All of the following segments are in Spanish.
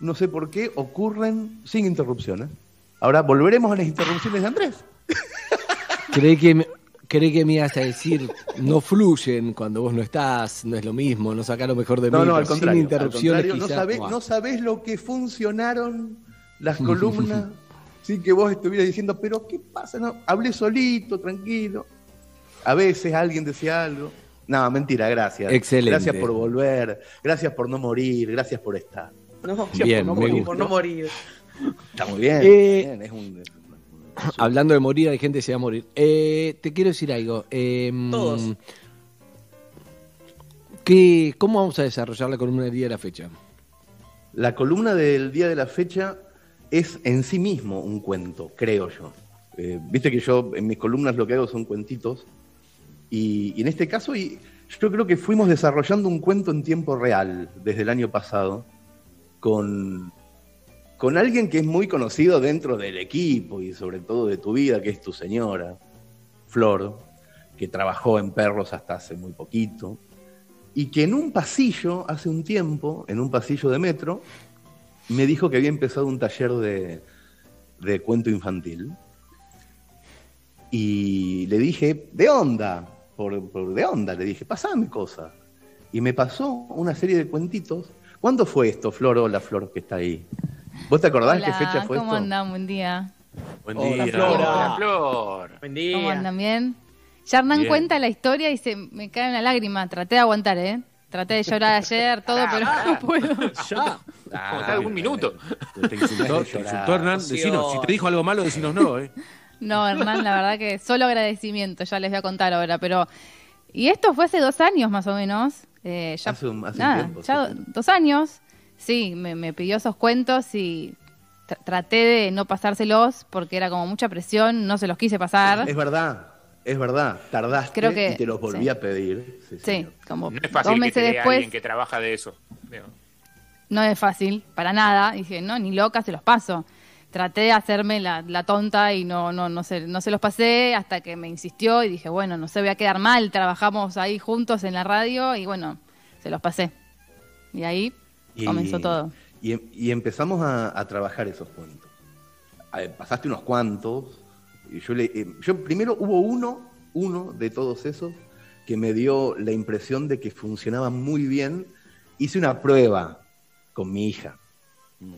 no sé por qué, ocurren sin interrupciones. Ahora volveremos a las interrupciones de Andrés. Creí que, me, creí que me ibas a decir, no fluyen cuando vos no estás, no es lo mismo, no saca lo mejor de mí. No, no, al sin contrario. al interrupciones contrario, no, sabés, buah. no sabés lo que funcionaron las columnas sin que vos estuvieras diciendo, pero ¿qué pasa? No, hablé solito, tranquilo. A veces alguien decía algo. No, mentira, gracias. Excelente. Gracias por volver, gracias por no morir, gracias por estar. No, Bien, por no morir, por no morir. Está muy bien. Eh, bien, es un- es un- Hablando de morir, hay gente que se va a morir. Eh, te quiero decir algo. eh, Todos. ¿qué- ¿Cómo vamos a desarrollar la columna del día de la fecha? La columna del día de la fecha es en sí mismo un cuento, creo yo. Eh, Viste que yo en mis columnas lo que hago son cuentitos. Y, y en este caso, y yo creo que fuimos desarrollando un cuento en tiempo real desde el año pasado con, con alguien que es muy conocido dentro del equipo y sobre todo de tu vida, que es tu señora, Flor, que trabajó en perros hasta hace muy poquito, y que en un pasillo, hace un tiempo, en un pasillo de metro, me dijo que había empezado un taller de, de cuento infantil. Y le dije, de onda, por, por de onda, le dije, pasame cosas. Y me pasó una serie de cuentitos. ¿Cuándo fue esto, Flor? Hola, Flor, que está ahí. ¿Vos te acordás Hola, qué fecha fue ¿cómo esto? andan? Buen día. Buen Hola, día. Flora. Hola, Flor. Buen ¿Cómo día. andan? ¿Bien? Ya Hernán cuenta la historia y se me cae una lágrima. Traté de aguantar, ¿eh? Traté de llorar ayer, todo, pero no puedo. Ya. Contá algún minuto. Te insultó, Te insultó Hernán. Decinos, si te dijo algo malo, decinos no, ¿eh? No, Hernán, la verdad que solo agradecimiento, ya les voy a contar ahora, pero... Y esto fue hace dos años más o menos. Eh, ya, Hace un- hace un nada, tiempo, ya sí. do- dos años. Sí, me, me pidió esos cuentos y tr- traté de no pasárselos porque era como mucha presión, no se los quise pasar. Es verdad, es verdad. Tardaste Creo que- y te los volví sí. a pedir. Sí, como No es dos fácil que meses te dé después. alguien que trabaja de eso. Digo, No es fácil, para nada. Dije, no, ni loca, se los paso. Traté de hacerme la, la tonta y no, no, no, se, no se los pasé hasta que me insistió y dije, bueno, no se voy a quedar mal. Trabajamos ahí juntos en la radio y bueno, se los pasé. Y ahí Y- comenzó todo. Y, y empezamos a, a trabajar esos cuentos. A ver, pasaste unos cuantos. Y yo, le, eh, yo primero hubo uno, uno de todos esos, que me dio la impresión de que funcionaba muy bien. Hice una prueba con mi hija,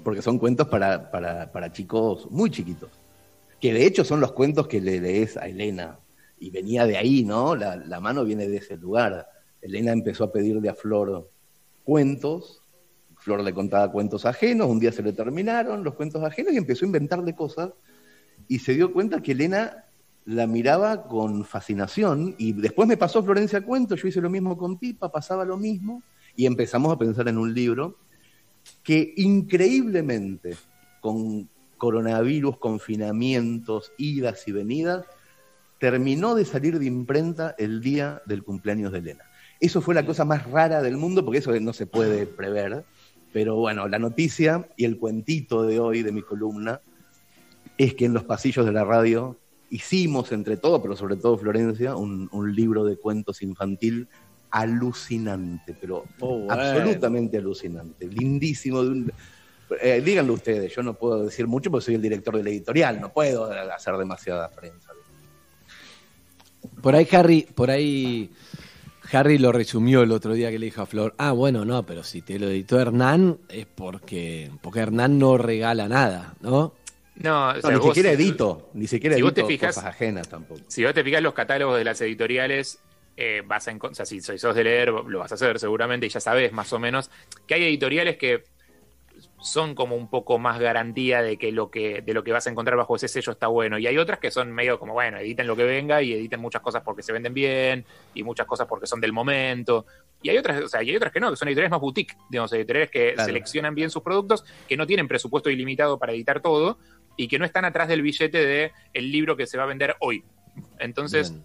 porque son cuentos para, para, para chicos muy chiquitos, que de hecho son los cuentos que le lees a Elena. Y venía de ahí, ¿no? La, la mano viene de ese lugar. Elena empezó a pedirle a Flor cuentos Flor le contaba cuentos ajenos, un día se le terminaron los cuentos ajenos y empezó a inventarle cosas y se dio cuenta que Elena la miraba con fascinación y después me pasó Florencia Cuentos, yo hice lo mismo con Pipa, pasaba lo mismo y empezamos a pensar en un libro que increíblemente con coronavirus, confinamientos, idas y venidas, terminó de salir de imprenta el día del cumpleaños de Elena. Eso fue la cosa más rara del mundo porque eso no se puede prever. Pero bueno, la noticia y el cuentito de hoy de mi columna es que en los pasillos de la radio hicimos entre todos, pero sobre todo Florencia, un, un libro de cuentos infantil alucinante, pero Oh, bueno. absolutamente alucinante, lindísimo. De un, eh, díganlo ustedes, yo no puedo decir mucho porque soy el director de la editorial, no puedo hacer demasiada prensa. Por ahí Harry, por ahí Harry lo resumió el otro día que le dijo a Flor, ah, bueno, no, pero si te lo editó Hernán es porque, porque Hernán no regala nada, ¿no? No, o No, ni vos- siquiera edito, ni siquiera si vos edito te fijas- cosas ajenas tampoco. Si vos te fijas los catálogos de las editoriales, eh, vas a o sea, si sos de leer, lo vas a hacer seguramente y ya sabes más o menos que hay editoriales que son como un poco más garantía de que lo que de lo que vas a encontrar bajo ese sello está bueno y hay otras que son medio como bueno editen lo que venga y editen muchas cosas porque se venden bien y muchas cosas porque son del momento y hay otras o sea y hay otras que no que son editoriales más boutique digamos editoriales que Claro. seleccionan bien sus productos que no tienen presupuesto ilimitado para editar todo y que no están atrás del billete de el libro que se va a vender hoy entonces Bien.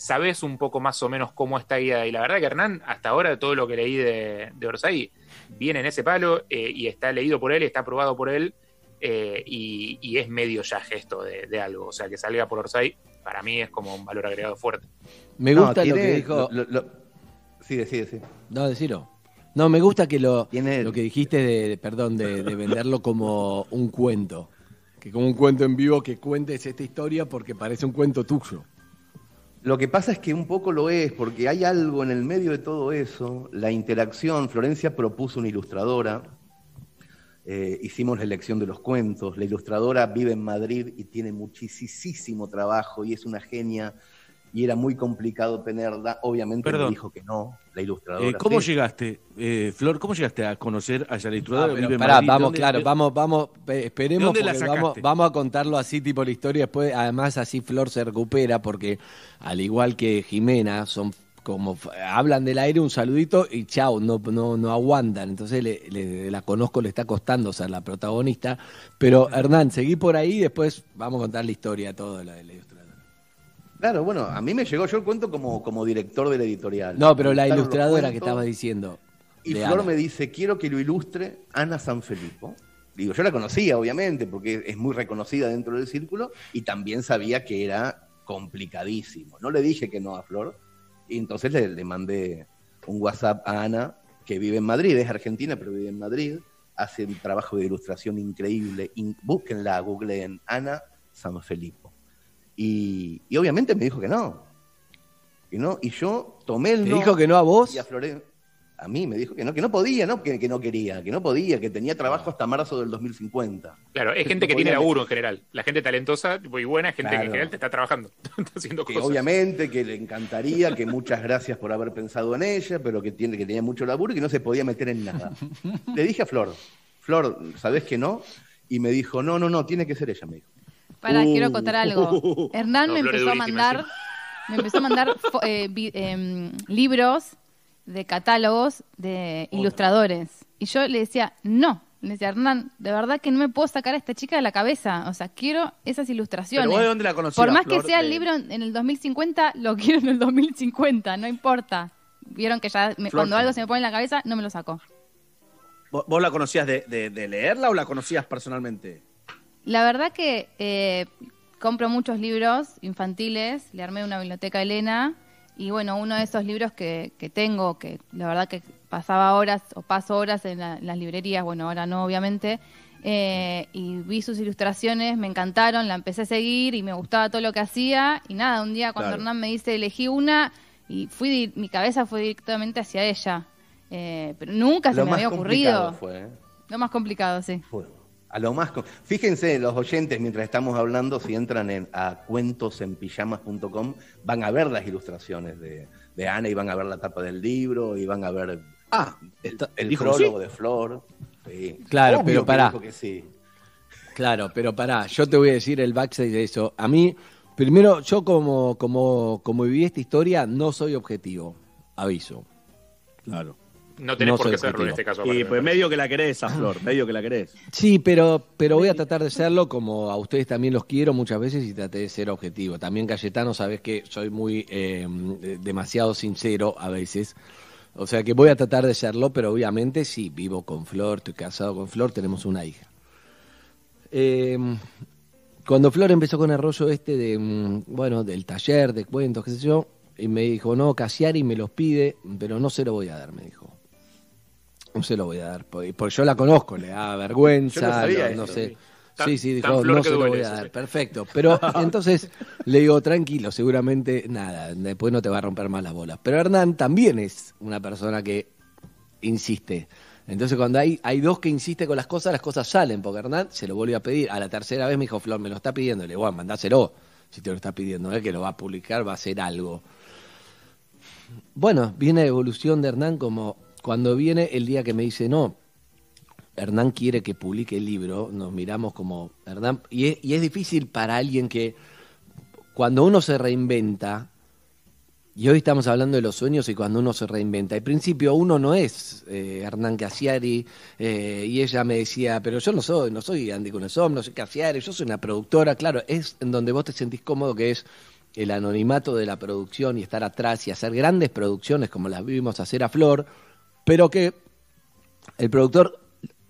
Sabes un poco más o menos cómo está ahí. Y la verdad que Hernán, hasta ahora todo lo que leí de, de Orsay viene en ese palo eh, y está leído por él, está aprobado por él eh, y, y es medio ya gesto de, de algo. O sea, que salga por Orsay, para mí es como un valor agregado fuerte. Me No, gusta lo tiene- que dijo... lo- lo- sí, sí, sí. No, decilo. No, me gusta que lo, Tiene- lo que dijiste de, perdón, de, de venderlo como un cuento. Que como un cuento en vivo que cuentes esta historia porque parece un cuento tuyo. Lo que pasa es que un poco lo es, porque hay algo en el medio de todo eso, la interacción. Florencia propuso una ilustradora, eh, hicimos la elección de los cuentos. La ilustradora vive en Madrid y tiene muchísimo trabajo y es una genia. Y era muy complicado tenerla. Obviamente Perdón. me dijo que no, la ilustradora. Eh, ¿Cómo sí. llegaste, eh, Flor, cómo llegaste a conocer a esa Ah, ilustradora vamos, dónde- claro, vamos, vamos, pe- esperemos ¿De dónde la porque vamos, vamos a contarlo así tipo la historia después, además así Flor se recupera porque al igual que Jimena son como hablan del aire un saludito y chao, no, no, no aguantan, entonces le, le- la conozco, le está costando ser la protagonista, pero Hernán, seguí por ahí y después vamos a contar la historia todo la de la ilustradora. Claro, bueno, a mí me llegó, yo cuento como, como director de la editorial. No, pero la ilustradora que estabas diciendo. Y Flor Ana. me dice, quiero que lo ilustre Ana Sanfilippo. Digo, yo la conocía, obviamente, porque es muy reconocida dentro del círculo y también sabía que era complicadísimo. No le dije que no a Flor y entonces le, le mandé un WhatsApp a Ana, que vive en Madrid, es argentina, pero vive en Madrid, hace un trabajo de ilustración increíble. In- búsquenla, googleen Ana Sanfilippo. Y, y obviamente me dijo que no. Y, no, y yo tomé el ¿Te no dijo que no a vos? y a Floren- A mí me dijo que no, que no podía, no que, que no quería, que no podía, que tenía trabajo hasta marzo del 2050. Claro, es gente que tiene laburo en general. La gente talentosa tipo, y buena es gente que en general te está trabajando, está haciendo Que cosas. obviamente que le encantaría, que muchas gracias por haber pensado en ella, pero que, tiene, que tenía mucho laburo y que no se podía meter en nada. Le dije a Flor, Flor, ¿sabés que no? Y me dijo, no, no, no, tiene que ser ella, me dijo. Para, Uh. quiero contar algo. Hernán No, me empezó a durísima mandar, me empezó a mandar fo- eh, vi- em, libros de catálogos de ilustradores. Y yo le decía, no. Le decía, Hernán, de verdad que no me puedo sacar a esta chica de la cabeza. O sea, quiero esas ilustraciones. Pero vos de dónde la conocías, Por más Flor? que sea el De- libro en el 2050, lo quiero en el 2050, no importa. Vieron que ya me- Flor, cuando algo se me pone en la cabeza, no me lo saco. ¿Vos, vos la conocías de, de- de leerla o la conocías personalmente? La verdad que eh, compro muchos libros infantiles, le armé una biblioteca a Elena y bueno, uno de esos libros que, que tengo, que la verdad que pasaba horas o paso horas en, la- en las librerías, bueno, ahora no obviamente, eh, y vi sus ilustraciones, me encantaron, la empecé a seguir y me gustaba todo lo que hacía y nada, un día cuando Claro. Hernán me dice elegí una y fui mi cabeza fue directamente hacia ella, Eh, pero nunca se Lo me más había complicado ocurrido. fue, ¿eh? Lo más complicado, sí. Fue a lo más Fíjense, los oyentes, mientras estamos hablando, si entran en, a cuentosenpijamas.com, van a ver las ilustraciones de, de Ana y van a ver la tapa del libro y van a ver Ah, el, está- el que prólogo sí. de Flor. Sí. Claro, Obvio pero pará. que sí. Claro, pero pará, yo te voy a decir el backstage de eso. A mí, primero, yo como, como, como viví esta historia, no soy objetivo, aviso. Claro. No tenés No por qué serlo en este caso. Y aparte, pues me medio que la querés a Flor, medio que la querés. Sí, pero, pero voy a tratar de serlo como a ustedes también los quiero muchas veces y traté de ser objetivo. También Cayetano, sabes que soy muy eh, demasiado sincero a veces. O sea que voy a tratar de serlo, pero obviamente sí, vivo con Flor, estoy casado con Flor, tenemos una hija. Eh, cuando Flor empezó con el rollo este de, mm, bueno, del taller de cuentos, qué sé yo, y me dijo, no, Casiari me los pide, pero no se lo voy a dar, me dijo. No se lo voy a dar, porque, yo la conozco, le da vergüenza, Yo no sabía no, no eso, sé. sí. Tan- sí, dijo, no se lo voy a dar. Perfecto. Pero entonces le digo, tranquilo, seguramente nada, después no te va a romper más las bolas. Pero Hernán también es una persona que insiste. Entonces cuando hay, hay dos que insisten con las cosas, las cosas salen, porque Hernán se lo volvió a pedir. A la tercera vez me dijo, Flor, me lo está pidiendo. Le digo, bueno, mandáselo. Si te lo está pidiendo, es que lo va a publicar, va a hacer algo. Bueno, viene la evolución de Hernán como cuando viene el día que me dice, no, Hernán quiere que publique el libro, nos miramos como Hernán, y es, y es difícil para alguien que cuando uno se reinventa, y hoy estamos hablando de los sueños y cuando uno se reinventa, al principio uno no es eh, Hernán Casiari, eh, y ella me decía, pero yo no soy, no soy Andy Cunesom, no soy Casiari, yo soy una productora, claro, es en donde vos te sentís cómodo que es el anonimato de la producción y estar atrás y hacer grandes producciones como las vimos hacer a Flor, pero que el productor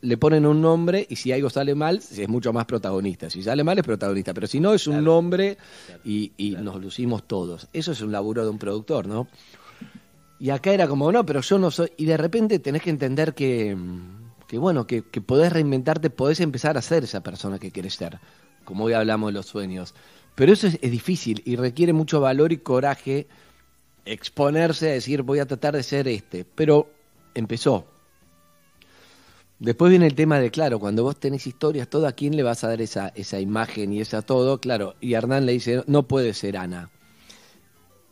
le ponen un nombre y si algo sale mal es mucho más protagonista. Si sale mal es protagonista, pero si no es un nombre y, y nos lucimos todos. Eso es un laburo de un productor, ¿no? Y acá era como, no, pero yo no soy. Y de repente tenés que entender que, que bueno, que, que podés reinventarte, podés empezar a ser esa persona que querés ser. Como hoy hablamos de los sueños. Pero eso es, es difícil y requiere mucho valor y coraje exponerse a decir, voy a tratar de ser este. Pero empezó. Después viene el tema de, claro, cuando vos tenés historias, todo, ¿a quién le vas a dar esa, esa imagen y esa todo? Claro, y Hernán le dice, no puede ser Ana.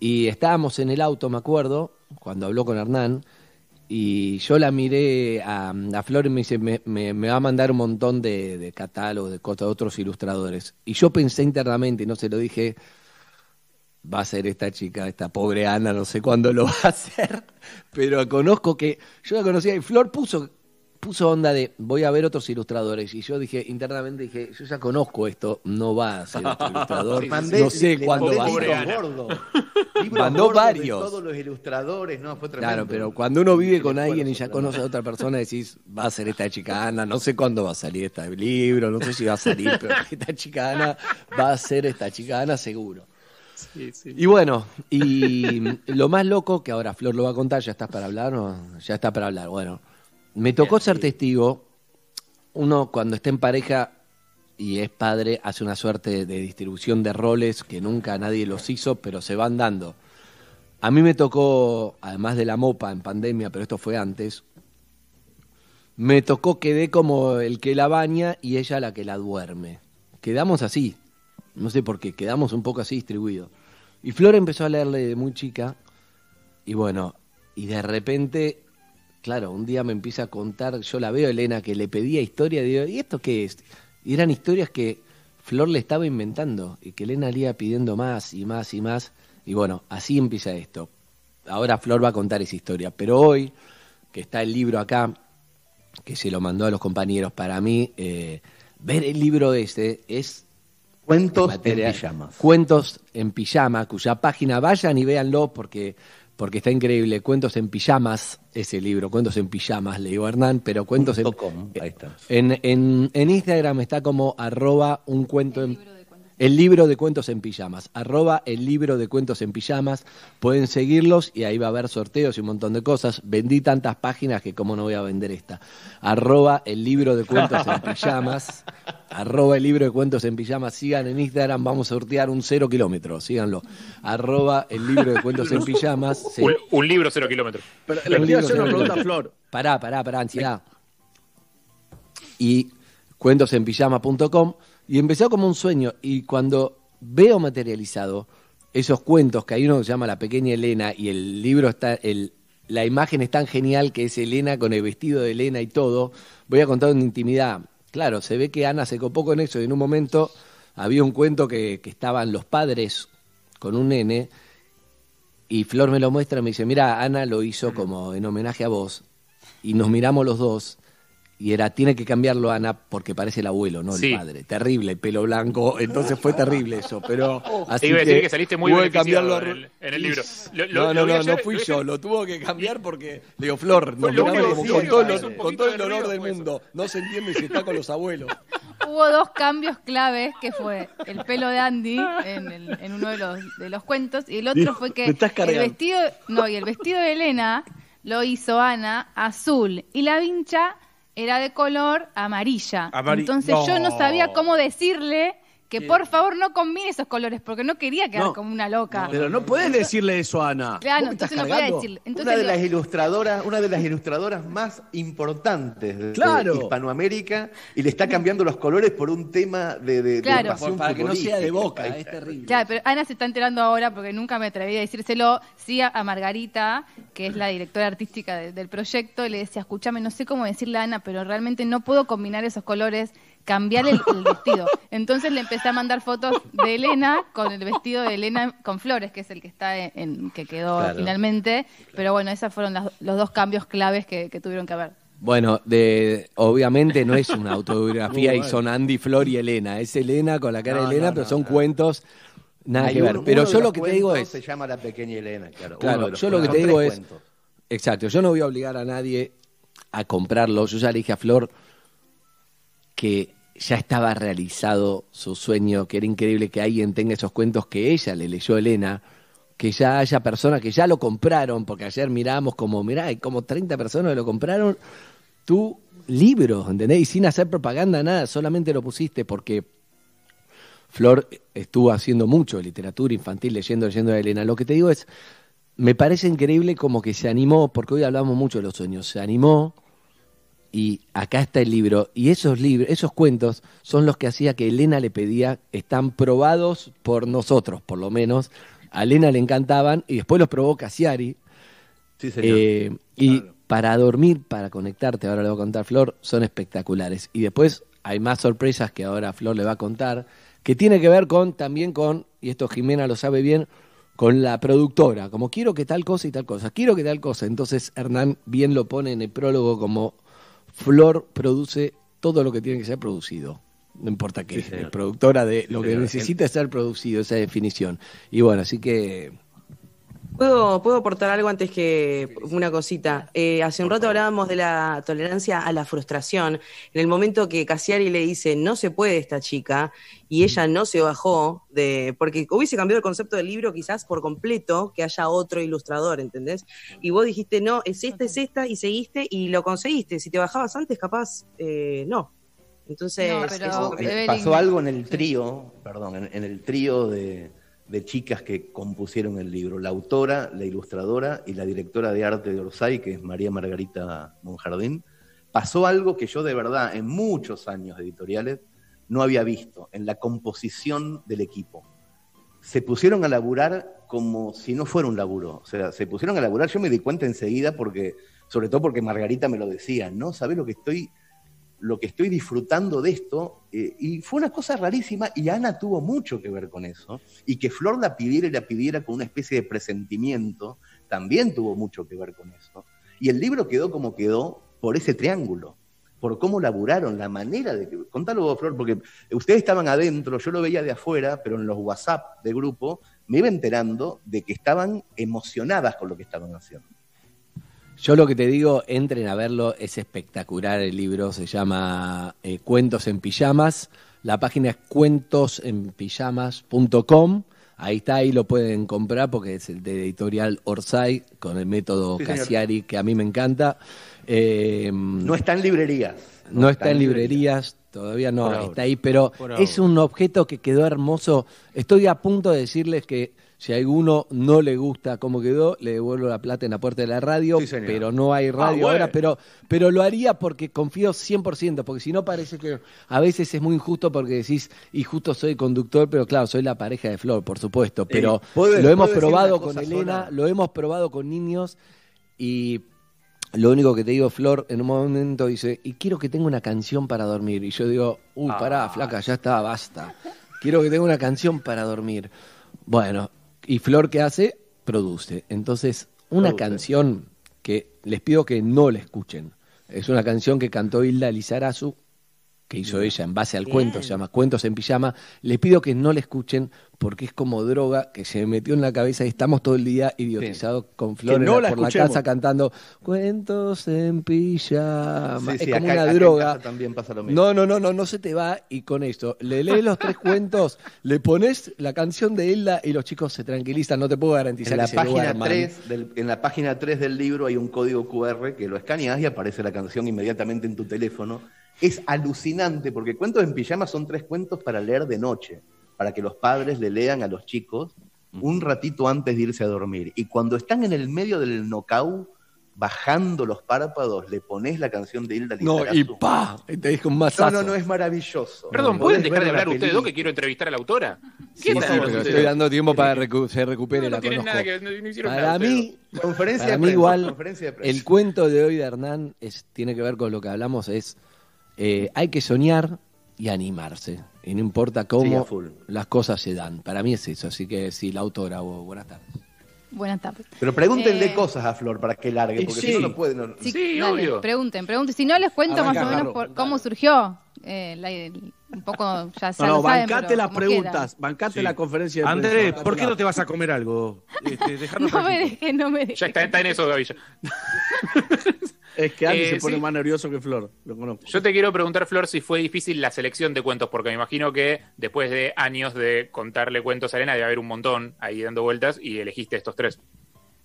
Y estábamos en el auto, me acuerdo, cuando habló con Hernán, y yo la miré a, a Flor y me dice, me, me- me va a mandar un montón de, de catálogos, de cosas de otros ilustradores. Y yo pensé internamente, y no se lo dije, va a ser esta chica, esta pobre Ana, no sé cuándo lo va a hacer, pero conozco que, yo la conocía y Flor puso, puso onda de, voy a ver otros ilustradores, y yo dije, internamente dije, yo ya conozco esto, no va a ser otro ilustrador, Mandé- no sé cuándo va a ser. Libros Mandó de varios. todos los ilustradores, no, fue tremendo. Claro, pero cuando uno vive con alguien y ya conoce a otra persona, decís, va a ser esta chica Ana, no sé cuándo va a salir este libro, no sé si va a salir, pero esta chica Ana va a ser esta chica Ana seguro. Sí, sí. Y bueno, y lo más loco, que ahora Flor lo va a contar, ¿ya estás para hablar o ya está para hablar? Bueno, me tocó ser testigo. Uno cuando está en pareja y es padre, hace una suerte de distribución de roles que nunca nadie los hizo, pero se van dando. A mí me tocó, además de la mopa en pandemia, pero esto fue antes, me tocó quedé como el que la baña y ella la que la duerme. Quedamos así, no sé por qué, quedamos un poco así distribuidos. Y Flor empezó a leerle de muy chica, y bueno, y de repente, claro, un día me empieza a contar, yo la veo, Elena, que le pedía historia, digo, ¿y esto qué es? Y eran historias que Flor le estaba inventando, y que Elena le iba pidiendo más y más y más, y bueno, así empieza esto. Ahora Flor va a contar esa historia, pero hoy, que está el libro acá, que se lo mandó a los compañeros, para mí, eh, ver el libro ese es Cuentos material. en pijamas. Cuentos en pijama, cuya página vayan y véanlo porque, porque está increíble. Cuentos en pijamas, ese libro, Cuentos en pijamas, le digo a Hernán, pero cuentos en, com, ahí está. en, en, en Instagram está como arroba un cuento en... El libro de cuentos en pijamas, arroba el libro de cuentos en pijamas, pueden seguirlos y ahí va a haber sorteos y un montón de cosas. Vendí tantas páginas que cómo no voy a vender esta. Arroba el libro de cuentos en pijamas, arroba el libro de cuentos en pijamas, sigan en Instagram, vamos a sortear un cero kilómetro, síganlo. Arroba el libro de cuentos en pijamas. sí. Un, un libro cero kilómetros. Pero le quiero hacer una pregunta Flor. Pará, pará, pará, ansiedad. Y cuentosenpijama.com y empezó como un sueño y cuando veo materializado esos cuentos que hay uno que se llama La pequeña Elena y el libro está el la imagen es tan genial que es Elena con el vestido de Elena y todo, voy a contar una intimidad. Claro, se ve que Ana se copó con eso y en un momento había un cuento que, que estaban los padres con un nene y Flor me lo muestra y me dice, mira, Ana lo hizo como en homenaje a vos. Y nos miramos los dos y era, tiene que cambiarlo Ana porque parece el abuelo, no Sí. el padre. Terrible, pelo blanco. Entonces fue terrible eso. Pero así Te iba a decir que que saliste muy beneficiado cambiarlo en el- en el libro. Lo- lo- no, no, no, ayer, no fui yo. Lo tuvo que cambiar porque, le digo, Flor, nos miramos como con todo, el- un con poquito todo de el honor ruido, del mundo. No se entiende si está con los abuelos. Hubo dos cambios claves, que fue el pelo de Andy en, el- en uno de los, de los cuentos, y el otro Dios, fue que el cargando. vestido, no, y el vestido de Elena lo hizo Ana azul, y la vincha era de color amarilla. Amari- Entonces yo No. sabía cómo decirle que por favor no combine esos colores, porque no quería quedar No. como una loca. Pero no puedes decirle eso a Ana. Claro, ¿Vos me estás entonces no podía decirle. una de lo- las ilustradoras, una de las ilustradoras más importantes de, Claro. de Hispanoamérica y le está cambiando los colores por un tema de, de, de Claro. Para que no sea de boca, es terrible. Claro, pero Ana se está enterando ahora porque nunca me atreví a decírselo. Sí a, a Margarita, que es la directora artística de- del proyecto, y le decía, escúchame, no sé cómo decirle a Ana, pero realmente no puedo combinar esos colores, cambiar el, el vestido. Entonces le empecé a mandar fotos de Elena con el vestido de Elena con flores, que es el que está en, en- que quedó Claro. finalmente. Pero bueno, esos fueron las- los dos cambios claves que, que tuvieron que haber. Bueno, de, obviamente no es una autobiografía y son Andy, Flor y Elena. Es Elena con la cara No, de Elena, no, pero no, son no. cuentos nada Hay que ver. uno- pero uno yo lo que te digo es, Se llama La Pequeña Elena, claro. claro, yo lo que te Son digo es, cuentos. exacto, yo no voy a obligar a nadie a comprarlo. Yo ya le dije a Flor que ya estaba realizado su sueño, que era increíble que alguien tenga esos cuentos que ella le leyó a Elena, que ya haya personas que ya lo compraron, porque ayer miramos como, mirá, hay como 30 personas que lo compraron, tu libro, ¿entendés? Y sin hacer propaganda, nada, solamente lo pusiste porque Flor estuvo haciendo mucho literatura infantil, leyendo, leyendo a Elena. Lo que te digo es, me parece increíble como que se animó, porque hoy hablamos mucho de los sueños, se animó y acá está el libro. Y esos libros, esos cuentos son los que hacía que Elena le pedía, están probados por nosotros, por lo menos. A Elena le encantaban y después los probó Cassiari. Sí, señor. Eh, y Claro. para dormir, para conectarte, ahora le voy a contar Flor, son espectaculares. Y después hay más sorpresas que ahora Flor le va a contar, que tiene que ver con también con, y esto Jimena lo sabe bien, con la productora, como quiero que tal cosa y tal cosa, quiero que tal cosa. Entonces Hernán bien lo pone en el prólogo como Flor produce todo lo que tiene que ser producido. No importa qué, Sí, señor. es productora de lo que señor. necesita ser producido, esa definición. Y bueno, así que ¿Puedo, ¿Puedo aportar algo antes que una cosita? Eh, hace un rato hablábamos de la tolerancia a la frustración. En el momento que Cassiari le dice, no se puede esta chica, y ella no se bajó, de porque hubiese cambiado el concepto del libro quizás por completo, que haya otro ilustrador, ¿entendés? Y vos dijiste, no, es esta, es esta, y seguiste y lo conseguiste. Si te bajabas antes, capaz, eh, no. Entonces, No, pero- eso- Evelyn- pasó algo en el trío, perdón, en, en el trío de, de chicas que compusieron el libro, la autora, la ilustradora y la directora de arte de Orsay, que es María Margarita Monjardín, pasó algo que yo de verdad en muchos años editoriales no había visto en la composición del equipo. Se pusieron a laburar como si no fuera un laburo, o sea, se pusieron a laburar, yo me di cuenta enseguida porque, sobre todo porque Margarita me lo decía, ¿no? ¿Sabés lo que estoy lo que estoy disfrutando de esto, eh, y fue una cosa rarísima, y Ana tuvo mucho que ver con eso, y que Flor la pidiera y la pidiera con una especie de presentimiento, también tuvo mucho que ver con eso. Y el libro quedó como quedó por ese triángulo, por cómo laburaron, la manera de que... Contalo Flor, porque ustedes estaban adentro, yo lo veía de afuera, pero en los WhatsApp de grupo me iba enterando de que estaban emocionadas con lo que estaban haciendo. Yo lo que te digo, entren a verlo, es espectacular el libro, se llama eh, Cuentos en Pijamas, la página es cuentosenpijamas.com, ahí está, ahí lo pueden comprar porque es el de editorial Orsay con el método Sí, señor. Que a mí me encanta. Eh, No está en librerías. no está en librerías, todavía no está ahí, pero es un objeto que quedó hermoso. Estoy a punto de decirles que si a alguno no le gusta cómo quedó, le devuelvo la plata en la puerta de la radio, Sí, pero no hay radio Ah, bueno. ahora, pero, pero lo haría porque confío 100%, porque si no parece que a veces es muy injusto porque decís, y justo soy conductor, pero claro, soy la pareja de Flor, por supuesto, pero ¿puedo- lo hemos probado con Elena, sola? lo hemos probado con niños y lo único que te digo, Flor, en un momento dice, y quiero que tenga una canción para dormir. Y yo digo, uy, pará, flaca, ya está, basta. Quiero que tenga una canción para dormir. Bueno, y Flor, ¿qué hace? Produce. Entonces, una Produce. canción que les pido que no la escuchen. Es una canción que cantó Hilda Lizarazu, que hizo ella en base al cuento, se llama Cuentos en Pijama. Les pido que no la escuchen porque es como droga que se me metió en la cabeza y estamos todo el día idiotizados con Flor no en la por la casa cantando Cuentos en Pijama. Sí, es sí, como acá- una acá en droga. casa también pasa lo mismo. No, no, no, no, no se te va y con esto. Le lees los tres cuentos, le pones la canción de Hilda y los chicos se tranquilizan. No te puedo garantizar En la, que se página duerman. 3 del, en la página 3 del libro hay un código QR que lo escaneas y aparece la canción inmediatamente en tu teléfono. Es alucinante porque Cuentos en Pijama son tres cuentos para leer de noche, para que los padres le lean a los chicos un ratito antes de irse a dormir. Y cuando están en el medio del knockout, bajando los párpados, le pones la canción de Hilda No, y pa, y te dijo un No, masazo. no, no, es maravilloso. Perdón, ¿pueden dejar de la hablar ustedes dos que quiero entrevistar a la autora? Sí, ¿Qué sí, tal? pero ustedes? estoy dando tiempo para que recu- se recupere, No, no la tienen nada que no, no hicieron Para nada mí, Conferencia para de mí prensa, igual, conferencia de prensa. el cuento de hoy de Hernán es, tiene que ver con lo que hablamos, es eh, hay que soñar y animarse. Y no importa cómo las cosas se dan. Para mí es eso. Así que sí, la autora, bu- buenas tardes. Buenas tardes. Pero pregúntenle Eh, cosas a Flor para que largue, porque sí. si no, no puede. no- Sí, Sí, dale, obvio. Pregunten, pregunten. Si no les cuento Arranca, más o menos por cómo surgió. eh, la- el- un poco ya, ya No, no, saben, bancate las preguntas, bancate Sí. la conferencia de Andrés, prensa. ¿por qué no te vas a comer algo? Este, No me dejen, no me dejen. Ya está, está en eso, Gavilla. Es que Andy Eh, se pone sí. más nervioso que Flor, lo conozco. Yo te quiero preguntar, Flor, si fue difícil la selección de cuentos, porque me imagino que después de años de contarle cuentos a Elena, debe haber un montón ahí dando vueltas y elegiste estos tres.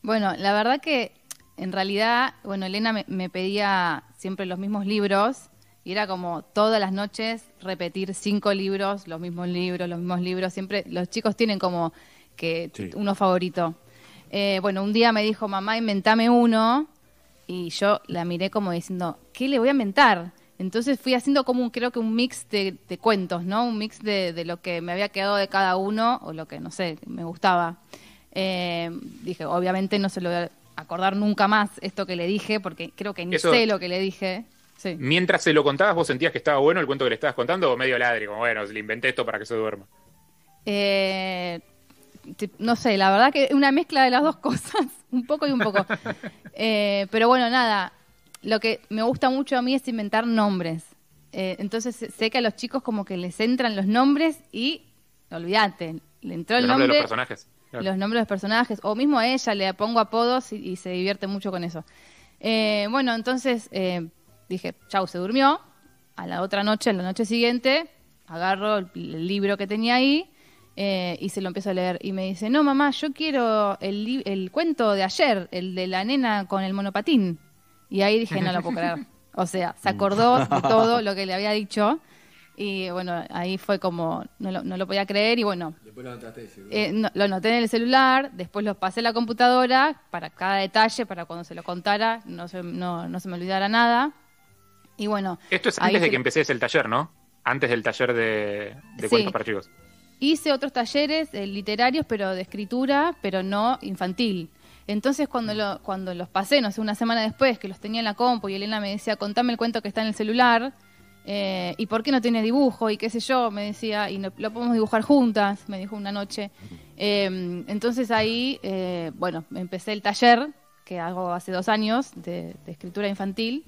Bueno, la verdad que en realidad, bueno, Elena me, me pedía siempre los mismos libros y era como todas las noches repetir cinco libros, los mismos libros, los mismos libros. Siempre los chicos tienen como que Sí. uno favorito. Eh, bueno, un día me dijo, mamá, inventame uno y yo la miré como diciendo, ¿qué le voy a inventar? Entonces fui haciendo como un, creo que un mix de, de cuentos, ¿no? Un mix de, de lo que me había quedado de cada uno o lo que, no sé, me gustaba. Eh, dije, obviamente no se lo voy a acordar nunca más esto que le dije, porque creo que ni Eso- sé lo que le dije. Sí. Mientras se lo contabas, ¿vos sentías que estaba bueno el cuento que le estabas contando o medio ladri? Como, bueno, le inventé esto para que se duerma. Eh, no sé, la verdad que una mezcla de las dos cosas, un poco y un poco. Eh, pero bueno, nada, lo que me gusta mucho a mí es inventar nombres. Eh, entonces sé- que a los chicos como que les entran los nombres y, olvídate, le entró el Los nombres nombre, de los personajes. Claro. los nombres de los personajes, o mismo a ella le pongo apodos y, y se divierte mucho con eso. Eh, bueno, entonces eh, dije, chau, se durmió. A la otra noche, a la noche siguiente, agarro el, el libro que tenía ahí eh, y se lo empiezo a leer. Y me dice, no, mamá, yo quiero el, li- el cuento de ayer, el de la nena con el monopatín. Y ahí dije, no lo puedo creer. O sea, se acordó de todo lo que le había dicho. Y bueno, ahí fue como, no lo, no lo podía creer y bueno, Después lo anotaste, eh, no- lo anoté en el celular, después lo pasé a la computadora para cada detalle, para cuando se lo contara no se, no, no se me olvidara nada. Y bueno, Esto es antes de se- que empeces el taller, ¿no? Antes del taller de, de Sí. cuentos para chicos. Hice otros talleres eh, literarios, pero de escritura, pero no infantil. Entonces cuando, lo, cuando los pasé, no sé, una semana después, que los tenía en la compu y Elena me decía, contame el cuento que está en el celular, eh, y por qué no tiene dibujo, y qué sé yo, me decía, y no- lo podemos dibujar juntas, me dijo una noche. Eh, entonces ahí, eh, bueno, empecé el taller, que hago hace dos años, de, de escritura infantil,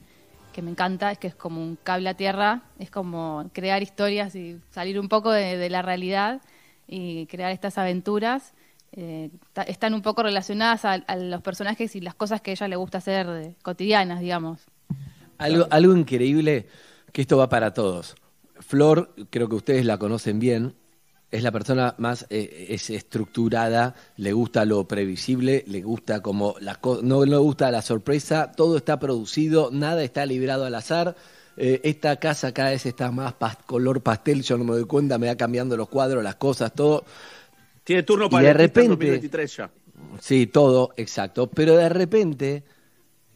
que me encanta, es que es como un cable a tierra, es como crear historias y salir un poco de, la realidad y crear estas aventuras. eh, están un poco relacionadas a, los personajes y las cosas que ella le gusta hacer de- cotidianas, digamos. Algo, algo increíble, que esto va para todos. Flor, creo que ustedes la conocen bien, es la persona más eh, es estructurada, le gusta lo previsible, le gusta como las no le gusta la sorpresa, todo está producido, nada está librado al azar. Eh, esta casa cada vez está más color pastel, yo no me doy cuenta, me va cambiando los cuadros, las cosas, todo. Tiene turno Y para de el repente- 2023 ya. Sí, todo, exacto. Pero de repente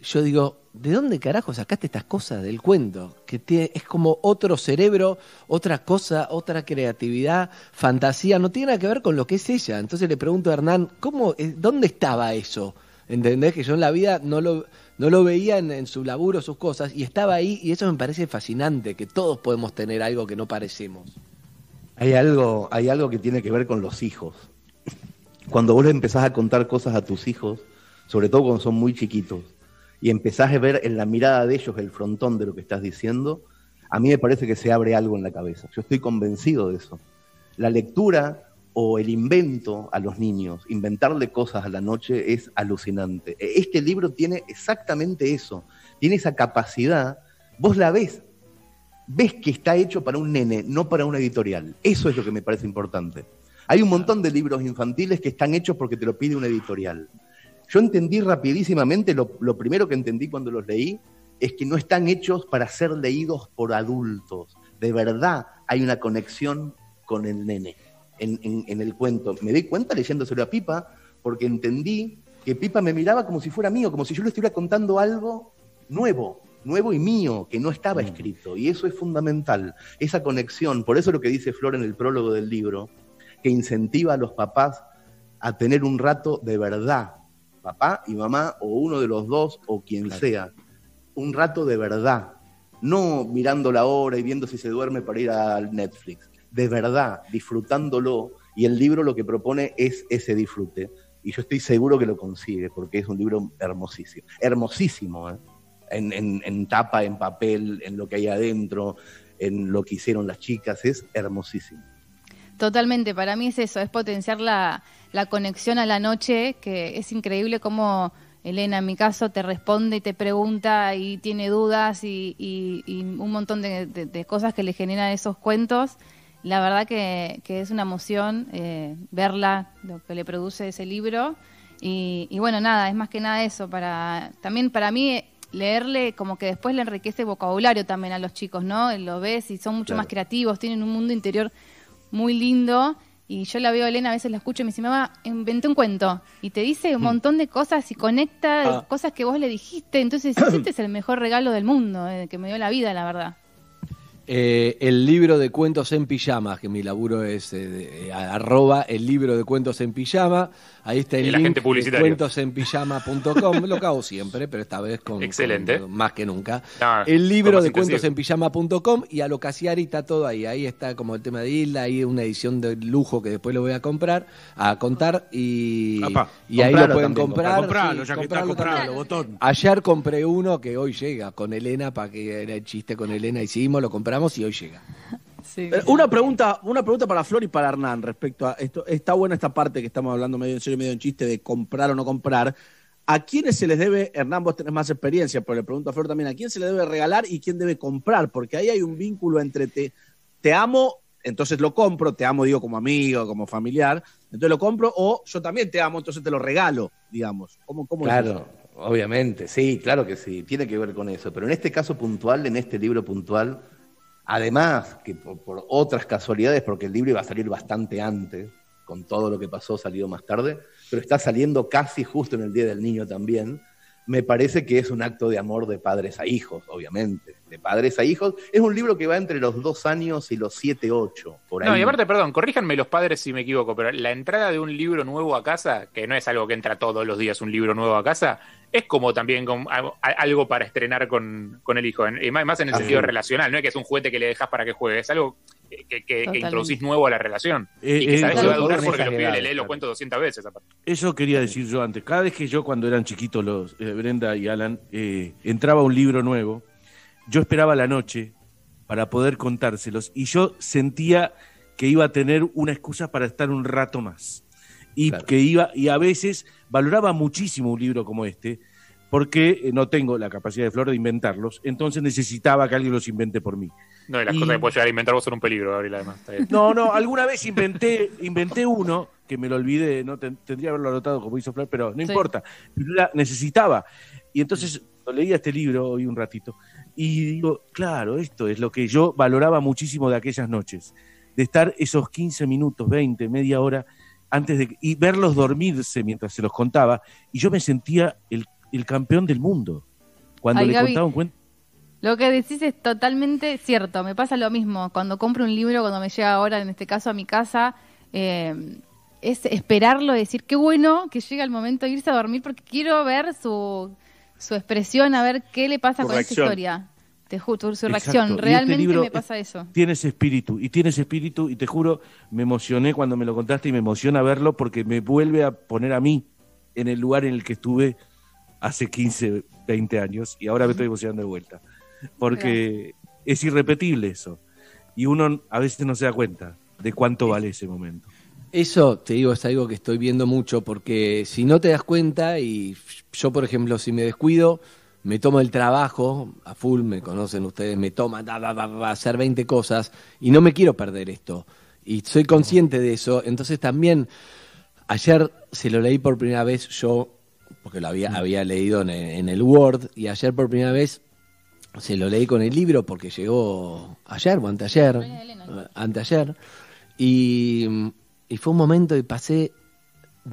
yo digo, ¿de dónde carajo sacaste estas cosas del cuento? Que es como otro cerebro, otra cosa, otra creatividad, fantasía, no tiene nada que ver con lo que es ella. Entonces le pregunto a Hernán, ¿cómo, eh, ¿dónde estaba eso? ¿Entendés? Que yo en la vida no lo, no lo veía en, en su laburo, sus cosas, y estaba ahí, y eso me parece fascinante, que todos podemos tener algo que no parecemos. Hay algo, hay algo que tiene que ver con los hijos. Cuando vos le empezás a contar cosas a tus hijos, sobre todo cuando son muy chiquitos, y empezás a ver en la mirada de ellos el frontón de lo que estás diciendo, a mí me parece que se abre algo en la cabeza. Yo estoy convencido de eso. La lectura o el invento a los niños, inventarle cosas a la noche es alucinante. E- Este libro tiene exactamente eso, tiene esa capacidad, vos la ves, ves que está hecho para un nene, no para una editorial. Eso es lo que me parece importante. Hay un montón de libros infantiles que están hechos porque te lo pide una editorial. Yo entendí rapidísimamente, lo, lo primero que entendí cuando los leí, es que no están hechos para ser leídos por adultos. De verdad hay una conexión con el nene en, en- en el cuento. Me di cuenta leyéndoselo a Pipa, porque entendí que Pipa me miraba como si fuera mío, como si yo le estuviera contando algo nuevo, nuevo y mío, que no estaba escrito. Y eso es fundamental, esa conexión. Por eso lo que dice Flor en el prólogo del libro, que incentiva a los papás a tener un rato de verdad, papá y mamá, o uno de los dos, o quien sea, un rato de verdad, no mirando la hora y viendo si se duerme para ir al Netflix, de verdad, disfrutándolo, y el libro lo que propone es ese disfrute, y yo estoy seguro que lo consigue, porque es un libro hermosísimo, hermosísimo, ¿eh? en, en- en tapa, en papel, en lo que hay adentro, en lo que hicieron las chicas, es hermosísimo. Totalmente, para mí es eso, es potenciar la, la conexión a la noche, que es increíble cómo Elena en mi caso te responde y te pregunta y tiene dudas y, y- y un montón de, de- de cosas que le generan esos cuentos. La verdad que, que es una emoción eh, verla, lo que le produce ese libro. Y, y bueno, nada, es más que nada eso. para También para mí eh, leerle como que después le enriquece el vocabulario también a los chicos, ¿no? Lo ves y son mucho Claro. más creativos, tienen un mundo interior muy lindo. Y yo la veo a Elena, a veces la escucho y me dice, mamá, inventé un cuento. Y te dice un montón de cosas y conecta Ah. cosas que vos le dijiste. Entonces, este es el mejor regalo del mundo, eh, que me dio la vida, la verdad. Eh, el libro de cuentos en pijama, que mi laburo es eh, de- eh, arroba el libro de cuentos en pijama. Ahí está el link de cuentosenpijama.com. Lo que hago siempre, pero esta vez con, Excelente. con- más que nunca. No, el libro de más cuentos en intensidad. pijama.com y a lo Casiari está todo ahí. Ahí está como el tema de Isla, ahí una edición de lujo que después lo voy a comprar, a contar y, y ahí lo pueden también, comprar. compralo, sí, ya que está comprarlo botón. Ayer compré uno que hoy llega con Elena, para que era el chiste con Elena, hicimos, lo compramos y hoy llega. Sí. Eh, Una pregunta, una pregunta para Flor y para Hernán respecto a esto. Está buena esta parte que estamos hablando medio en serio, medio en chiste de comprar o no comprar. ¿A quiénes se les debe, Hernán, vos tenés más experiencia, pero le pregunto a Flor también, ¿a quién se le debe regalar y quién debe comprar? Porque ahí hay un vínculo entre te, te amo, entonces lo compro, te amo, digo, como amigo, como familiar, entonces lo compro, o yo también te amo, entonces te lo regalo, digamos. ¿Cómo, cómo Claro, obviamente, sí, claro que sí, tiene que ver con eso. Pero en este caso puntual, en este libro puntual, además que por, por otras casualidades, porque el libro iba a salir bastante antes, con todo lo que pasó, salió más tarde, pero está saliendo casi justo en el Día del Niño también. Me parece que es un acto de amor de padres a hijos, obviamente. De padres a hijos. Es un libro que va entre los dos años y los siete, ocho, por ahí. No, y aparte, perdón, corríjanme los padres si me equivoco, pero la entrada de un libro nuevo a casa, que no es algo que entra todos los días un libro nuevo a casa, es como también algo- algo para estrenar con, con el hijo, en- y más más en el sentido relacional, no es que es un juguete que le dejas para que juegue, es algo que, que- que- introducís nuevo a la relación. Eh, y que eh, que va a durar porque los pibes le leen los cuentos 200 veces. aparte. Eso quería decir yo antes. Cada vez que yo, cuando eran chiquitos los eh, Brenda y Alan, eh, entraba un libro nuevo, yo esperaba la noche para poder contárselos y yo sentía que iba a tener una excusa para estar un rato más. Y Claro. que iba, y a veces valoraba muchísimo un libro como este, porque eh, no tengo la capacidad de Flor de inventarlos, entonces necesitaba que alguien los invente por mí. No, y las Y- cosas que puedes llegar a inventar vos son un peligro, Gabriel, además. Está bien. No, no, alguna vez inventé, inventé uno que me lo olvidé, no Ten- tendría que haberlo anotado como hizo Flor, pero no Sí. importa. Pero era- necesitaba. Y entonces lo leía este libro hoy un ratito y digo, claro, esto es lo que yo valoraba muchísimo de aquellas noches, de estar esos 15 minutos, 20, media hora antes de y verlos dormirse mientras se los contaba y yo me sentía el, el campeón del mundo cuando Ay, le Gaby, contaba un cuento. Lo que decís es totalmente cierto. Me pasa lo mismo. Cuando compro un libro, cuando me llega ahora, en este caso, a mi casa, eh, es esperarlo y decir, qué bueno que llega el momento de irse a dormir porque quiero ver su, su expresión, a ver qué le pasa con esa historia. Te ju- su Exacto. reacción. Este Realmente libro me pasa eso. Tienes espíritu, y tienes espíritu, y te juro, me emocioné cuando me lo contaste y me emociona verlo porque me vuelve a poner a mí en el lugar en el que estuve hace 15, 20 años, y ahora me estoy emocionando de vuelta. Porque es irrepetible eso. Y uno a veces no se da cuenta de cuánto vale ese momento. Eso, te digo, es algo que estoy viendo mucho, porque si no te das cuenta, y yo, por ejemplo, si me descuido, me tomo el trabajo, a full, me conocen ustedes, me toma da, da, da, hacer 20 cosas, y no me quiero perder esto. Y soy consciente de eso, entonces también, ayer se lo leí por primera vez yo, porque lo había, había leído en, en el Word, y ayer por primera vez se lo leí con el libro porque llegó ayer o anteayer, anteayer, y, y fue un momento y pasé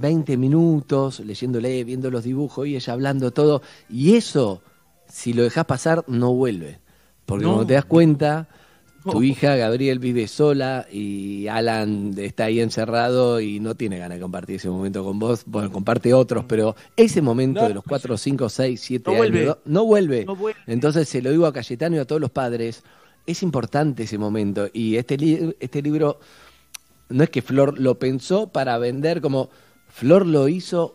20 minutos leyéndole, viendo los dibujos y ella hablando todo, y eso, si lo dejas pasar, no vuelve, porque No. cuando te das cuenta, tu No. hija Gabriel vive sola y Alan está ahí encerrado y no tiene ganas de compartir ese momento con vos, bueno, comparte otros, pero ese momento No, de los 4, 5, 6, 7 No años, vuelve. ¿no? no vuelve. No vuelve. Entonces se lo digo a Cayetano y a todos los padres, es importante ese momento. Y este, li- este libro, no es que Flor lo pensó para vender, como Flor lo hizo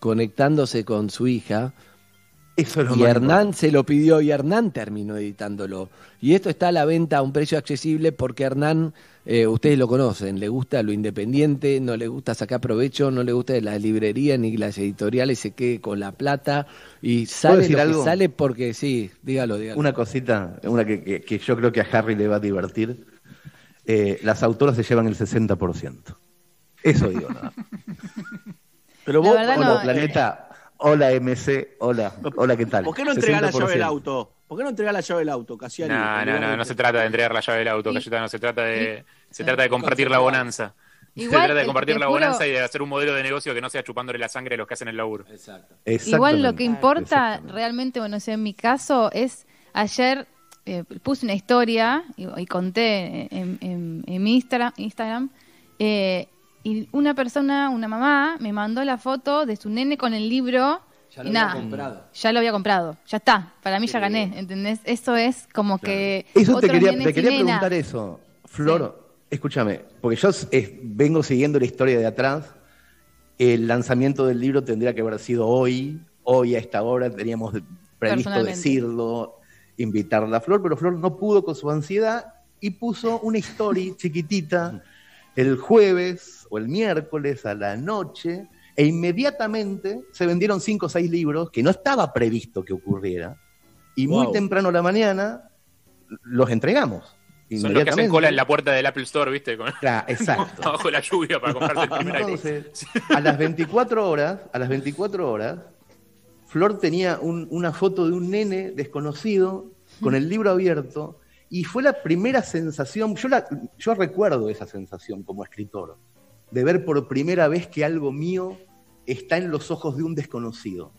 conectándose con su hija Eso es lo Y Hernán se lo pidió y Hernán terminó editándolo. Y esto está a la venta a un precio accesible porque Hernán, eh, ustedes lo conocen, le gusta lo independiente, no le gusta sacar provecho, no le gusta de las librerías ni las editoriales, se quede con la plata y sale decir lo que algo? sale porque sí, dígalo, dígalo. Una cosita, una que, que- que yo creo que a Harry le va a divertir. Eh, las autoras se llevan el 60%. Eso digo nada. Pero vos, Hola, no, Planeta. Hola, MC. Hola. Hola, ¿qué tal? ¿por qué no entregás la llave del 60%. auto? ¿Por qué no entregás la llave del auto, Casiari? No, no, no, no se trata de entregar la llave del auto, Cayetano, se trata de, se trata de compartir la bonanza. se trata de eh, compartir la juro- bonanza y de hacer un modelo de negocio que no sea chupándole la sangre a los que hacen el laburo. Igual lo que importa realmente, bueno, sé, en mi caso es ayer eh, puse una historia y, y conté en, en- en mi Instagram, Instagram eh, y una persona, una mamá, me mandó la foto de su nene con el libro Ya lo y había nada, comprado. ya lo había comprado, ya está, para mí ya gané, ¿entendés? Eso es como que Eso te quería, te quería preguntar eso. Flor, escúchame, porque yo eh, vengo siguiendo la historia de atrás. El lanzamiento del libro tendría que haber sido hoy. Hoy a esta hora teníamos previsto decirlo, invitarla a Flor, pero Flor no pudo con su ansiedad y puso una story chiquitita el jueves o el miércoles a la noche e inmediatamente se vendieron cinco o seis libros que no estaba previsto que ocurriera y muy temprano a la mañana los entregamos. Son los que hacen cola en la puerta del Apple Store, ¿viste? Con, Claro, exacto. abajo de la lluvia para comprarte el primer iPhone. A las 24 horas, a las 24 horas, Flor tenía un- una foto de un nene desconocido con el libro abierto y fue la primera sensación, yo, la, yo recuerdo esa sensación como escritor, de ver por primera vez que algo mío está en los ojos de un desconocido,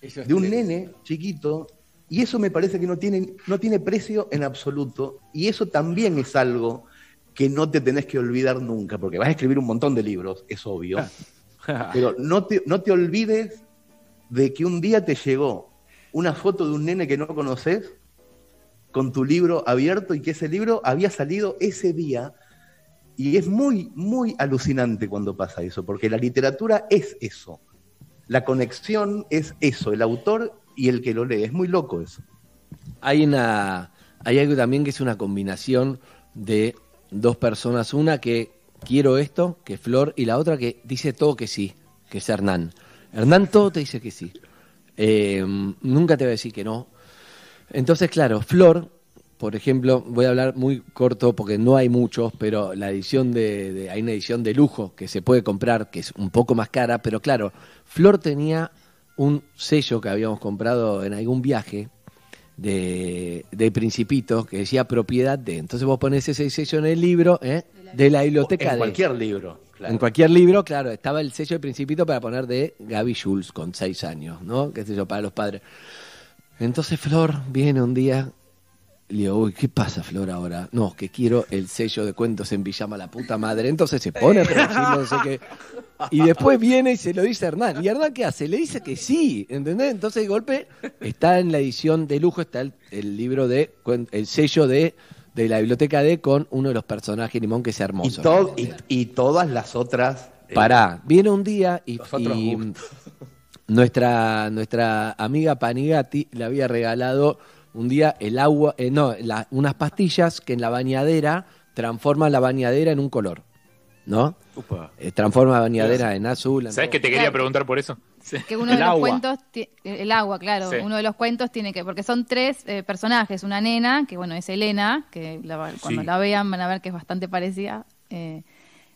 de un nene chiquito, y eso me parece que no tiene, no tiene precio en absoluto, y eso también es algo que no te tenés que olvidar nunca, porque vas a escribir un montón de libros, es obvio, pero no te, no te olvides de que un día te llegó una foto de un nene que no conoces con tu libro abierto y que ese libro había salido ese día. Y es muy, muy alucinante cuando pasa eso, porque la literatura es eso. La conexión es eso, el autor y el que lo lee. Es muy loco eso. Hay una hay algo también que es una combinación de dos personas, una que quiero esto, que Flor, y la otra que dice todo que sí, que es Hernán. Hernán todo te dice que sí. Eh, nunca te va a decir que no. Entonces, claro, Flor, por ejemplo, voy a hablar muy corto porque no hay muchos, pero la edición de, de- hay una edición de lujo que se puede comprar, que es un poco más cara, pero claro, Flor tenía un sello que habíamos comprado en algún viaje de, de Principito que decía propiedad de. Entonces vos pones ese sello en el libro ¿eh? de la biblioteca en de. cualquier libro. claro. En cualquier libro, claro, estaba el sello de Principito para poner de Gaby Jules con seis años, ¿no? Qué sé yo, para los padres. Entonces Flor viene un día y le digo, uy, ¿qué pasa, Flor, ahora? No, que quiero el sello de cuentos en pijama la puta madre. Entonces se pone a no sé qué. Y después viene y se lo dice a Hernán. ¿Y Hernán qué hace? Le dice que sí, ¿entendés? Entonces de golpe está en la edición de lujo, está el, el libro de, el sello de, de la biblioteca D con uno de los personajes Limón que es Y, hermoso. to- y, y todas las otras. eh, Pará, viene un día y, Los otros y gustos. Nuestra, nuestra amiga Panigati le había regalado un día el agua, eh, no, la- unas pastillas que en la bañadera transforman la bañadera en un color, ¿no? Upa. Eh, transforma la bañadera en azul. en ¿Sabes que te quería preguntar por eso? Que uno El de los agua. cuentos, ti- el agua, claro, Sí. uno de los cuentos tiene que, porque son tres eh, personajes, una nena, que bueno, es Elena, que la va- cuando Sí. la vean van a ver que es bastante parecida, eh,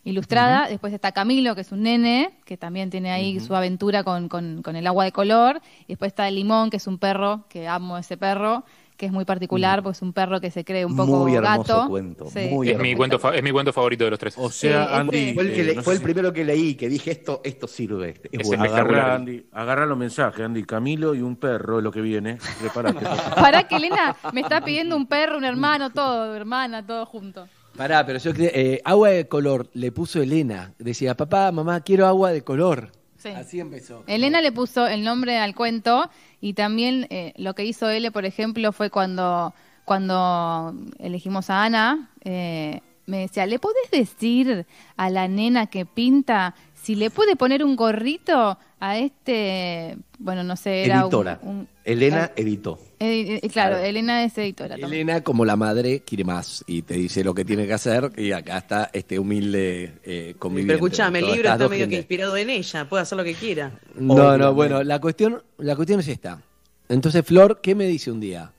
ilustrada, después está Camilo, que es un nene, que también tiene ahí su aventura con, con- con el agua de color, y después está el Limón, que es un perro, que amo ese perro, que es muy particular, porque es un perro que se cree un poco Muy hermoso gato. cuento, Sí. muy Es mi, cuento fa- es mi cuento favorito de los tres. O sea, Sí, Andy. este- Fue el, que eh, le- no fue sé el si- primero que leí que dije esto, esto sirve. Es, Es bueno. Agarra, Andy, agarra los mensajes, Andy. Camilo y un perro es lo que viene. Prepárate. Para que Elena me está pidiendo un perro, un hermano, todo, hermana, todo junto. Pará, pero yo creo, eh, agua de color le puso Elena. Decía, papá, mamá, quiero agua de color. Sí. Así empezó. Elena le puso el nombre al cuento y también eh, lo que hizo L, por ejemplo, fue cuando, cuando elegimos a Ana, eh, me decía, ¿le podés decir a la nena que pinta si le puede poner un gorrito A este, bueno, no sé, era un- Editora. un- Elena editó. Eh, eh, claro, Elena es editora también. Elena, como la madre, quiere más y te dice lo que tiene que hacer. Y acá está este humilde eh, conviviente. Pero escuchame, el libro está medio que inspirado en ella, puede hacer lo que quiera. No, no, bueno, la cuestión, la cuestión es esta. Entonces, Flor, ¿qué me dice un día?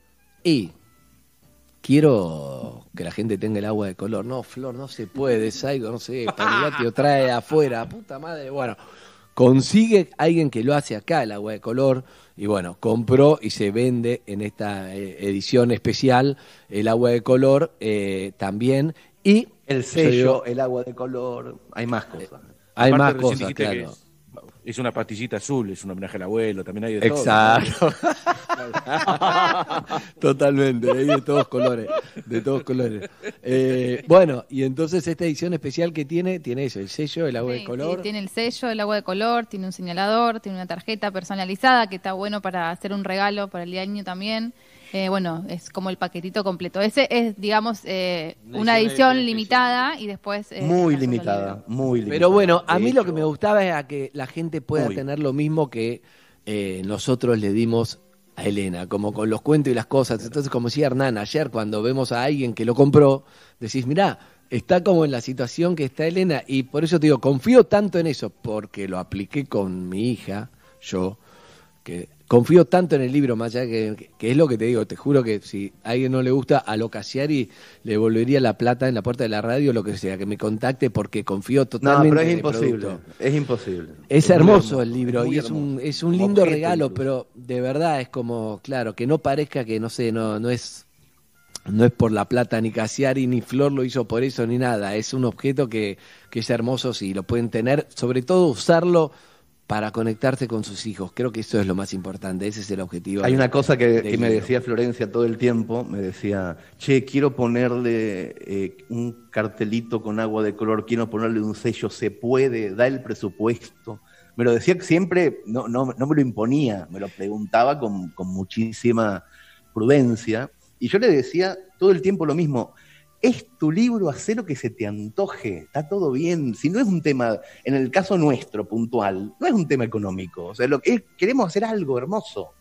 Y quiero que la gente tenga el agua de color. No, Flor, no se puede, Saigo, no sé, Pagliatti lo trae afuera, puta madre. Bueno, consigue alguien que lo hace acá, el agua de color, y bueno, compró y se vende en esta eh, edición especial el agua de color eh, también. Y El sello, el agua de color, hay más cosas. hay Aparte, más cosas, claro. Es, una pastillita azul, es un homenaje al abuelo, también hay de todo. Exacto. Totalmente, hay de todos colores, de todos colores. Eh, bueno, y entonces esta edición especial que tiene, tiene eso, el sello, el agua Sí, de color. sí, tiene el sello, el agua de color, tiene un señalador, tiene una tarjeta personalizada que está bueno para hacer un regalo para el año también. Eh, bueno, es como el paquetito completo. Ese es, digamos, eh, Una edición limitada y después... eh, Muy limitada, muy limitada. Pero bueno, a mí lo que me gustaba era que la gente pueda Muy. tener lo mismo que eh, nosotros le dimos a Elena, como con los cuentos y las cosas. Entonces, como decía Hernán, ayer cuando vemos a alguien que lo compró, decís, mirá, está como en la situación que está Elena, y por eso te digo, confío tanto en eso, porque lo apliqué con mi hija, yo, que confío tanto en el libro, más allá que, que es lo que te digo, te juro que si a alguien no le gusta, a lo Casiari le volvería la plata en la puerta de la radio, lo que sea, que me contacte porque confío No, totalmente pero es en el imposible. Es imposible. Es hermoso el libro y es un, es un lindo objeto regalo, incluso. pero de verdad es como, claro, que no parezca que, no sé, no, no es no es por la plata ni Casiari ni Flor lo hizo por eso ni nada, es un objeto que, que es hermoso si lo pueden tener, sobre todo usarlo para conectarse con sus hijos, creo que eso es lo más importante, ese es el objetivo. Hay una cosa que, me decía Florencia todo el tiempo, me decía, che, quiero ponerle eh, un cartelito con agua de color, quiero ponerle un sello, se puede, da el presupuesto. Me lo decía siempre, no, no, no me lo imponía, me lo preguntaba con, con muchísima prudencia. Y yo le decía todo el tiempo lo mismo, es tu libro, haz lo que se te antoje, está todo bien. Si no es un tema, en el caso nuestro puntual, no es un tema económico. O sea, lo que es- queremos hacer algo hermoso.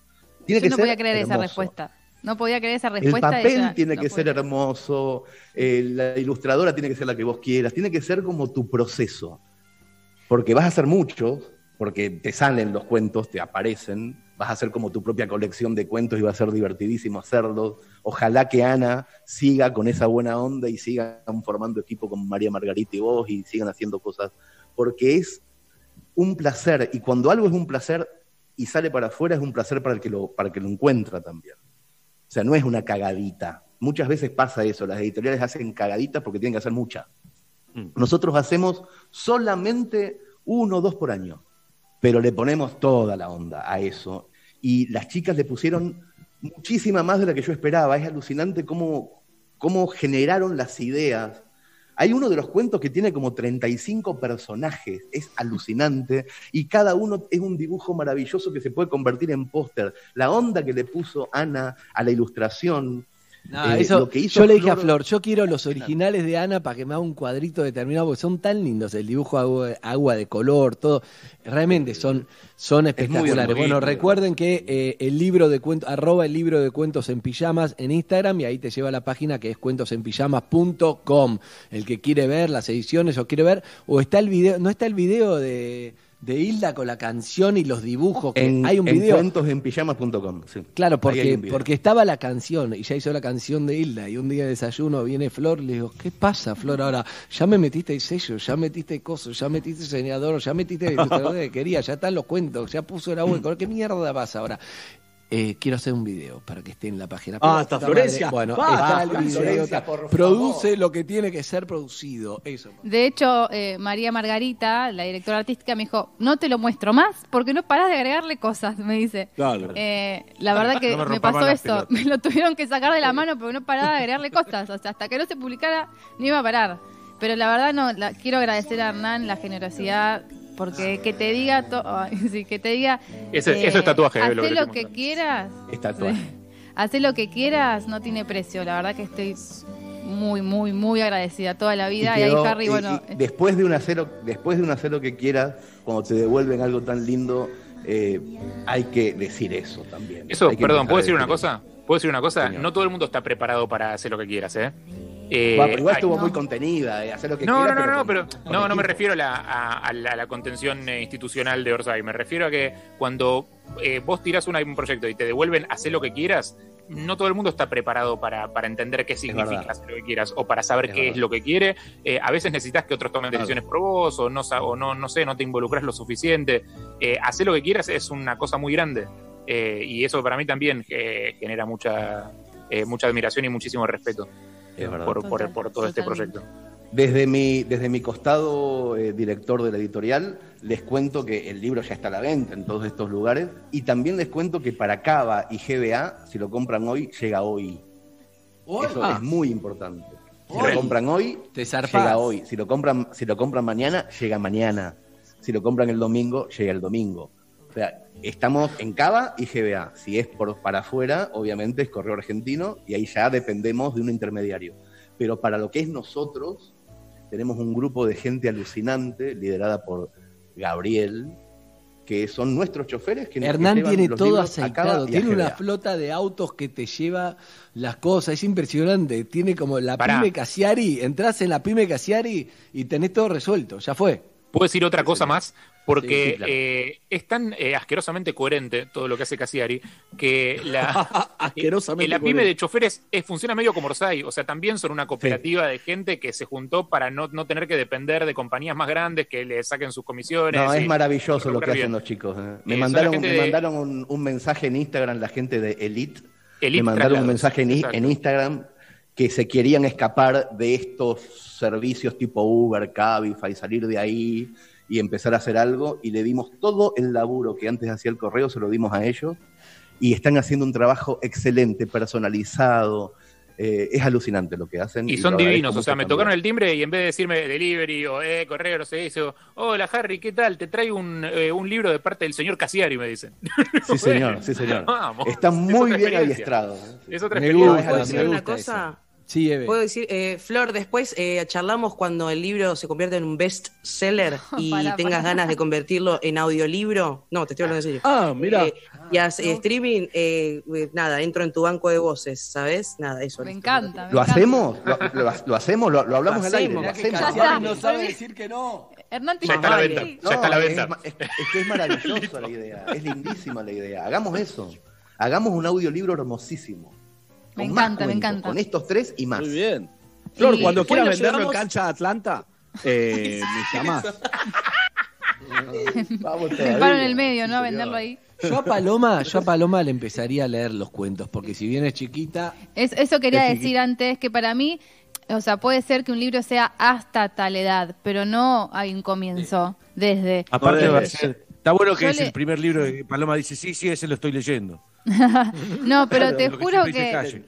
Tiene Yo que no ser podía creer esa respuesta. No podía creer esa El respuesta. papel ella tiene no que ser hermoso, eh, la ilustradora tiene que ser la que vos quieras, tiene que ser como tu proceso. Porque vas a hacer muchos, porque te salen los cuentos, te aparecen, vas a hacer como tu propia colección de cuentos y va a ser divertidísimo hacerlos. Ojalá que Ana siga con esa buena onda y sigan formando equipo con María Margarita y vos y sigan haciendo cosas, porque es un placer y cuando algo es un placer y sale para afuera es un placer para el que lo, para el que lo encuentra también. O sea, no es una cagadita. Muchas veces pasa eso, las editoriales hacen cagaditas porque tienen que hacer muchas. Mm. Nosotros hacemos solamente uno o dos por año, pero le ponemos toda la onda a eso. Y las chicas le pusieron muchísima más de la que yo esperaba. Es alucinante cómo, cómo generaron las ideas. Hay uno de los cuentos que tiene como 35 personajes, es alucinante, y cada uno es un dibujo maravilloso que se puede convertir en póster. La onda que le puso Ana a la ilustración, No, Eh, eso, lo que hizo yo le dije a Flor- yo quiero los originales de Ana para que me haga un cuadrito determinado, porque son tan lindos, el dibujo agua, agua de color, todo, realmente son, son espectaculares. bueno, recuerden que eh, el libro de cuentos, arroba el libro de cuentos en pijamas en Instagram y ahí te lleva a la página que es cuentosenpijamas.com. El que quiere ver las ediciones o quiere ver, o está el video, no está el video de, de Hilda con la canción y los dibujos, que en, hay un en video. sí. Claro, porque, porque estaba la canción y ya hizo la canción de Hilda y un día de desayuno viene Flor le digo, ¿qué pasa Flor ahora? Ya me metiste el sello, ya metiste el coso, ya metiste el señador, ya metiste el ilustrador que quería, ya están los cuentos, ya puso el agua de color, ¿qué mierda pasa ahora? Eh, quiero hacer un video para que esté en la página. Ah, está puta Florencia. madre, Bueno, Basta, está el video. Florencia, por produce lo que tiene que ser producido. Eso. De hecho, eh, María Margarita, la directora artística, me dijo, no te lo muestro más porque no parás de agregarle cosas, me dice. Claro. Eh, la verdad que No me pasó pelotas. me lo tuvieron que sacar de la mano porque no paraba de agregarle cosas, o sea, hasta que no se publicara no iba a parar. Pero la verdad no, la- quiero agradecer a Hernán la generosidad porque que te diga, to- ay, sí, que te diga, Ese- eso es tatuaje, eh, hacé lo que lo que quieras, Es tatuaje. Sí. Hacé lo que quieras, no tiene precio. La verdad que estoy muy, muy, muy agradecida toda la vida. Y, quedó- ahí Harry, y- bueno, y después de un hacer, después de un hacer lo que quieras, cuando te devuelven algo tan lindo, eh, hay que decir eso también. Eso, perdón, ¿puedo decir una cosa? ¿Puedo decir una cosa? Señor. No todo el mundo está preparado para hacer lo que quieras, ¿eh? Eh, Va, pero igual estuvo muy contenida, eh, hacer lo que No, no, no, no, pero no, no me refiero a la, a- a la, a la contención eh, institucional de Orsay. Me refiero a que cuando eh, vos tirás un proyecto y te devuelven hacer lo que quieras, no todo el mundo está preparado para, para entender qué significa hacer lo que quieras o para saber Es qué verdad. es lo que quiere. Eh, a veces necesitas que otros tomen Claro. decisiones por vos o no, o no, no sé, no te involucras lo suficiente. Eh, hacer lo que quieras es una cosa muy grande. Eh, y eso para mí también eh, genera mucha, eh, mucha admiración y muchísimo respeto Es verdad. por, por, Total, por todo este proyecto. Desde mi, desde mi costado eh, director de la editorial, les cuento que el libro ya está a la venta en todos estos lugares y también les cuento que para Cava y GBA, si lo compran hoy, llega hoy. Eso Ah. es muy importante. Si Hoy. lo compran hoy, Te llega hoy. Si lo compran, si lo compran mañana, llega mañana. Si lo compran el domingo, llega el domingo. O sea, estamos en Cava y GBA. Si es por para afuera, obviamente es correo argentino y ahí ya dependemos de un intermediario. Pero para lo que es nosotros, tenemos un grupo de gente alucinante liderada por Gabriel, que son nuestros choferes. Que Hernán tiene los todo aceitado, tiene una flota de autos que te lleva las cosas, es impresionante, tiene como la Pará. pyme Casiari, entras en la pyme Casiari y tenés todo resuelto, ya fue. ¿Puedo decir otra cosa más? Porque Sí, sí, claro. eh, es tan eh, asquerosamente coherente todo lo que hace Casiari que la, Asquerosamente que la pyme de choferes eh, funciona medio como Orsay. O sea, también son una cooperativa de gente que se juntó para no, no tener que depender de compañías más grandes que le saquen sus comisiones. No, es maravilloso lo que hacen los chicos. Me mandaron, me de- mandaron un, un mensaje en Instagram la gente de Elite. Elite me mandaron un mensaje en, i- exacto. en Instagram que se querían escapar de estos servicios tipo Uber, Cabify, salir de ahí y empezar a hacer algo. Y le dimos todo el laburo que antes hacía el correo, se lo dimos a ellos. Y están haciendo un trabajo excelente, personalizado. Eh, es alucinante lo que hacen. Y son divinos, o sea, me tocaron el timbre y en vez de decirme delivery o eh, correo, no sé, dice, hola Harry, ¿qué tal? Te traigo un, eh, un libro de parte del señor Casiari, me dicen. Sí, señor, sí, señor. Vamos, Está es muy bien adiestrado. ¿eh? Es otra Me experiencia. gusta, ¿Puedo me decir una gusta cosa? Sí, Eve. Puedo decir, eh, Flor, después eh, charlamos cuando el libro se convierte en un best seller y tengas ganas de convertirlo en audiolibro. No, te estoy hablando en serio. Ah, mira. Eh, y haz eh, streaming, nada, entro en tu banco de voces, ¿sabes? Nada, eso. me encanta. me ¿Lo encanta. hacemos? ¿Lo, lo- lo hacemos? ¿Lo, lo hablamos Lo al aire? hacemos. ¿Lo hacemos? Ya está. no sabe decir que no. Hernán Ya está a la venta, ya está a la es venta. ma- Es, es que es maravillosa la idea, es lindísima la idea. Hagamos eso. Hagamos un audiolibro hermosísimo. Me Con más encanta, me encanta. Con estos tres y más. Muy bien. Flor, Y cuando quieras lo venderlo en cancha de Atlanta, eh, me llamás. Vamos Me paro en el medio, ¿no? A venderlo ahí. Yo a Paloma, yo a Paloma le empezaría a leer los cuentos, porque si bien es chiquita, Es- eso quería Es decir antes, que para mí, o sea, puede ser que un libro sea hasta tal edad, pero no hay un comienzo desde. Aparte No ser. Está bueno que Yo es le- el primer libro que Paloma dice, sí, sí, ese lo estoy leyendo. No, pero te que juro que,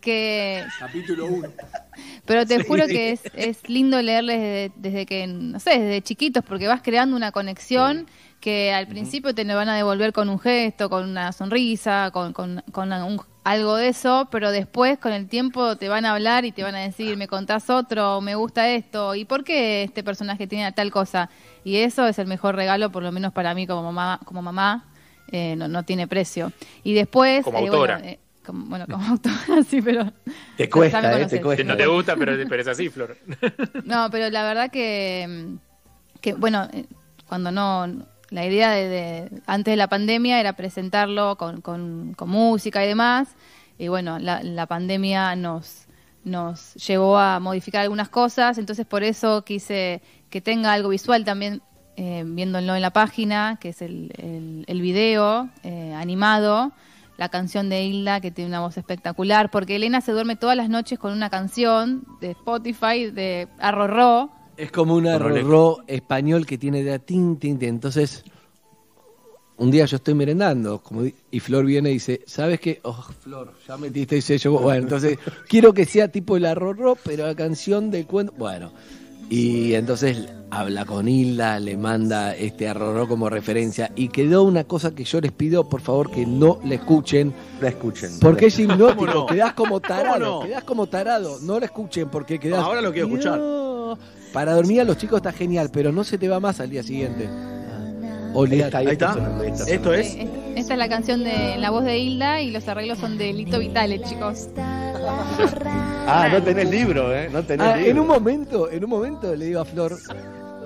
que capítulo 1. Pero te juro que es, es lindo leerles desde, desde que, no sé, desde chiquitos, porque vas creando una conexión que al principio te lo van a devolver con un gesto, con una sonrisa, con, con, con un- algo de eso, pero después con el tiempo te van a hablar y te van a decir, me contás otro, me gusta esto, ¿y por qué este personaje tiene tal cosa? Y eso es el mejor regalo, por lo menos para mí como mamá, como mamá eh, no, no tiene precio. Y después... Como eh, autora. Bueno, eh, como, bueno, como autora, sí, pero... Te cuesta, eh, te cuesta. No te gusta, pero, pero es así, Flor. No, pero la verdad que, mm, que bueno, eh, cuando no, la idea de, de- antes de la pandemia era presentarlo con, con, con música y demás, y bueno, la, la pandemia nos, nos llevó a modificar algunas cosas, entonces por eso quise que tenga algo visual también, eh, viéndolo en la página, que es el, el, el video eh, animado, la canción de Hilda, que tiene una voz espectacular, porque Elena se duerme todas las noches con una canción de Spotify de Arrorró. Es como un arrorró español que tiene de a tin, tin, tin. Entonces, un día yo estoy merendando como di- y Flor viene y dice, ¿sabes qué? Oh, Flor, ya metiste ese yo. Bueno, entonces, quiero que sea tipo el arrorró, pero la canción de cuento. Bueno, Y entonces habla con Hilda, le manda este arroró como referencia y quedó una cosa que yo les pido por favor que no la escuchen La escuchen. porque es ¿Cómo hipnótico, no? quedás como tarado, ¿Cómo no? quedás como tarado, no la escuchen porque quedás Ahora lo quiero escuchar. Para dormir a los chicos está genial, pero no se te va más al día siguiente. Olvidate. Ahí está. sonando, ahí está Esto es. Eh, Esta es la canción de la voz de Hilda y los arreglos son de Lito Vitale, chicos. Ah, no tenés libro, ¿eh? No tenés Ah, libro. en un momento, en un momento le digo a Flor,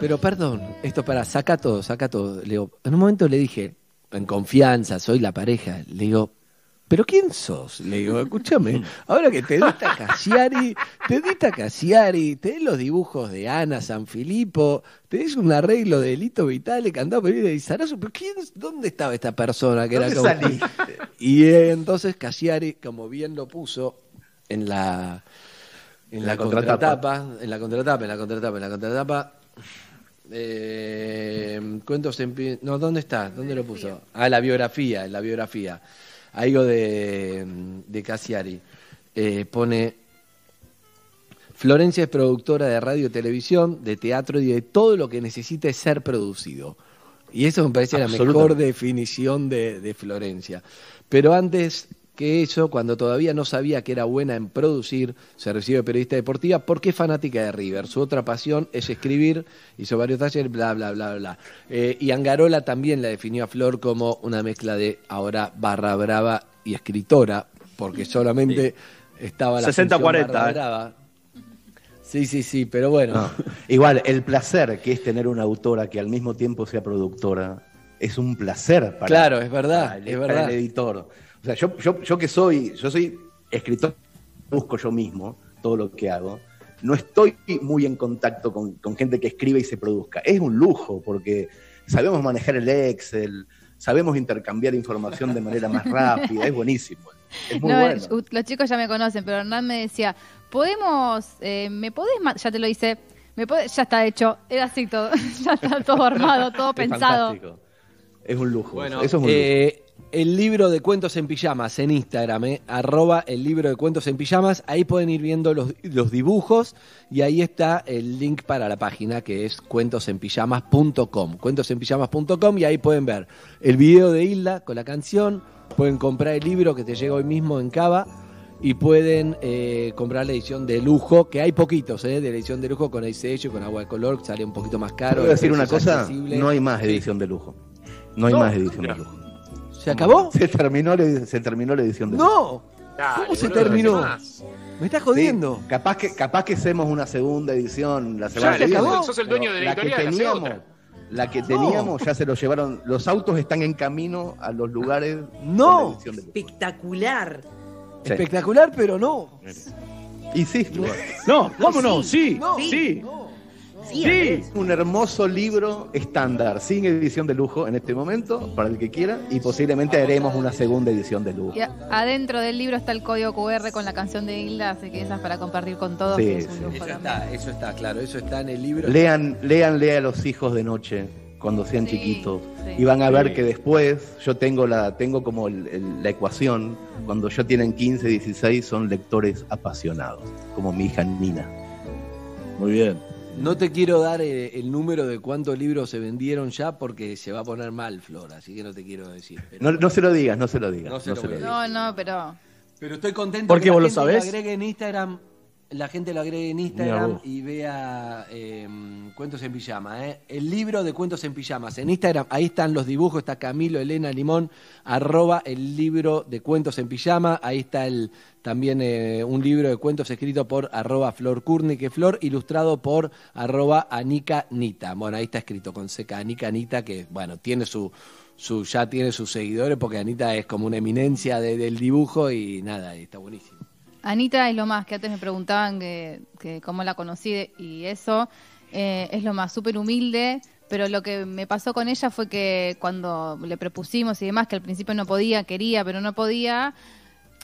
pero perdón, esto para, saca todo, saca todo. Le digo, en un momento le dije, en confianza, soy la pareja, le digo, ¿pero quién sos? Le digo, escúchame, ahora que te diste a Cassiari, te diste a Cassiari, te di los dibujos de Ana San Filipo, te des un arreglo de Lito Vitale, cantado por de Sarazo, pero quién, ¿dónde estaba esta persona que era ¿Dónde como... saliste? Y eh, entonces Cassiari, como bien lo puso en la en la, La contratapa. contratapa, en la contratapa, en la contratapa, en la contratapa. eh, cuentos en no, ¿dónde está? ¿Dónde lo puso? Ah, la biografía, en la biografía. Algo de, de Cassiari. Eh, pone Florencia es productora de radio y televisión, de teatro y de todo lo que necesita es ser producido. Y eso me parece la mejor definición de, de Florencia. Pero antes que eso, cuando todavía no sabía que era buena en producir, se recibe periodista deportiva porque es fanática de River. Su otra pasión es escribir, hizo varios talleres, bla, bla, bla, bla. Eh, y Angarola también la definió a Flor como una mezcla de ahora barra brava y escritora, porque solamente estaba la 60-40, función barra eh. brava. Sí, sí, sí, pero bueno. No. Igual, el placer que es tener una autora que al mismo tiempo sea productora es un placer para, Claro, es verdad, para el, es para verdad. el editor. Sea, yo, yo, yo que soy, yo soy escritor, busco yo mismo todo lo que hago. No estoy muy en contacto con, con gente que escribe y se produzca. Es un lujo porque sabemos manejar el Excel, sabemos intercambiar información de manera más rápida, es buenísimo. Es muy No, bueno. u- los chicos ya me conocen, pero Hernán me decía, podemos, eh, ¿me podés, ya te lo hice, me podés- ya está hecho, era así todo, ya está todo armado, todo Es pensado. fantástico. Es un lujo. Bueno, eso es un lujo. El libro de cuentos en pijamas en Instagram, eh, arroba el libro de cuentos en pijamas, ahí pueden ir viendo los, los dibujos y ahí está el link para la página que es cuentosenpijamas.com, cuentosenpijamas.com y ahí pueden ver el video de Hilda con la canción, pueden comprar el libro que te llega hoy mismo en Cava y pueden eh, comprar la edición de lujo, que hay poquitos, eh, de la edición de lujo con el sello, con agua de color, que sale un poquito más caro. Te voy a decir una cosa, accesible. no hay más edición de lujo. No hay No, más edición de lujo. ¿Se acabó? Se terminó, la- se terminó la edición de. ¡No! Dale, ¿Cómo se boludo, terminó? ¿Me estás Sí, jodiendo? capaz que capaz que hacemos una segunda edición la semana se que acabó? Sos el dueño de la que editorial, hacé teníamos, la que teníamos ya se lo llevaron. Los autos están en camino a los lugares. No. la. Espectacular. Sí. Espectacular, pero no. Y sí, No, ¿cómo no? Sí, No, sí. no. Sí, un hermoso libro estándar, sin edición de lujo en este momento, para el que quiera, y posiblemente haremos una segunda edición de lujo. Y adentro del libro está el código QR con la canción de Hilda, así que esa es para compartir con todos, Sí, que es un sí. lujo Eso también. está, eso está, claro, eso está en el libro. Lean, lean, lean a los hijos de noche cuando sean Sí, chiquitos sí. y van a ver Sí. que después yo tengo la tengo como el- el- la ecuación cuando ya tienen 15, 16 son lectores apasionados, como mi hija Nina. Muy bien. No te quiero dar eh, el número de cuántos libros se vendieron ya porque se va a poner mal, Flor, así que no te quiero decir. Pero, No, no se lo digas, no se lo digas. No No se se, lo digas. No, no, pero pero estoy contento ¿Por que qué la vos lo gente sabés? agregue en Instagram, la gente lo agregue en Instagram y vea eh, Cuentos en Pijama. eh. El libro de Cuentos en Pijamas. En Instagram, ahí están los dibujos, está Camilo, Elena, Limón, arroba el libro de Cuentos en Pijama. Ahí está el también eh, un libro de cuentos escrito por arroba Flor que Flor, ilustrado por arroba Anika Nita. Bueno, ahí está escrito con seca Anika Nita, que bueno, tiene su, su, ya tiene sus seguidores, porque Anita es como una eminencia de- del dibujo y nada, está buenísimo. Anita es lo más, que antes me preguntaban que, que cómo la conocí y eso, eh, es lo más, súper humilde, pero lo que me pasó con ella fue que cuando le propusimos y demás, que al principio no podía, quería, pero no podía,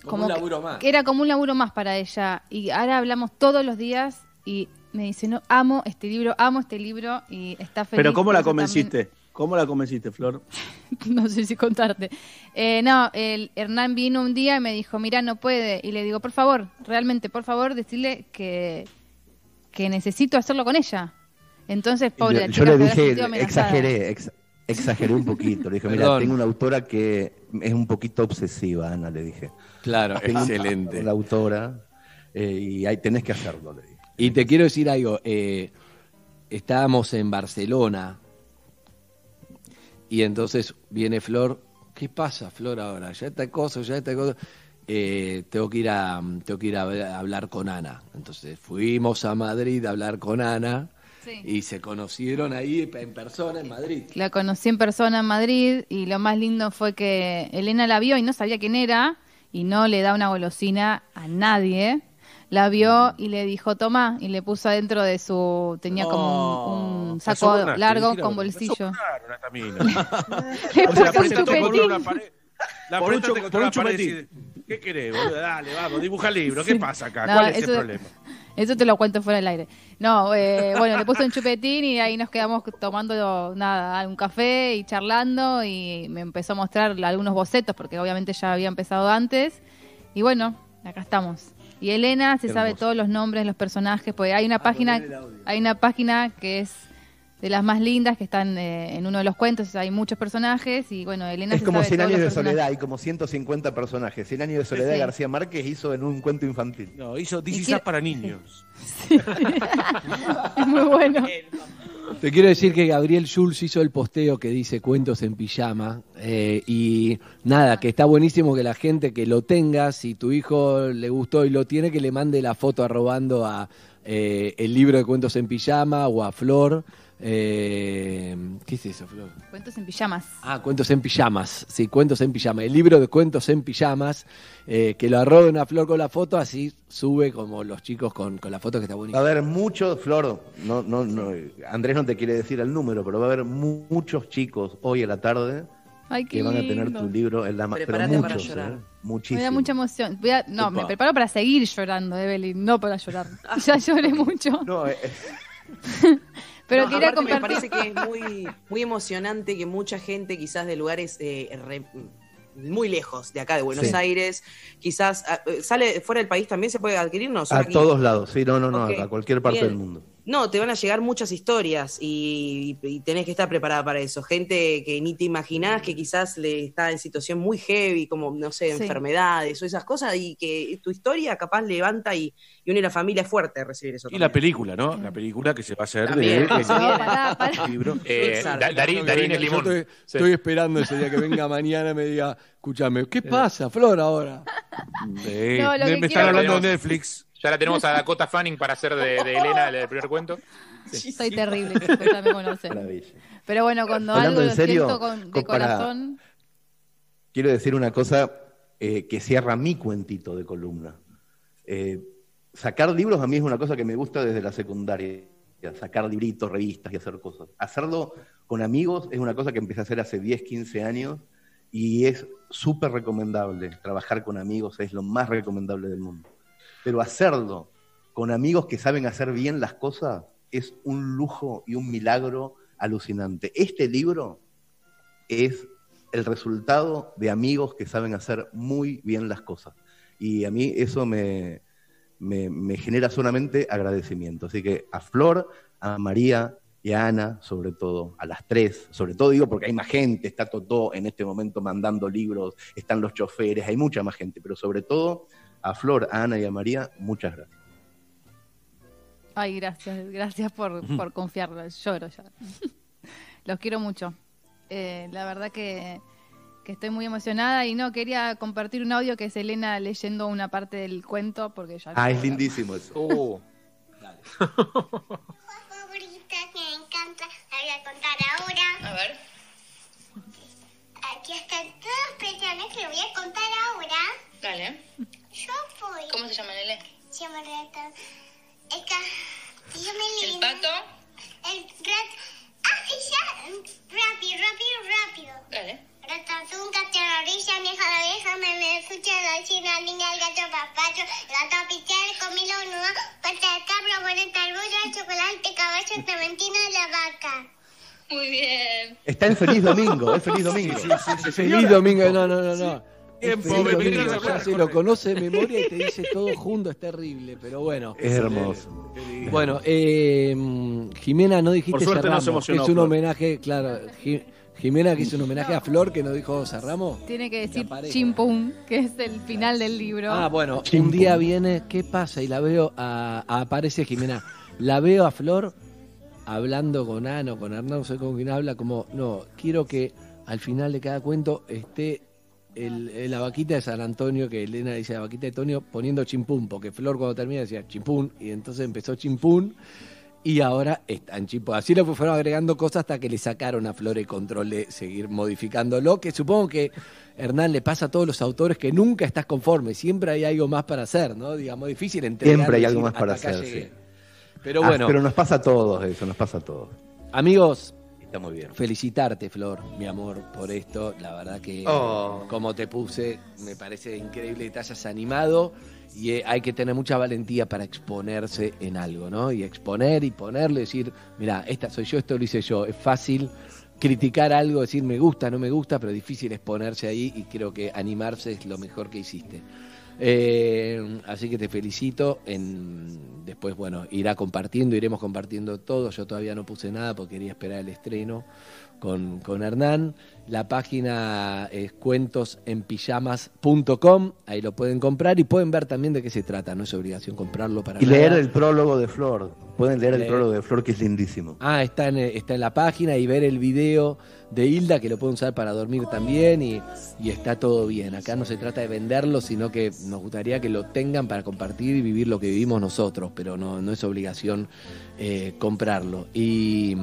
Como un que- laburo más. que era como un laburo más para ella. Y ahora hablamos todos los días y me dice, no, amo este libro, amo este libro y está feliz. Pero ¿cómo la también- convenciste? ¿Cómo la convenciste, Flor? no sé si contarte. Eh, no, el Hernán vino un día y me dijo, mira, no puede. Y le digo, por favor, realmente, por favor, decirle que, que necesito hacerlo con ella. Entonces, pobre, la yo, chica yo le dije, exageré, ex- exageré un poquito. Le dije, mira, tengo una autora que es un poquito obsesiva, Ana, le dije. Claro, Tengo excelente. La autora, eh, y ahí tenés que hacerlo, le dije. Y te quiero decir algo. eh, estábamos en Barcelona y entonces viene Flor. ¿Qué pasa, Flor, ahora? Ya está cosa, ya está cosa. Eh, tengo que ir a tengo que ir a, hablar con Ana. Entonces fuimos a Madrid a hablar con Ana Sí. y se conocieron ahí en persona en Madrid. La conocí en persona en Madrid y lo más lindo fue que Elena la vio y no sabía quién era y no le da una golosina a nadie. La vio y le dijo, toma, y le puso adentro de su, tenía como un, un La saco sobornaste, largo con bolsillo. un. La Por un por un y chupetín. ¿Qué querés, boludo? Dale, vamos, dibuja el libro. ¿Qué pasa acá? No, ¿Cuál es el problema? Eso te lo cuento fuera del aire. No, eh, bueno, le puso un chupetín y ahí nos quedamos tomando nada, un café y charlando y me empezó a mostrar algunos bocetos porque obviamente ya había empezado antes. Y bueno, acá estamos. Y Elena se sabe Hermoso. todos los nombres de los personajes, porque hay una página, hay una página que es de las más lindas que están eh, en uno de los cuentos, hay muchos personajes y bueno, Elena Es se como sabe 100 todos años de personajes. soledad, hay como 150 personajes. 100 años de soledad Sí. García Márquez hizo en un cuento infantil. No, hizo DC para niños. Es muy bueno. Te quiero decir que Gabriel Schulz hizo el posteo que dice cuentos en pijama eh, y nada, que está buenísimo que la gente que lo tenga, si tu hijo le gustó y lo tiene, que le mande la foto arrobando a eh, el libro de cuentos en pijama o a Flor. Eh, ¿Qué es eso, Flor? Cuentos en pijamas. Ah, cuentos en pijamas. Sí, cuentos en pijama. El libro de cuentos en pijamas, eh, que lo arroben a Flor con la foto, así sube como los chicos con, con la foto que está Va a haber muchos, Flor, no, no, no, Andrés no te quiere decir el número, pero va a haber mu- muchos chicos hoy a la tarde Ay, que van a tener lindo. tu libro en la mano. Pero para llorar. ¿eh? Me da mucha emoción. Voy a- no, Opa. me preparo para seguir llorando, Evelyn, no para llorar. Ya lloré mucho. No, eh, eh, Pero No, quería aparte me parece que es muy, muy emocionante que mucha gente, quizás de lugares eh, re- muy lejos de acá, de Buenos Sí. Aires, quizás ah, eh, sale fuera del país también se puede adquirir, no, a aquí. todos lados, sí, no, no, no, Ok, a cualquier parte bien. del mundo. No, te van a llegar muchas historias y, y tenés que estar preparada para eso. Gente que ni te imaginás que quizás le está en situación muy heavy, como, no sé, Sí. enfermedades o esas cosas, y que tu historia capaz levanta y, y une a la familia es fuerte recibir eso. Y la película, ¿no? La película que se va a hacer También. de el libro. Eh, Darín, Darín es Yo limón. estoy, Sí. estoy esperando ese día que venga mañana y me diga, escúchame, ¿qué pasa, Flor, ahora? Sí. No, lo me que me quiero- están hablando de Netflix. Ya la tenemos a Dakota Fanning para hacer de, de Elena el primer cuento. Soy terrible, ya me. Maravilla. Pero bueno, cuando Hablando algo en lo serio, siento con, de corazón. Quiero decir una cosa eh, que cierra mi cuentito de columna. Eh, sacar libros a mí es una cosa que me gusta desde la secundaria. Sacar libritos, revistas y hacer cosas. Hacerlo con amigos es una cosa que empecé a hacer hace 10, 15 años y es súper recomendable. Trabajar con amigos es lo más recomendable del mundo. Pero hacerlo con amigos que saben hacer bien las cosas es un lujo y un milagro alucinante. Este libro es el resultado de amigos que saben hacer muy bien las cosas. Y a mí eso me, me, genera solamente agradecimiento. Así que a Flor, a María y a Ana, sobre todo, a las tres, sobre todo digo porque hay más gente, está Totó en este momento mandando libros, están los choferes, hay mucha más gente, pero sobre todo a Flor, a Ana y a María, muchas gracias. Ay, gracias, gracias por, por confiar. Lloro ya. Los quiero mucho. Eh, la verdad que, que estoy muy emocionada y no, quería compartir un audio que es Elena leyendo una parte del cuento porque ya... Ah, es lindísimo eso. Uh, favorita que me encanta, la voy a contar ahora. A ver. Aquí están todas las personas que voy a contar ahora. Dale. Yo fui. ¿Cómo se llama, Nele? Se llama Rata. Esta. Se llama El Elena. pato. El rato. Ah, ella. Rápido, rápido, rápido. Dale. Ratatouille, terrorista, mi hija la vieja, me me escucha la china, niña, el gato papacho, el gato pichar, el comilo nudo, pata de cabra, boneta, el bollo, el chocolate, caballo, el clementino, la vaca. Muy bien. Está en Feliz Domingo, es Feliz Domingo. Feliz domingo, no, no, no, no. Tiempo, me a hablar ya se con lo conoce de memoria y te dice todo junto, es terrible, pero bueno. Es hermoso. Bueno, eh, Jimena, no dijiste Por suerte no cerramos, se emocionó, que es un homenaje, claro, Ji- Jimena que hizo un homenaje a Flor que no dijo cerramos. Tiene que decir chimpum, que es el final del libro. Ah, bueno, un día viene, ¿qué pasa? Y la veo, a, a- aparece Jimena, la veo a Flor hablando con Ana o con Hernán, no sé con quién habla, como, no, quiero que al final de cada cuento esté el, el- la vaquita de San Antonio, que Elena dice la vaquita de Antonio, poniendo chimpún, porque Flor cuando termina decía chimpún, y entonces empezó chimpún. Y ahora está en chimpún. Así le fueron agregando cosas hasta que le sacaron a Flor el control de seguir modificándolo, que supongo que Hernán le pasa a todos los autores que nunca estás conforme, siempre hay algo más para hacer, ¿no? Digamos, difícil entregar. Siempre hay algo más para "Hasta acá hacer, llegué". sí. Pero Ah, bueno, pero nos pasa a todos eso, nos pasa a todos. amigos, Está muy bien. felicitarte, Flor, mi amor, por esto. La verdad que, Oh. como te puse, me parece increíble que te hayas animado y eh, hay que tener mucha valentía para exponerse en algo, ¿no? Y exponer y ponerle, decir, mira, esta soy yo, esto lo hice yo. Es fácil criticar algo, decir me gusta, no me gusta, pero difícil es ponerse ahí y creo que animarse es lo mejor que hiciste. Eh, así que te felicito. En, después, bueno, irá compartiendo, iremos compartiendo todo. Yo todavía no puse nada porque quería esperar el estreno con, con Hernán. La página es cuentosenpijamas.com. Ahí lo pueden comprar y pueden ver también de qué se trata. No es obligación comprarlo para Y nada. leer el prólogo de Flor. Pueden leer el prólogo de Flor, que es lindísimo. Ah, está en, está en la página y ver el video de Hilda que lo pueden usar para dormir también y, y está todo bien. Acá no se trata de venderlo, sino que nos gustaría que lo tengan para compartir y vivir lo que vivimos nosotros, pero no, no es obligación eh, comprarlo. Y,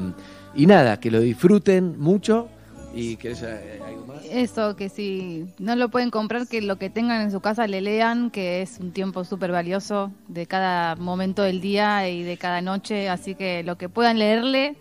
y nada, que lo disfruten mucho y querés eh, algo más. Eso, que si no lo pueden comprar, que lo que tengan en su casa le lean, que es un tiempo súper valioso de cada momento del día y de cada noche, así que lo que puedan leerle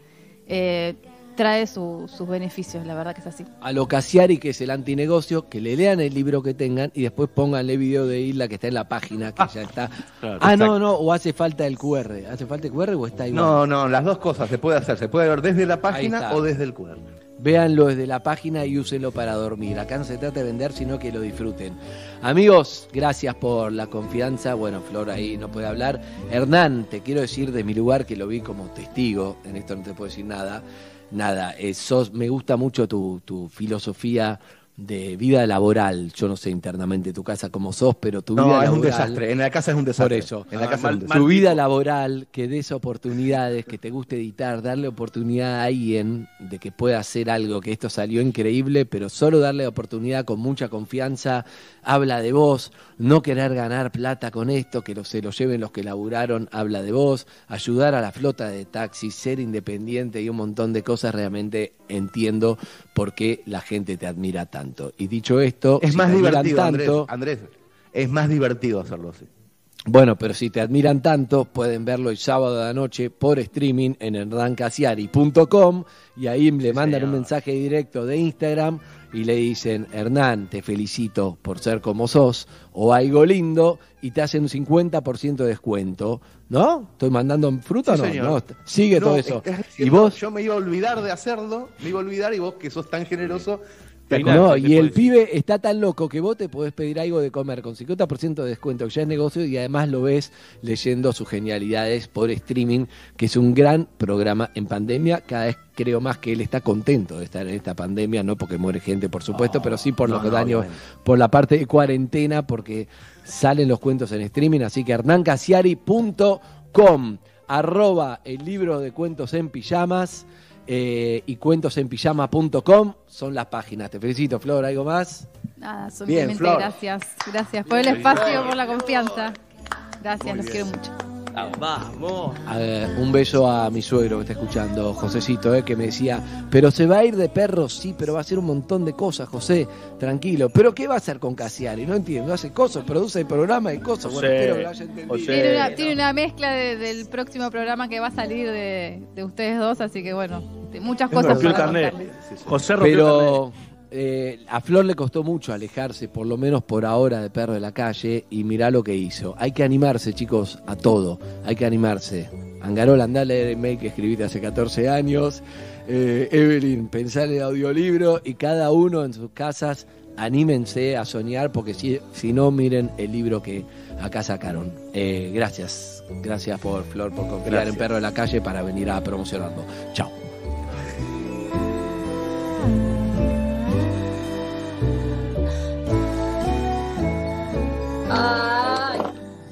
eh, trae su- sus beneficios, la verdad que es así. A lo Casiari, que es el antinegocio, que le lean el libro que tengan y después pónganle video de Hilda que está en la página, que ya está. Claro, ah, no, exacto. no, o hace falta el QR. ¿Hace falta el QR o está igual? No, no, las dos cosas se puede hacer. Se puede ver desde la página o desde el QR. Véanlo desde la página y úsenlo para dormir. Acá no se trata de vender, sino que lo disfruten. Amigos, gracias por la confianza. Bueno, Flor ahí no puede hablar. Hernán, te quiero decir de mi lugar que lo vi como testigo. En esto no te puedo decir nada. Nada, eh, sos, me gusta mucho tu, tu filosofía de vida laboral. Yo no sé internamente tu casa como sos, pero tu vida No, es laboral. un desastre. En la casa es un desastre. Por eso. En la Ah, casa mal- es un mal- tu desastre. vida laboral, que des oportunidades, que te guste editar, darle oportunidad a alguien de que pueda hacer algo, que esto salió increíble, pero solo darle oportunidad con mucha confianza, habla de vos, no querer ganar plata con esto, que lo, se lo lleven los que laburaron, habla de vos, ayudar a la flota de taxis, ser independiente y un montón de cosas, realmente entiendo por qué la gente te admira tanto. Y dicho esto, Es si más divertido, Andrés, tanto, Andrés. Es más divertido hacerlo así. bueno, pero si te admiran tanto, pueden verlo el sábado de la noche por streaming en hernancasiari.com y ahí le mandan un mensaje directo de Instagram y le dicen, Hernán, te felicito por ser como sos, o algo lindo, y te hacen un 50% de descuento, ¿no? ¿Estoy mandando fruta Sí, o no? No, Sigue No, todo eso. Y vos... Yo me iba a olvidar de hacerlo, me iba a olvidar y vos que sos tan generoso. No, y el pibe está tan loco que vos te podés pedir algo de comer con 50% de descuento, que ya es negocio, y además lo ves leyendo sus genialidades por streaming, que es un gran programa en pandemia. Cada vez creo más que él está contento de estar en esta pandemia, no porque muere gente, por supuesto, pero sí por no, los no, daños, por la parte de cuarentena, porque salen los cuentos en streaming. Así que hernancasiari.com, arroba el libro de cuentos en pijamas eh, y cuentosenpijama.com son las páginas. Te felicito, Flor. ¿Algo más? Nada, simplemente Flor. gracias. Gracias por el espacio, por la confianza. Gracias, los quiero mucho. Vamos. Un beso a mi suegro que está escuchando, Josecito, eh, que me decía, pero se va a ir de perro, sí, pero va a hacer un montón de cosas, José, tranquilo. ¿Pero qué va a hacer con Casiari? No entiendo, hace cosas, produce el programa y cosas. Bueno, José, espero que lo haya entendido. José. Tiene una, no. tiene una mezcla de- del próximo programa que va a salir de, de ustedes dos, así que bueno, de muchas cosas Rompió el para carnet. contarles. José rompió el carnet. Eh, a Flor le costó mucho alejarse, por lo menos por ahora, de perro de la calle y mirá lo que hizo. Hay que animarse, chicos, a todo. Hay que animarse. Angarola, andá a leer el mail que escribiste hace 14 años. Eh, Evelyn, pensar en el audiolibro y cada uno en sus casas anímense a soñar, porque si, si no, miren el libro que acá sacaron. Eh, gracias, gracias por Flor, por confiar en Perro de la Calle para venir a promocionarlo. Chao.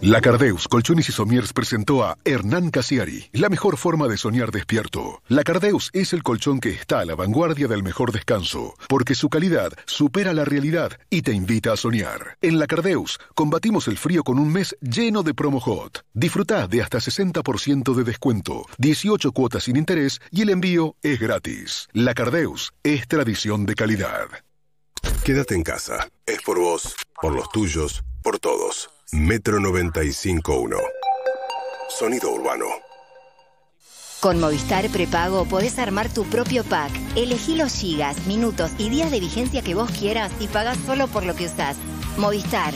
La Cardeus Colchones y Somiers presentó a Hernán Casiari, la mejor forma de soñar despierto. La Cardeus es el colchón que está a la vanguardia del mejor descanso, porque su calidad supera la realidad y te invita a soñar. En La Cardeus combatimos el frío con un mes lleno de promo hot. Disfrutá de hasta 60% de descuento, 18 cuotas sin interés y el envío es gratis. La Cardeus es tradición de calidad. Quédate en casa. Es por vos, por los tuyos, por todos. Metro 95.1. Sonido urbano. Con Movistar Prepago podés armar tu propio pack. Elegí los gigas, minutos y días de vigencia que vos quieras y pagás solo por lo que usás. Movistar.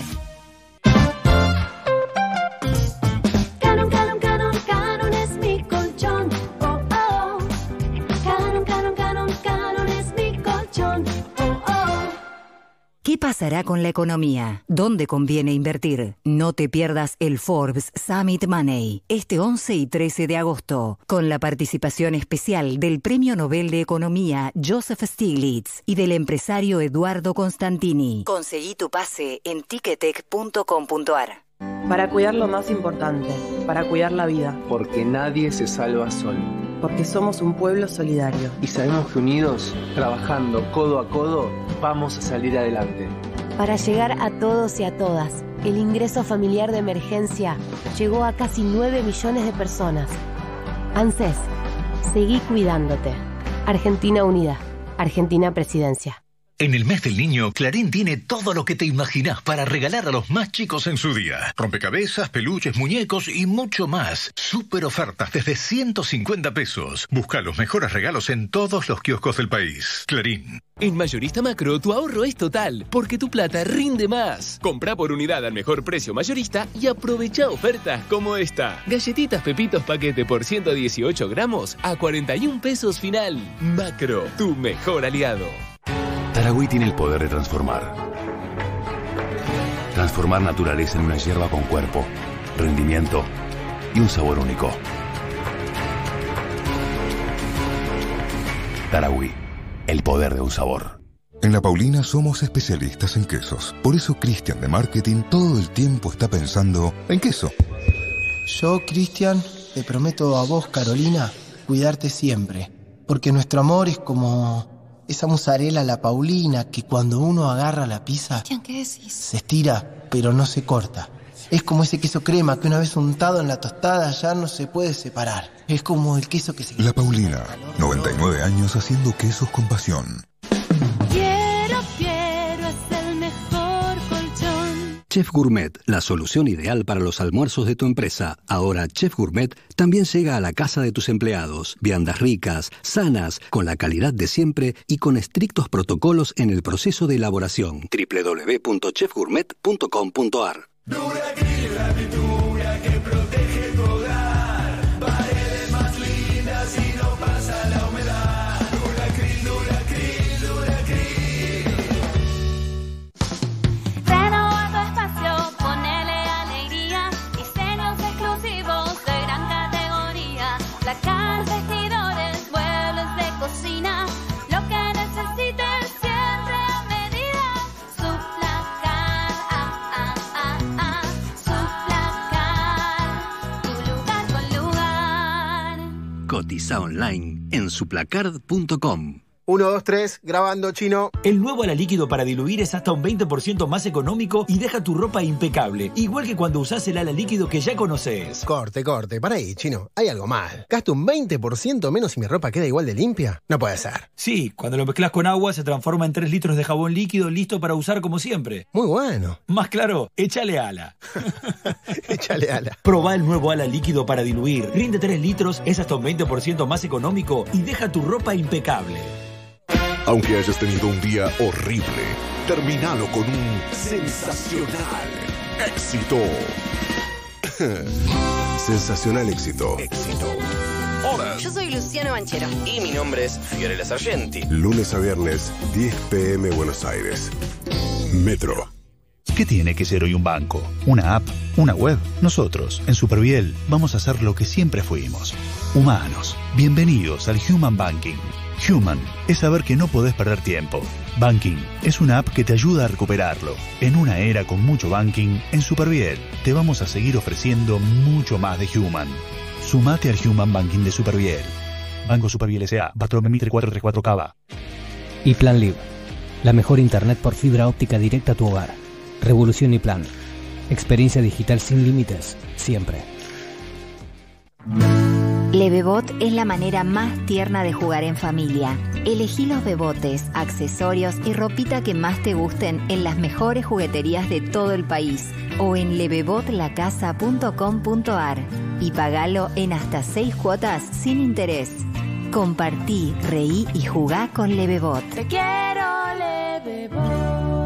¿Qué pasará con la economía? ¿Dónde conviene invertir? No te pierdas el Forbes Summit Money este 11 y 13 de agosto, con la participación especial del Premio Nobel de Economía Joseph Stiglitz y del empresario Eduardo Constantini. Conseguí tu pase en ticketek.com.ar. Para cuidar lo más importante, para cuidar la vida, Porque nadie se salva solo. Porque somos un pueblo solidario. Y sabemos que unidos, trabajando codo a codo, vamos a salir adelante. Para llegar a todos y a todas, el ingreso familiar de emergencia llegó a casi 9 millones de personas. ANSES, seguí cuidándote. Argentina Unida, Argentina Presidencia. En el mes del niño, Clarín tiene todo lo que te imaginas para regalar a los más chicos en su día. Rompecabezas, peluches, muñecos y mucho más. Super ofertas desde 150 pesos. Busca los mejores regalos en todos los kioscos del país. Clarín. En Mayorista Macro tu ahorro es total, porque tu plata rinde más. Compra por unidad al mejor precio mayorista y aprovecha ofertas como esta. Galletitas Pepitos paquete por 118 gramos a 41 pesos final. Macro, tu mejor aliado. Taragüí tiene el poder de transformar. Transformar naturaleza en una hierba con cuerpo, rendimiento y un sabor único. Taragüí, el poder de un sabor. En La Paulina somos especialistas en quesos. Por eso Cristian de Marketing todo el tiempo está pensando en queso. Yo, Cristian, te prometo a vos, Carolina, cuidarte siempre. Porque nuestro amor es como esa mozzarella la Paulina que cuando uno agarra la pizza ¿qué decís? se estira, pero no se corta. Es como ese queso crema que una vez untado en la tostada ya no se puede separar. Es como el queso que se... La Paulina, 99 años haciendo quesos con pasión. Chef Gourmet, la solución ideal para los almuerzos de tu empresa. Ahora Chef Gourmet también llega a la casa de tus empleados. Viandas ricas, sanas, con la calidad de siempre y con estrictos protocolos en el proceso de elaboración. www.chefgourmet.com.ar que protege Online en suplacard.com. 1, 2, 3, grabando chino. El nuevo ala líquido para diluir es hasta un 20% más económico y deja tu ropa impecable, igual que cuando usás el ala líquido que ya conoces. Corte, corte, para ahí, chino. Hay algo mal. ¿Gasto un 20% menos y mi ropa queda igual de limpia? No puede ser. Sí, cuando lo mezclas con agua se transforma en 3 litros de jabón líquido listo para usar como siempre. Muy bueno. Más claro, échale ala. échale ala. Probá el nuevo ala líquido para diluir. Rinde 3 litros, es hasta un 20% más económico y deja tu ropa impecable. Aunque hayas tenido un día horrible, terminalo con un sensacional éxito. sensacional éxito. Éxito. Hola. Yo soy Luciano Banchero. Y mi nombre es Fiorella Sargenti. Lunes a viernes, 10 pm Buenos Aires. Metro. ¿Qué tiene que ser hoy un banco? ¿Una app? ¿Una web? Nosotros, en Superviel, vamos a hacer lo que siempre fuimos. Humanos. Bienvenidos al Human Banking. Human es saber que no podés perder tiempo. Banking es una app que te ayuda a recuperarlo. En una era con mucho banking, en Superviel te vamos a seguir ofreciendo mucho más de Human. Sumate al Human Banking de Superviel. Banco Superviel S.A. Patrón Mitre 434 Cava. Y Plan Live. La mejor internet por fibra óptica directa a tu hogar. Revolución y Plan. Experiencia digital sin límites, siempre. Levebot es la manera más tierna de jugar en familia. Elegí los bebotes, accesorios y ropita que más te gusten en las mejores jugueterías de todo el país o en levebotlacasa.com.ar y pagalo en hasta seis cuotas sin interés. Compartí, reí y jugá con Levebot. Te quiero, Levebot.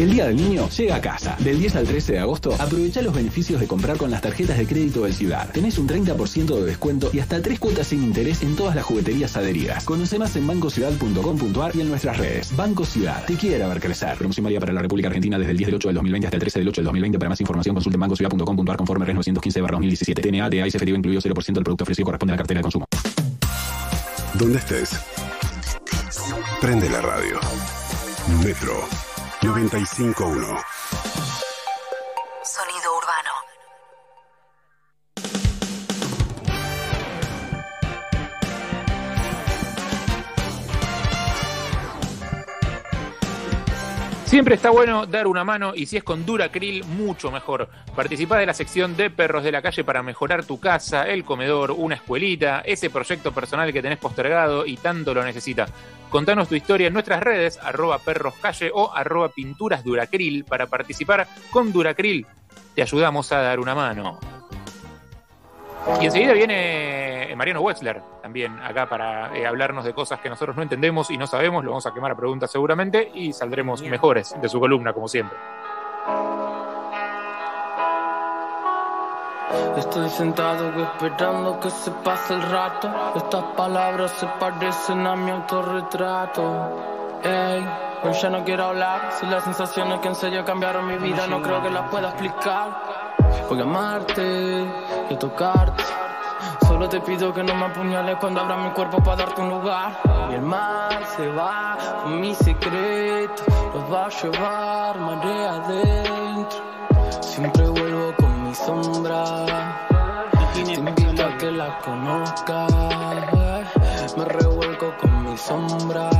El Día del Niño llega a casa. Del 10 al 13 de agosto, aprovecha los beneficios de comprar con las tarjetas de crédito del Ciudad. Tenés un 30% de descuento y hasta 3 cuotas sin interés en todas las jugueterías adheridas. Conoce más en bancociudad.com.ar y en nuestras redes. Banco Ciudad. Te quiere ver crecer. Promoción válida para la República Argentina desde el 10 del 8 del 2020 hasta el 13 del 8 del 2020. Para más información consulte bancociudad.com.ar conforme RES 915-2017. TNA, de AIS incluido 0% del producto ofrecido corresponde a la cartera de consumo. Donde estés. Prende la radio. Metro 95.1. Siempre está bueno dar una mano y si es con Duracril, mucho mejor. Participá de la sección de Perros de la Calle para mejorar tu casa, el comedor, una escuelita, ese proyecto personal que tenés postergado y tanto lo necesita. Contanos tu historia en nuestras redes, arroba perroscalle o arroba pinturas Duracril para participar con Duracril. Te ayudamos a dar una mano. Y enseguida viene Mariano Wexler también acá para eh, hablarnos de cosas que nosotros no entendemos y no sabemos. Lo vamos a quemar a preguntas seguramente y saldremos mejores de su columna, como siempre. Estoy sentado esperando que se pase el rato. Estas palabras se parecen a mi autorretrato. Ey, hoy ya no quiero hablar. Si las sensaciones que en serio cambiaron mi vida, no creo que las pueda explicar. Voy a amarte y a tocarte. Solo te pido que no me apuñales cuando abra mi cuerpo para darte un lugar. Y el mar se va con mi secreto. Los va a llevar marea adentro. Siempre vuelvo con mi sombra. Te invito a que la conozcas. Me revuelco con mi sombra.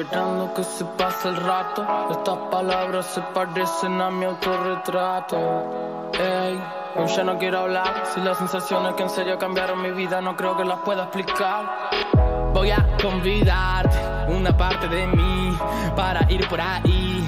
Esperando que se pase el rato. Estas palabras se parecen a mi autorretrato. Ey, hoy ya no quiero hablar. Si las sensaciones que en serio cambiaron mi vida, no creo que las pueda explicar. Voy a convidarte una parte de mí para ir por ahí.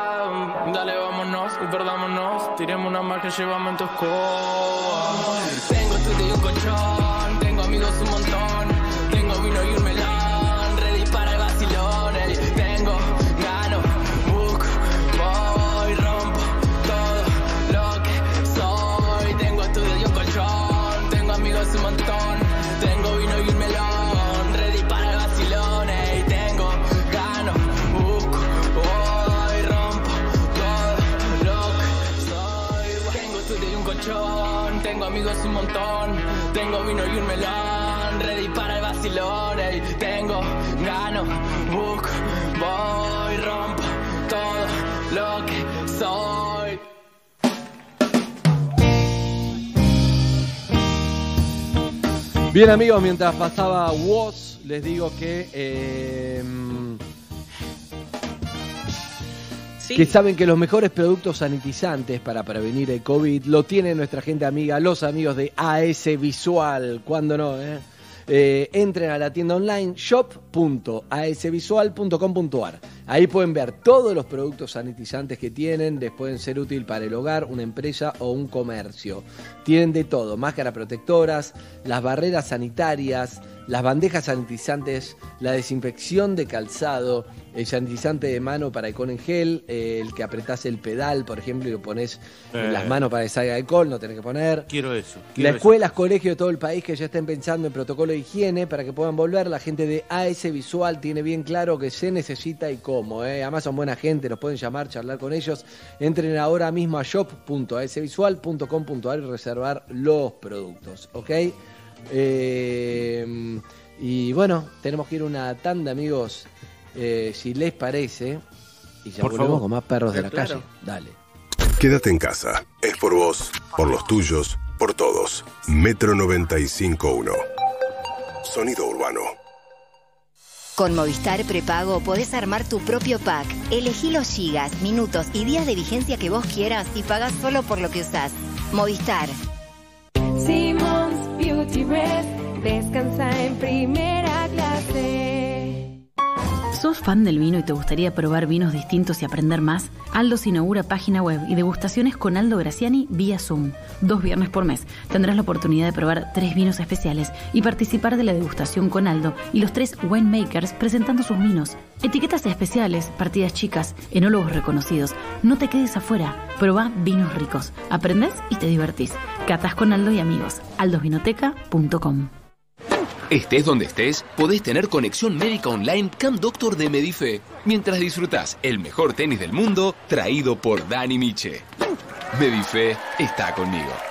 Dale, vámonos y perdámonos. Tiremos una más que llevamos en tu escoba. Tengo estudio y un colchón. Tengo amigos un montón. Tengo vino y un melón. Ready para el vacilón. Tengo, gano, book, voy, rompo todo lo que soy. Bien amigos, mientras pasaba Woz, les digo que... eh, Que saben que los mejores productos sanitizantes para prevenir el COVID lo tiene nuestra gente amiga, los amigos de AS Visual. ¿Cuándo no? eh? Eh, entren a la tienda online shop.asvisual.com.ar. Ahí pueden ver todos los productos sanitizantes que tienen, les pueden ser útil para el hogar, una empresa o un comercio. Tienen de todo, máscaras protectoras, las barreras sanitarias, las bandejas sanitizantes, la desinfección de calzado, el sanitizante de mano para alcohol en gel, eh, el que apretás el pedal, por ejemplo, y lo pones en Eh. las manos para que salga alcohol, no tenés que poner. Quiero eso. Las eso. escuelas, colegios de todo el país que ya estén pensando en protocolo de higiene para que puedan volver, la gente de AS Visual tiene bien claro que se necesita y cómo. ¿eh? Además son buena gente, los pueden llamar, charlar con ellos. Entren ahora mismo a shop.asvisual.com.ar y reservar los productos, ¿ok? Eh, y bueno, tenemos que ir una tanda, amigos, eh, si les parece. Y ya Por volvemos favor. con más perros de la claro. calle. Dale. Quédate en casa. Es por vos, por los tuyos, por todos. Metro 95.1. Sonido urbano. Con Movistar Prepago podés armar tu propio pack. Elegí los gigas, minutos y días de vigencia que vos quieras y pagás solo por lo que usás. Movistar. Simmons Beauty Rest descansa en primera clase. ¿Sos fan del vino y te gustaría probar vinos distintos y aprender más? Aldos inaugura página web y degustaciones con Aldo Graciani vía Zoom. Dos viernes por mes tendrás la oportunidad de probar tres vinos especiales y participar de la degustación con Aldo y los tres winemakers presentando sus vinos. Etiquetas especiales, partidas chicas, enólogos reconocidos. No te quedes afuera. Probá vinos ricos. Aprendés y te divertís. Catas con Aldo y amigos. aldosvinoteca.com Estés donde estés, podés tener conexión médica online Camp Doctor de Medife, mientras disfrutás el mejor tenis del mundo traído por Dani Miche. Medife está conmigo.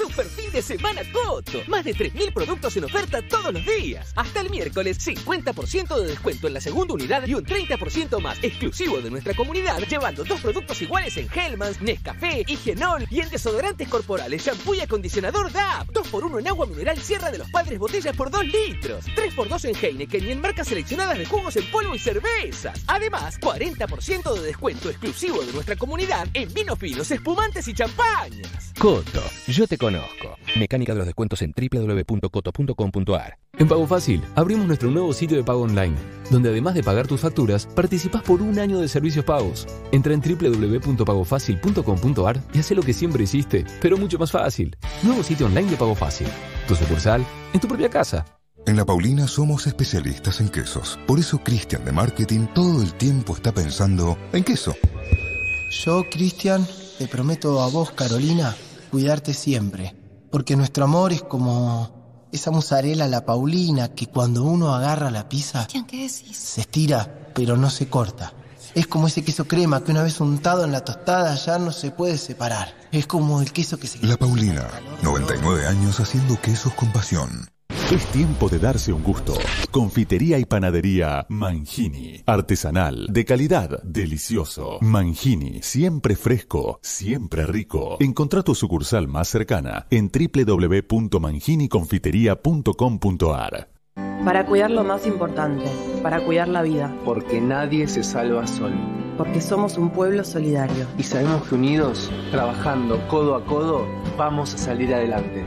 Super de semana Coto. Más de 3.000 productos en oferta todos los días. Hasta el miércoles, 50% de descuento en la segunda unidad y un 30% más exclusivo de nuestra comunidad, llevando dos productos iguales en Hellmann's, Nescafé, Higienol y en desodorantes corporales, shampoo y acondicionador DAP. 2x1 en agua mineral Sierra de los Padres botellas por 2 litros. 3x2 en Heineken y en marcas seleccionadas de jugos en polvo y cervezas. Además, 40% de descuento exclusivo de nuestra comunidad en vinos finos, espumantes y champañas. Coto, yo te conozco. Mecánica de los descuentos en www.coto.com.ar. En Pago Fácil, abrimos nuestro nuevo sitio de pago online, donde además de pagar tus facturas, participás por un año de servicios pagos. Entra en www.pagofacil.com.ar y haz lo que siempre hiciste, pero mucho más fácil. Nuevo sitio online de Pago Fácil. Tu sucursal en tu propia casa. En La Paulina somos especialistas en quesos. Por eso Cristian de Marketing todo el tiempo está pensando en queso. Yo, Cristian, te prometo a vos, Carolina, cuidarte siempre. Porque nuestro amor es como esa mozzarella a la Paulina que cuando uno agarra la pizza ¿qué decís? se estira, pero no se corta. Es como ese queso crema que una vez untado en la tostada ya no se puede separar. Es como el queso que se... La Paulina, 99 años haciendo quesos con pasión. Es tiempo de darse un gusto. Confitería y panadería Mangini. Artesanal, de calidad, delicioso. Mangini, siempre fresco, siempre rico. Encontrá tu sucursal más cercana en www.manginiconfiteria.com.ar. Para cuidar lo más importante, para cuidar la vida. Porque nadie se salva solo. Porque somos un pueblo solidario. Y sabemos que unidos, trabajando codo a codo, vamos a salir adelante.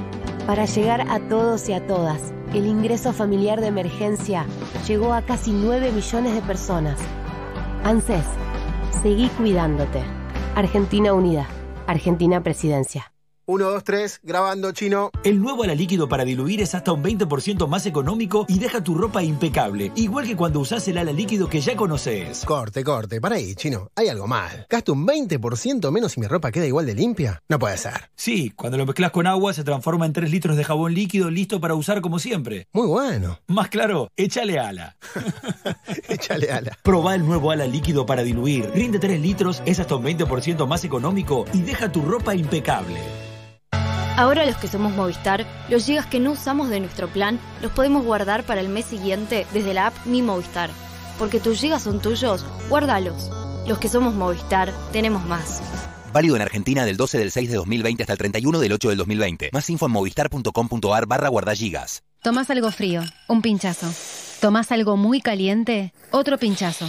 Para llegar a todos y a todas, el ingreso familiar de emergencia llegó a casi 9 millones de personas. ANSES, seguí cuidándote. Argentina Unida, Argentina Presidencia. 1, 2, 3, grabando chino. El nuevo ala líquido para diluir es hasta un 20% más económico y deja tu ropa impecable, igual que cuando usás el ala líquido que ya conoces. Corte, corte, para ahí, chino. Hay algo mal. ¿Gasto un 20% menos y mi ropa queda igual de limpia? No puede ser. Sí, cuando lo mezclas con agua se transforma en 3 litros de jabón líquido listo para usar como siempre. Muy bueno. Más claro, échale ala. échale ala. Probá el nuevo ala líquido para diluir. Rinde 3 litros, es hasta un 20% más económico y deja tu ropa impecable. Ahora los que somos Movistar, los gigas que no usamos de nuestro plan los podemos guardar para el mes siguiente desde la app Mi Movistar. Porque tus gigas son tuyos, guárdalos. Los que somos Movistar, tenemos más. Válido en Argentina del 12 del 6 de 2020 hasta el 31 del 8 del 2020. Más info en movistar.com.ar barra guardagigas. Tomás algo frío, un pinchazo. Tomás algo muy caliente, otro pinchazo.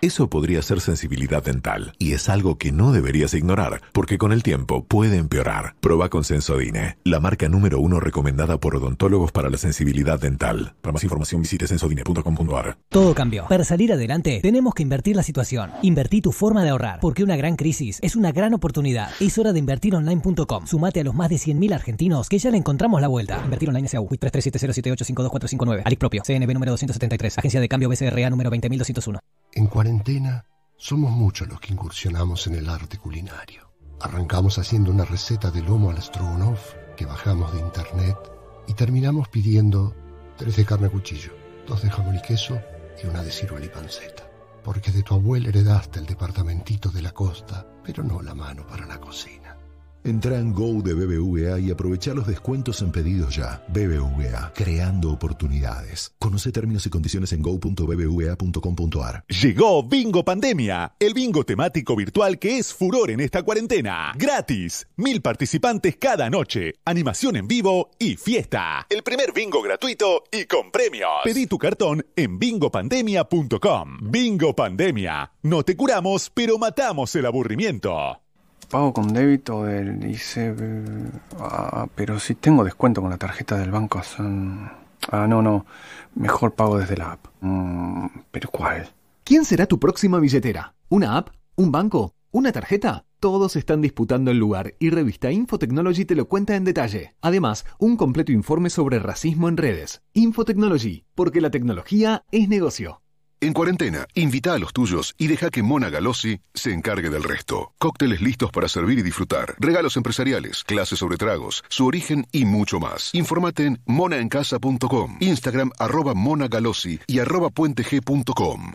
Eso podría ser sensibilidad dental y es algo que no deberías ignorar porque con el tiempo puede empeorar. Proba con Sensodine, la marca número uno recomendada por odontólogos para la sensibilidad dental. Para más información visite sensodine.com.ar. Todo cambió. Para salir adelante tenemos que invertir la situación. Invertí tu forma de ahorrar porque una gran crisis es una gran oportunidad. Es hora de invertir online.com. Sumate a los más de 100.000 argentinos que ya le encontramos la vuelta. Invertir online SAU. 337078525459. Alic propio. CNB número 273. Agencia de cambio BCRA número 20201. En cuarentena, somos muchos los que incursionamos en el arte culinario. Arrancamos haciendo una receta de lomo al strogonoff que bajamos de internet y terminamos pidiendo tres de carne a cuchillo, dos de jamón y queso y una de ciruela y panceta. Porque de tu abuela heredaste el departamentito de la costa, pero no la mano para la cocina. Entra en Go de BBVA y aprovecha los descuentos en pedidos ya. BBVA, creando oportunidades. Conoce términos y condiciones en go.bbva.com.ar. Llegó Bingo Pandemia, el bingo temático virtual que es furor en esta cuarentena. Gratis, mil participantes cada noche, animación en vivo y fiesta. El primer bingo gratuito y con premios. Pedí tu cartón en bingopandemia.com. Bingo Pandemia. No te curamos, pero matamos el aburrimiento. Pago con débito del ICB. Ah, pero si tengo descuento con la tarjeta del banco son... Ah, no, no. Mejor pago desde la app. Mm, ¿Pero cuál? ¿Quién será tu próxima billetera? ¿Una app? ¿Un banco? ¿Una tarjeta? Todos están disputando el lugar y revista Infotechnology te lo cuenta en detalle. Además, un completo informe sobre racismo en redes. Infotechnology, porque la tecnología es negocio. En cuarentena, invita a los tuyos y deja que Mona Galossi se encargue del resto. Cócteles listos para servir y disfrutar, regalos empresariales, clases sobre tragos, su origen y mucho más. Informate en monaencasa.com, Instagram arroba monagalossi y arroba puenteg.com.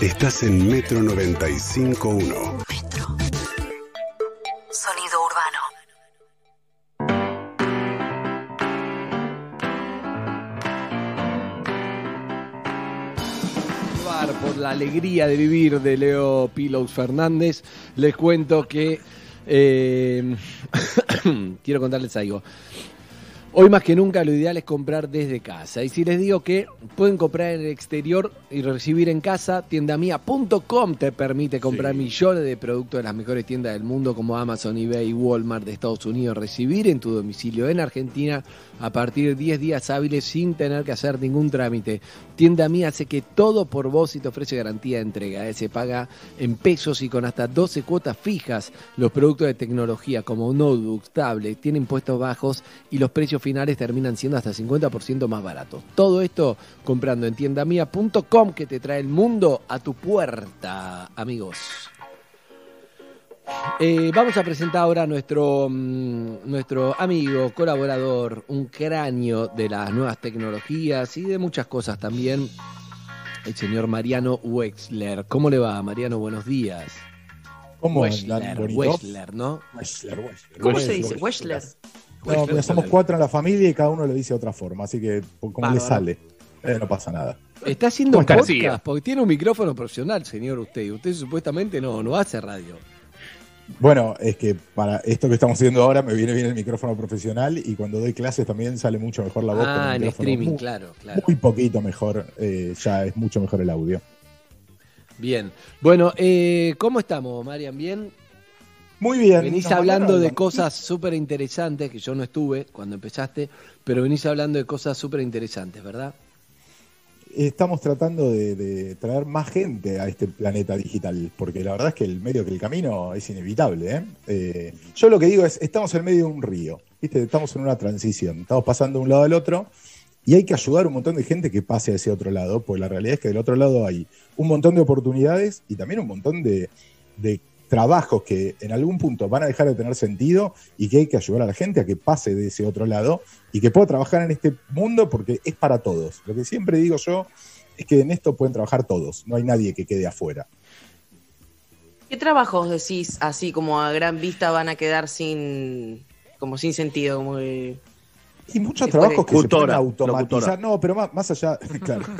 Estás en Metro 95.1. la alegría de vivir de Leo Pilos Fernández, les cuento que eh, quiero contarles algo. Hoy más que nunca lo ideal es comprar desde casa. Y si les digo que pueden comprar en el exterior y recibir en casa, tiendamia.com te permite comprar millones de productos de las mejores tiendas del mundo como Amazon, eBay y Walmart de Estados Unidos. Recibir en tu domicilio en Argentina a partir de 10 días hábiles sin tener que hacer ningún trámite. Tienda Mía hace que todo por vos y te ofrece garantía de entrega. Eh, Se paga en pesos y con hasta 12 cuotas fijas. Los productos de tecnología como notebooks, tablets, tienen impuestos bajos y los precios finales terminan siendo hasta 50% más baratos. Todo esto comprando en tiendamia.com que te trae el mundo a tu puerta, amigos. Eh, vamos a presentar ahora a nuestro, mm, nuestro amigo, colaborador, un cráneo de las nuevas tecnologías y de muchas cosas también, el señor Mariano Wexler. ¿Cómo le va, Mariano? Buenos días. ¿Cómo Wexler? Wexler, ¿no? Wexler, Wexler. ¿Cómo se dice? Wexler. No, porque somos cuatro en la familia y cada uno lo dice de otra forma, así que como le sale, eh, no pasa nada. Está haciendo ¿Cómo podcast porque tiene un micrófono profesional, señor usted. y Usted supuestamente no, no hace radio. Bueno, es que para esto que estamos haciendo ahora me viene bien el micrófono profesional y cuando doy clases también sale mucho mejor la voz. con el Ah, en micrófono streaming, muy- claro, claro. Muy poquito mejor, eh, ya es mucho mejor el audio. Bien. Bueno, eh, ¿cómo estamos, Marian? ¿Bien? Muy bien. Venís hablando de cosas súper interesantes, que yo no estuve cuando empezaste, pero venís hablando de cosas súper interesantes, ¿verdad? estamos tratando de, de traer más gente a este planeta digital, porque la verdad es que el medio que el camino es inevitable. ¿eh? Eh, yo lo que digo es, estamos en medio de un río, ¿viste? estamos en una transición, estamos pasando de un lado al otro y hay que ayudar a un montón de gente que pase a ese otro lado, pues la realidad es que del otro lado hay un montón de oportunidades y también un montón de, de trabajos que en algún punto van a dejar de tener sentido y que hay que ayudar a la gente a que pase de ese otro lado y que pueda trabajar en este mundo porque es para todos. Lo que siempre digo yo es que en esto pueden trabajar todos, no hay nadie que quede afuera. ¿Qué trabajos decís así como a gran vista van a quedar sin como sin sentido, como que Y muchos trabajos que puede- se pueden automatizar. locutora. No, pero más, más allá, claro.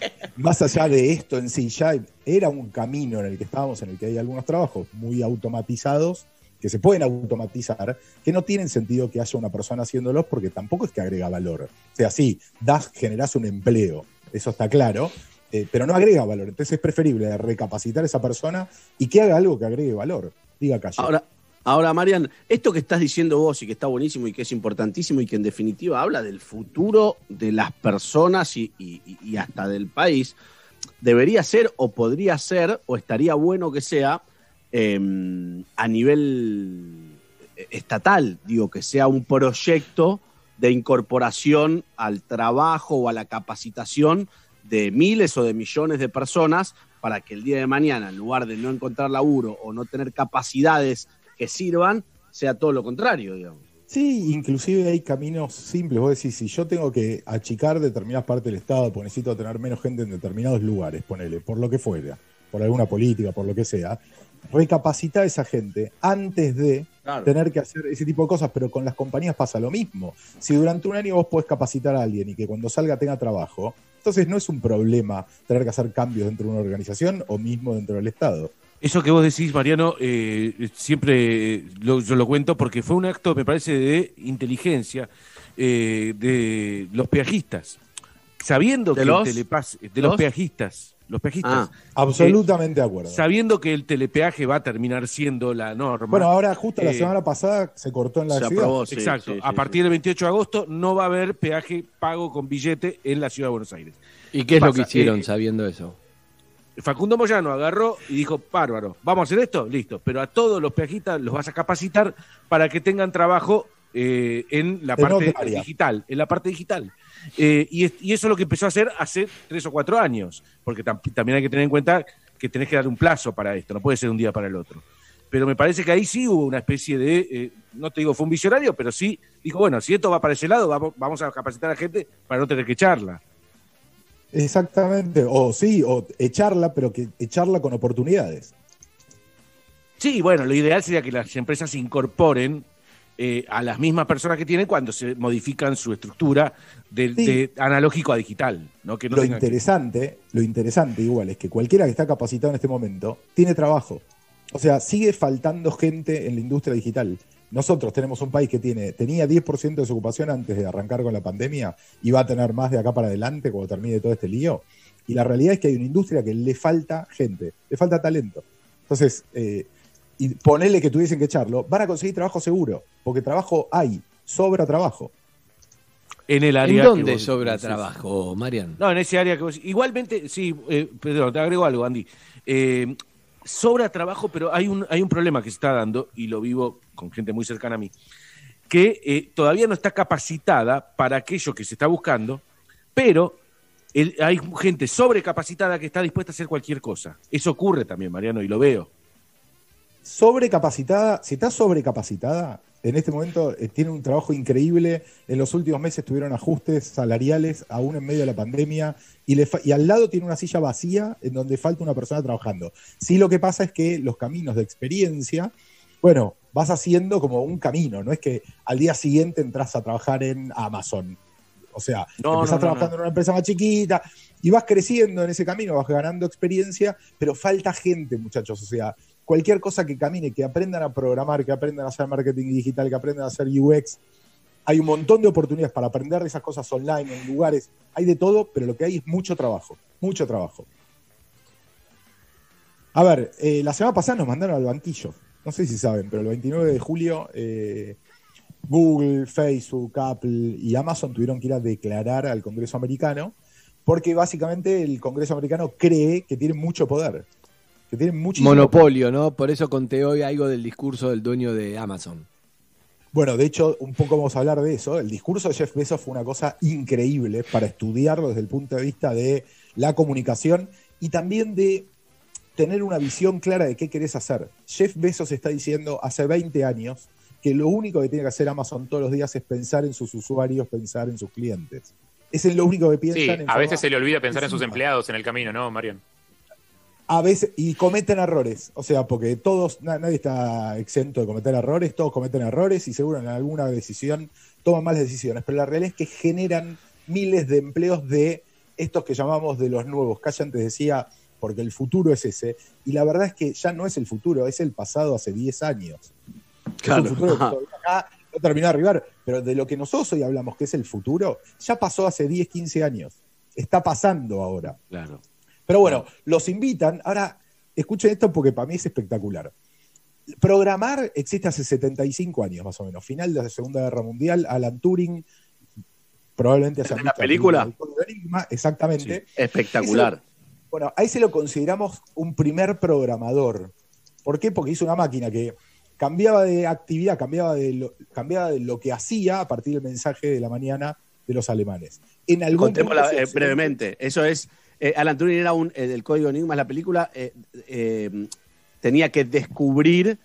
Eh, más allá de esto en sí, ya era un camino en el que estábamos, en el que hay algunos trabajos muy automatizados, que se pueden automatizar, que no tienen sentido que haya una persona haciéndolos porque tampoco es que agrega valor. O sea, sí, das, generás un empleo, eso está claro, eh, pero no agrega valor. Entonces es preferible recapacitar a esa persona y que haga algo que agregue valor. Diga Calle. Ahora, ahora, Marian, esto que estás diciendo vos y que está buenísimo y que es importantísimo y que en definitiva habla del futuro de las personas y, hasta del país, debería ser o podría ser o estaría bueno que sea eh, a nivel estatal, digo, que sea un proyecto de incorporación al trabajo o a la capacitación de miles o de millones de personas para que el día de mañana, en lugar de no encontrar laburo o no tener capacidades que sirvan, sea todo lo contrario, digamos. Sí, inclusive hay caminos simples. Vos decís, si yo tengo que achicar determinadas partes del Estado, porque necesito tener menos gente en determinados lugares, ponele, por lo que fuera, por alguna política, por lo que sea, recapacitar a esa gente antes de Claro. tener que hacer ese tipo de cosas, pero con las compañías pasa lo mismo. Si durante un año vos podés capacitar a alguien y que cuando salga tenga trabajo, entonces no es un problema tener que hacer cambios dentro de una organización o mismo dentro del Estado. Eso que vos decís, Mariano, eh, siempre eh, lo- yo lo cuento porque fue un acto, me parece, de inteligencia eh, de los peajistas. Sabiendo ¿De que los? el telepas- de ¿Los? los peajistas, los peajistas. Ah, absolutamente de acuerdo. Sabiendo que el telepeaje va a terminar siendo la norma. Bueno, ahora justo la eh, semana pasada se cortó en la ciudad. Exacto. a partir del 28 de agosto no va a haber peaje pago con billete en la ciudad de Buenos Aires. ¿Y qué es lo que hicieron Eh, sabiendo eso? Facundo Moyano agarró y dijo, bárbaro, ¿vamos a hacer esto? Listo. Pero a todos los peajistas los vas a capacitar para que tengan trabajo eh, en la En parte digital, en la parte digital. Eh, y, y eso es lo que empezó a hacer hace tres o cuatro años, porque tam- también hay que tener en cuenta que tenés que dar un plazo para esto, no puede ser un día para el otro. Pero me parece que ahí sí hubo una especie de, eh, no te digo fue un visionario, pero sí dijo, bueno, si esto va para ese lado, vamos, vamos a capacitar a la gente para no tener que echarla. Exactamente, o sí, o echarla, pero que echarla con oportunidades. Sí, bueno, lo ideal sería que las empresas incorporen eh, a las mismas personas que tienen cuando se modifican su estructura de, Sí. de analógico a digital, ¿no? Que no lo que- interesante, lo interesante igual es que cualquiera que está capacitado en este momento tiene trabajo. O sea, sigue faltando gente en la industria digital. Nosotros tenemos un país que tiene, tenía 10% de desocupación antes de arrancar con la pandemia y va a tener más de acá para adelante cuando termine todo este lío. Y la realidad es que hay una industria que le falta gente, le falta talento. Entonces, eh, y ponele que tuviesen que echarlo, van a conseguir trabajo seguro, porque trabajo hay, sobra trabajo. en el ¿En área. dónde que vos sobra decís. trabajo, Marian? No, en ese área que vos. Igualmente, sí, eh, perdón, te agrego algo, Andy. Eh, sobra trabajo, pero hay un, hay un problema que se está dando, y lo vivo con gente muy cercana a mí, que eh, todavía no está capacitada para aquello que se está buscando, pero hay gente sobrecapacitada que está dispuesta a hacer cualquier cosa. Eso ocurre también, Mariano, y lo veo. sobrecapacitada, si está sobrecapacitada, en este momento eh, tiene un trabajo increíble. En los últimos meses tuvieron ajustes salariales, aún en medio de la pandemia, y al lado tiene una silla vacía en donde falta una persona trabajando. Sí, lo que pasa es que los caminos de experiencia, bueno, vas haciendo como un camino, no es que al día siguiente entras a trabajar en Amazon. O sea, No, empezás no, no, trabajando en una empresa más chiquita y vas creciendo en ese camino, vas ganando experiencia, pero falta gente, muchachos. O sea, cualquier cosa que camine, que aprendan a programar, que aprendan a hacer marketing digital, que aprendan a hacer UX. Hay un montón de oportunidades para aprender de esas cosas online, en lugares. Hay de todo, pero lo que hay es mucho trabajo, mucho trabajo. A ver, eh, la semana pasada nos mandaron al banquillo. No sé si saben, pero el 29 de julio eh, Google, Facebook, Apple y Amazon tuvieron que ir a declarar al Congreso americano porque básicamente el Congreso americano cree que tiene mucho poder. Que tiene muchísimo Monopolio, ¿no? Por eso conté hoy algo del discurso del dueño de Amazon. Bueno, de hecho, un poco vamos a hablar de eso. El discurso de Jeff Bezos fue una cosa increíble para estudiarlo desde el punto de vista de la comunicación y también de tener una visión clara de qué querés hacer. Jeff Bezos está diciendo hace 20 años que lo único que tiene que hacer Amazon todos los días es pensar en sus usuarios, pensar en sus clientes. Ese es lo único que Sí, piensan. en a veces se le olvida pensar en sus empleados en el camino, ¿no, Marian? A veces, y cometen errores, o sea, porque todos, na- nadie está exento de cometer errores, todos cometen errores y seguro en alguna decisión toman malas decisiones, pero la realidad es que generan miles de empleos de estos que llamamos de los nuevos. Calla antes decía, porque el futuro es ese, y la verdad es que ya no es el futuro, es el pasado hace 10 años. Claro. Es un futuro que todavía acá no terminó de arribar, pero de lo que nosotros hoy hablamos, que es el futuro, ya pasó hace 10, 15 años. Está pasando ahora. Claro. Pero bueno, los invitan. Ahora, escuchen esto porque para mí es espectacular. Programar existe hace 75 años, más o menos. Final de la Segunda Guerra Mundial, Alan Turing, probablemente haya ¿De la película? el exactamente. Espectacular. Ese- bueno, ahí se lo consideramos un primer programador. ¿Por qué? Porque hizo una máquina que cambiaba de actividad, cambiaba de lo, cambiaba de lo que hacía a partir del mensaje de la mañana de los alemanes. En algún Contémosla punto eh, brevemente. Eso es. eh, Alan Turing era un. eh, del Código Enigma, la película. tenía que descubrir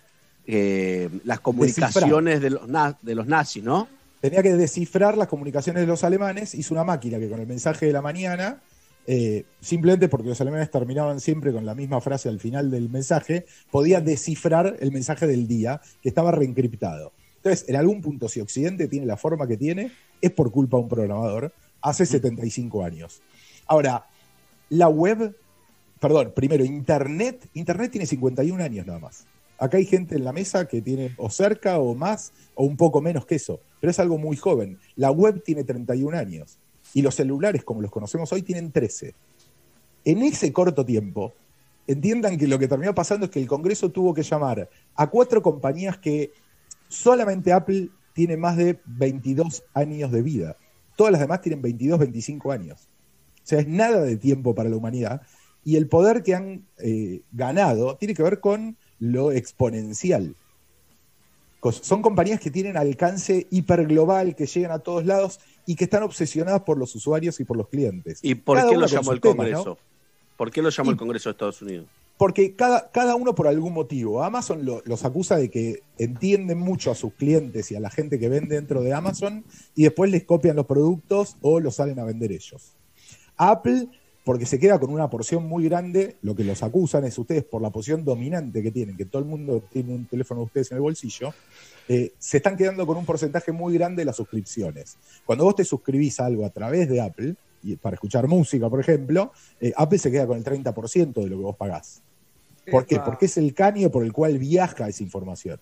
las comunicaciones de los, na- de los nazis, ¿no? tenía que descifrar las comunicaciones de los alemanes, hizo una máquina que con el mensaje de la mañana, eh, simplemente porque los alemanes terminaban siempre con la misma frase al final del mensaje, podía descifrar el mensaje del día que estaba reencriptado. Entonces, en algún punto, si Occidente tiene la forma que tiene, es por culpa de un programador hace 75 años. Ahora, la web, perdón, primero, Internet, Internet tiene 51 años nada más. Acá hay gente en la mesa que tiene o cerca o más o un poco menos que eso, pero es algo muy joven. La web tiene 31 años y los celulares como los conocemos hoy tienen 13. En ese corto tiempo, entiendan que lo que terminó pasando es que el Congreso tuvo que llamar a cuatro compañías que solamente Apple tiene más de 22 años de vida. Todas las demás tienen 22, 25 años. O sea, es nada de tiempo para la humanidad. Y el poder que han eh, ganado tiene que ver con lo exponencial. Son compañías que tienen alcance hiperglobal, que llegan a todos lados y que están obsesionadas por los usuarios y por los clientes. ¿Y por Cada qué lo llamó el Congreso? ¿no? ¿Por qué lo llamó Y- el Congreso de Estados Unidos? Porque cada, cada uno por algún motivo. Amazon lo- los acusa de que entienden mucho a sus clientes y a la gente que vende dentro de Amazon y después les copian los productos o los salen a vender ellos. Apple, porque se queda con una porción muy grande, lo que los acusan es ustedes por la posición dominante que tienen, que todo el mundo tiene un teléfono de ustedes en el bolsillo, eh, se están quedando con un porcentaje muy grande de las suscripciones. Cuando vos te suscribís a algo a través de Apple, y para escuchar música, por ejemplo, eh, Apple se queda con el 30% de lo que vos pagás. ¿Por qué? Porque es el caño por el cual viaja esa información.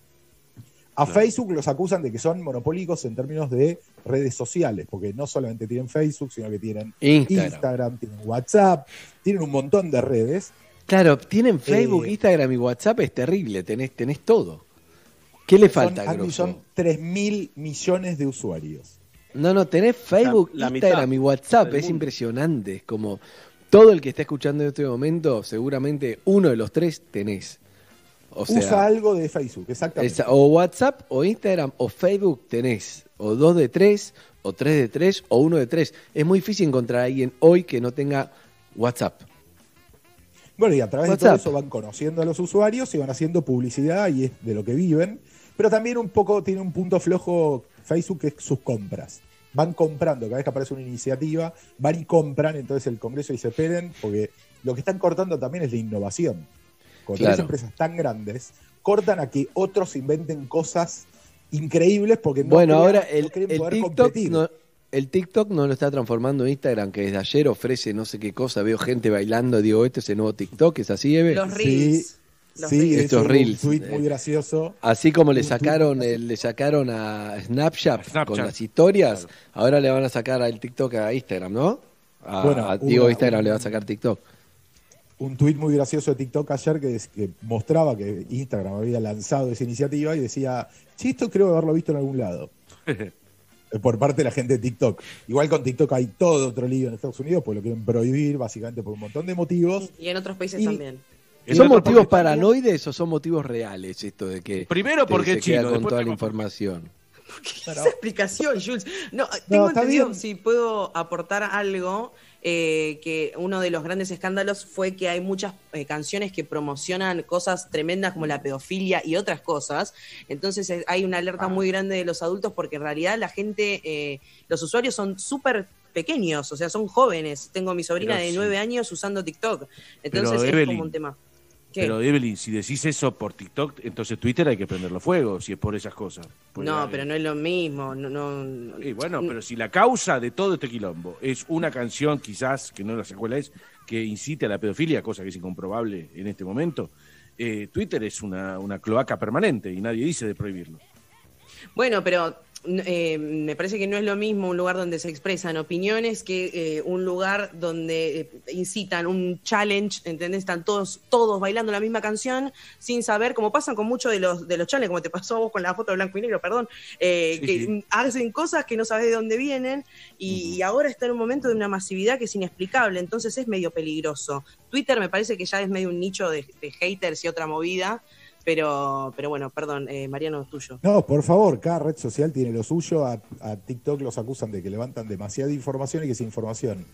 A Facebook los acusan de que son monopólicos en términos de redes sociales, porque no solamente tienen Facebook, sino que tienen Instagram. Instagram, tienen WhatsApp, tienen un montón de redes. Claro, tienen Facebook, Eh, Instagram y WhatsApp, es terrible, tenés, tenés todo. ¿Qué le falta, son, son 3 mil millones de usuarios. No, no, tenés Facebook, La- la Instagram mitad y WhatsApp, es impresionante. Es como todo el que está escuchando en este momento, seguramente uno de los tres tenés. O sea, Usa algo de Facebook, exactamente. esa- o WhatsApp, o Instagram, o Facebook tenés. O dos de tres, o tres de tres, o uno de tres. Es muy difícil encontrar a alguien hoy que no tenga WhatsApp. Bueno, y a través de todo eso van conociendo a los usuarios y van haciendo publicidad y es de lo que viven. Pero también un poco tiene un punto flojo Facebook que es sus compras. Van comprando, cada vez que aparece una iniciativa, van y compran, entonces el Congreso dice, esperen, porque lo que están cortando también es la innovación. Cuando Claro. empresas tan grandes, cortan a que otros inventen cosas increíbles porque no, bueno, crean- ahora no el, poder TikTok competir. no, el TikTok no lo está transformando Instagram, que desde ayer ofrece no sé qué cosa, veo gente bailando, digo, este es el nuevo TikTok, ¿es así, Eve? Los Reels. Los Sí, Reels. estos un reels. tuit eh, muy gracioso. Así como le Un sacaron, el- le sacaron a Snapchat, con las historias, ahora le van a sacar al TikTok a Instagram, ¿no? A, Bueno, a- digo, una- Instagram un- le va a sacar TikTok. un tuit muy gracioso de TikTok ayer que, mostraba que Instagram había lanzado esa iniciativa y decía, sí, esto creo haberlo visto en algún lado. por parte de la gente de TikTok. Igual con TikTok hay todo otro lío en Estados Unidos, pues lo quieren prohibir básicamente por un montón de motivos. Y en otros países Y- también. ¿Son motivos paranoides o son motivos reales esto de que Primero que porque se es chino, queda con toda la información? Esa explicación, Jules. No, tengo entendido, bien. si puedo aportar algo, eh, que uno de los grandes escándalos fue que hay muchas eh, canciones que promocionan cosas tremendas como la pedofilia y otras cosas. Entonces eh, hay una Ah. alerta muy grande de los adultos porque en realidad la gente, eh, los usuarios son súper pequeños, o sea, son jóvenes. Tengo a mi sobrina Pero de sí. nueve años usando TikTok. Entonces Pero, es Evelyn, como un tema. ¿Qué? Pero Evelyn, si decís eso por TikTok, entonces Twitter hay que prenderlo fuego, si es por esas cosas. Porque, no, eh, pero no es lo mismo. No, no, bueno, pero si la causa de todo este quilombo es una canción, quizás, que no la sé cuál es, que incite a la pedofilia, cosa que es incomprobable en este momento, eh, Twitter es una, una cloaca permanente y nadie dice de prohibirlo. Bueno, pero eh, me parece que no es lo mismo un lugar donde se expresan opiniones que eh, un lugar donde eh, incitan un challenge, ¿entendés? Están todos, todos bailando la misma canción sin saber, como pasan con muchos de los, de los challenges, como te pasó a vos con la foto de blanco y negro, perdón, eh, Sí, que sí. hacen cosas que no sabes de dónde vienen y, y ahora está en un momento de una masividad que es inexplicable, entonces es medio peligroso. Twitter me parece que ya es medio un nicho de, de haters y otra movida. Pero, pero bueno, perdón, eh, Mariano, tuyo. No, por favor, cada red social tiene lo suyo. A, a TikTok los acusan de que levantan demasiada información y que esa información,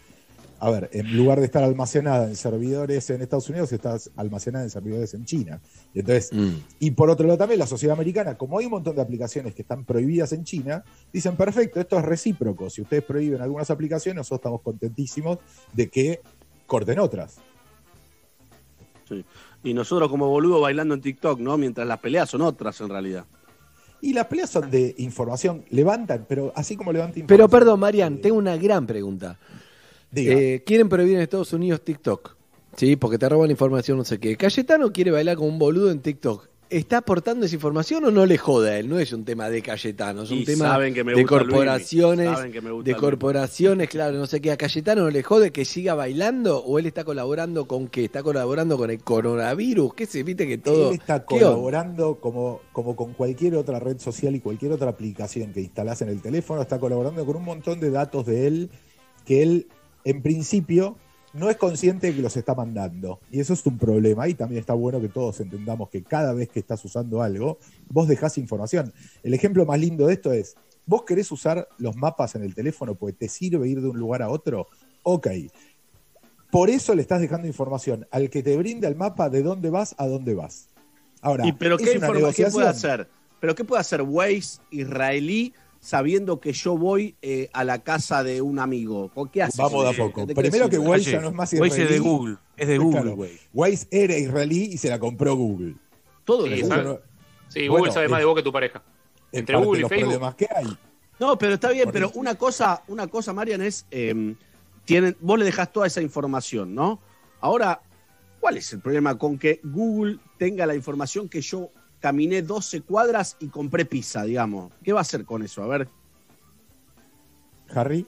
a ver, en lugar de estar almacenada en servidores en Estados Unidos, está almacenada en servidores en China. Y entonces, y por otro lado también la sociedad americana, como hay un montón de aplicaciones que están prohibidas en China, dicen, perfecto, esto es recíproco. Si ustedes prohíben algunas aplicaciones, nosotros estamos contentísimos de que corten otras. Sí. Y nosotros como boludo bailando en TikTok, ¿no? Mientras las peleas son otras en realidad. Y las peleas son de información, levantan, pero así como levantan Pero información. perdón, Marian, tengo una gran pregunta. Diga. Eh, quieren prohibir en Estados Unidos TikTok. Sí, porque te roban información, no sé qué. Cayetano quiere bailar como un boludo en TikTok. ¿Está aportando esa información o no le joda a él? No es un tema de Cayetano, es un Y tema saben que me de corporaciones. Luismi, saben que me gusta de corporaciones, claro, no sé qué. ¿A Cayetano no le jode que siga bailando o él está colaborando con qué? ¿Está colaborando con el coronavirus? ¿Qué se viste que todo? Él está colaborando como, como con cualquier otra red social y cualquier otra aplicación que instalás en el teléfono, está colaborando con un montón de datos de él que él, en principio, no es consciente de que los está mandando. Y eso es un problema. Y también está bueno que todos entendamos que cada vez que estás usando algo, vos dejás información. El ejemplo más lindo de esto es, vos querés usar los mapas en el teléfono porque te sirve ir de un lugar a otro. Ok. Por eso le estás dejando información al que te brinda el mapa de dónde vas a dónde vas. Ahora, ¿Y pero ¿es qué, qué puede hacer? ¿Pero qué puede hacer Waze israelí sabiendo que yo voy eh, a la casa de un amigo? ¿O ¿Qué hace? Vamos de a ¿De- poco. Primero que? Waze ya no es más israelí. Waze es de Google, es de Google. Waze era israelí y se la compró Google. Todo Sí, no- sí, Bueno, Google sabe más de vos que tu pareja. Entre Google y los Facebook. problemas que hay. No, pero está bien, Por pero eso. una cosa, una cosa, Marian, es eh, tienen, vos le dejás toda esa información, ¿no? Ahora, ¿cuál es el problema con que Google tenga la información que yo caminé 12 cuadras y compré pizza, digamos? ¿Qué va a hacer con eso? A ver. Harry.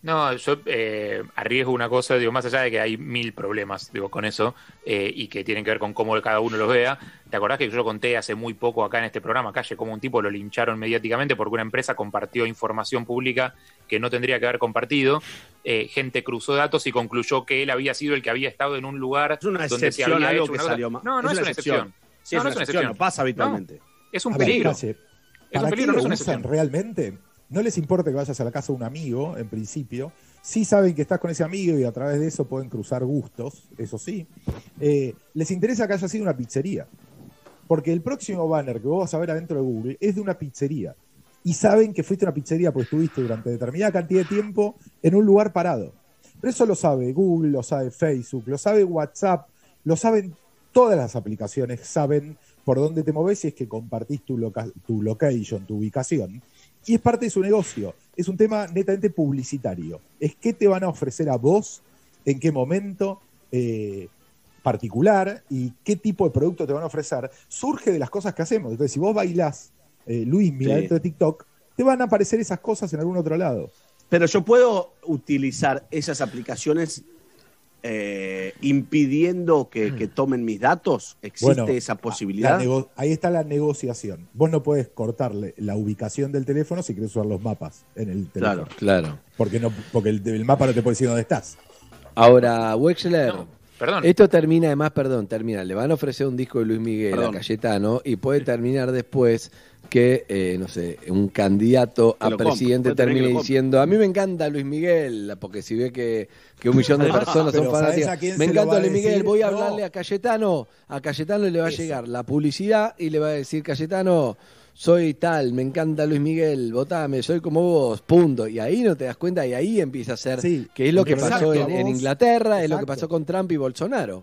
No, yo eh, arriesgo una cosa, digo, más allá de que hay mil problemas, digo, con eso, eh, y que tienen que ver con cómo cada uno los vea. ¿Te acordás que yo conté hace muy poco acá en este programa, Calle, cómo un tipo lo lincharon mediáticamente porque una empresa compartió información pública que no tendría que haber compartido? Eh, gente cruzó datos y concluyó que él había sido el que había estado en un lugar Es una donde se había algo hecho que salió mal. No, no es, una excepción. Sí, no, es no una excepción, no pasa habitualmente. No, es un A ver, peligro. Es un ¿Para peligro, qué no lo es una usan realmente? No les importa que vayas a la casa de un amigo, en principio. Sí saben que estás con ese amigo y a través de eso pueden cruzar gustos, eso sí. Eh, les interesa que haya sido una pizzería. Porque el próximo banner que vos vas a ver adentro de Google es de una pizzería. Y saben que fuiste a una pizzería porque estuviste durante determinada cantidad de tiempo en un lugar parado. Pero eso lo sabe Google, lo sabe Facebook, lo sabe WhatsApp, lo saben todas las aplicaciones, saben por dónde te moves si es que compartís tu, loca- tu location, tu ubicación. Y es parte de su negocio. Es un tema netamente publicitario. Es qué te van a ofrecer a vos, en qué momento eh, particular y qué tipo de producto te van a ofrecer. Surge de las cosas que hacemos. Entonces, si vos bailás eh, Luis, mira Sí. dentro de TikTok, te van a aparecer esas cosas en algún otro lado. Pero yo puedo utilizar esas aplicaciones eh, impidiendo que, que tomen mis datos? ¿Existe Bueno, esa posibilidad? ahí está la negociación. Vos no puedes cortarle la ubicación del teléfono si querés usar los mapas en el teléfono. Claro. Porque, no, porque el, el mapa no te puede decir dónde estás. Ahora, Wexler. perdón. Esto termina, además, perdón, termina. Le van a ofrecer un disco de Luis Miguel Perdón. a Cayetano y puede terminar después que, eh, no sé, un candidato a presidente termine diciendo: A mí me encanta Luis Miguel, porque si ve que, que un millón de personas son pero ¿sabés fanáticas. Me encanta Luis Miguel, decir? voy a No. hablarle a Cayetano. A Cayetano le va a llegar la publicidad y le va a decir: Cayetano. Soy tal, me encanta Luis Miguel, votame, soy como vos, punto. Y ahí no te das cuenta y ahí empieza a ser que es lo que Exacto. pasó en, Inglaterra, es lo que pasó con Trump y Bolsonaro.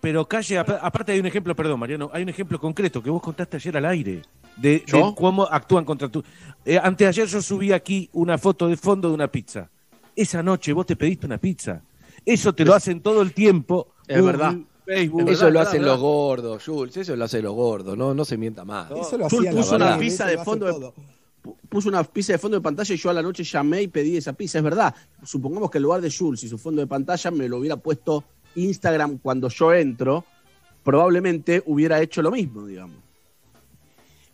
Pero calle, ap- aparte hay un ejemplo, perdón, Mariano, hay un ejemplo concreto que vos contaste ayer al aire de, cómo actúan contra tu. Eh, anteayer yo subí aquí una foto de fondo de una pizza. Esa noche vos te pediste una pizza. Eso te lo hacen todo el tiempo. Es Google, verdad. Facebook. Eso ¿verdad? lo hacen ¿verdad? los gordos, Jules, eso lo hacen los gordos, no, no se mienta más. Eso lo la puso una pizza de fondo de, puso una pizza de fondo de pantalla y yo a la noche llamé y pedí esa pizza, es verdad. Supongamos que en lugar de Jules y su fondo de pantalla me lo hubiera puesto Instagram cuando yo entro, probablemente hubiera hecho lo mismo, digamos.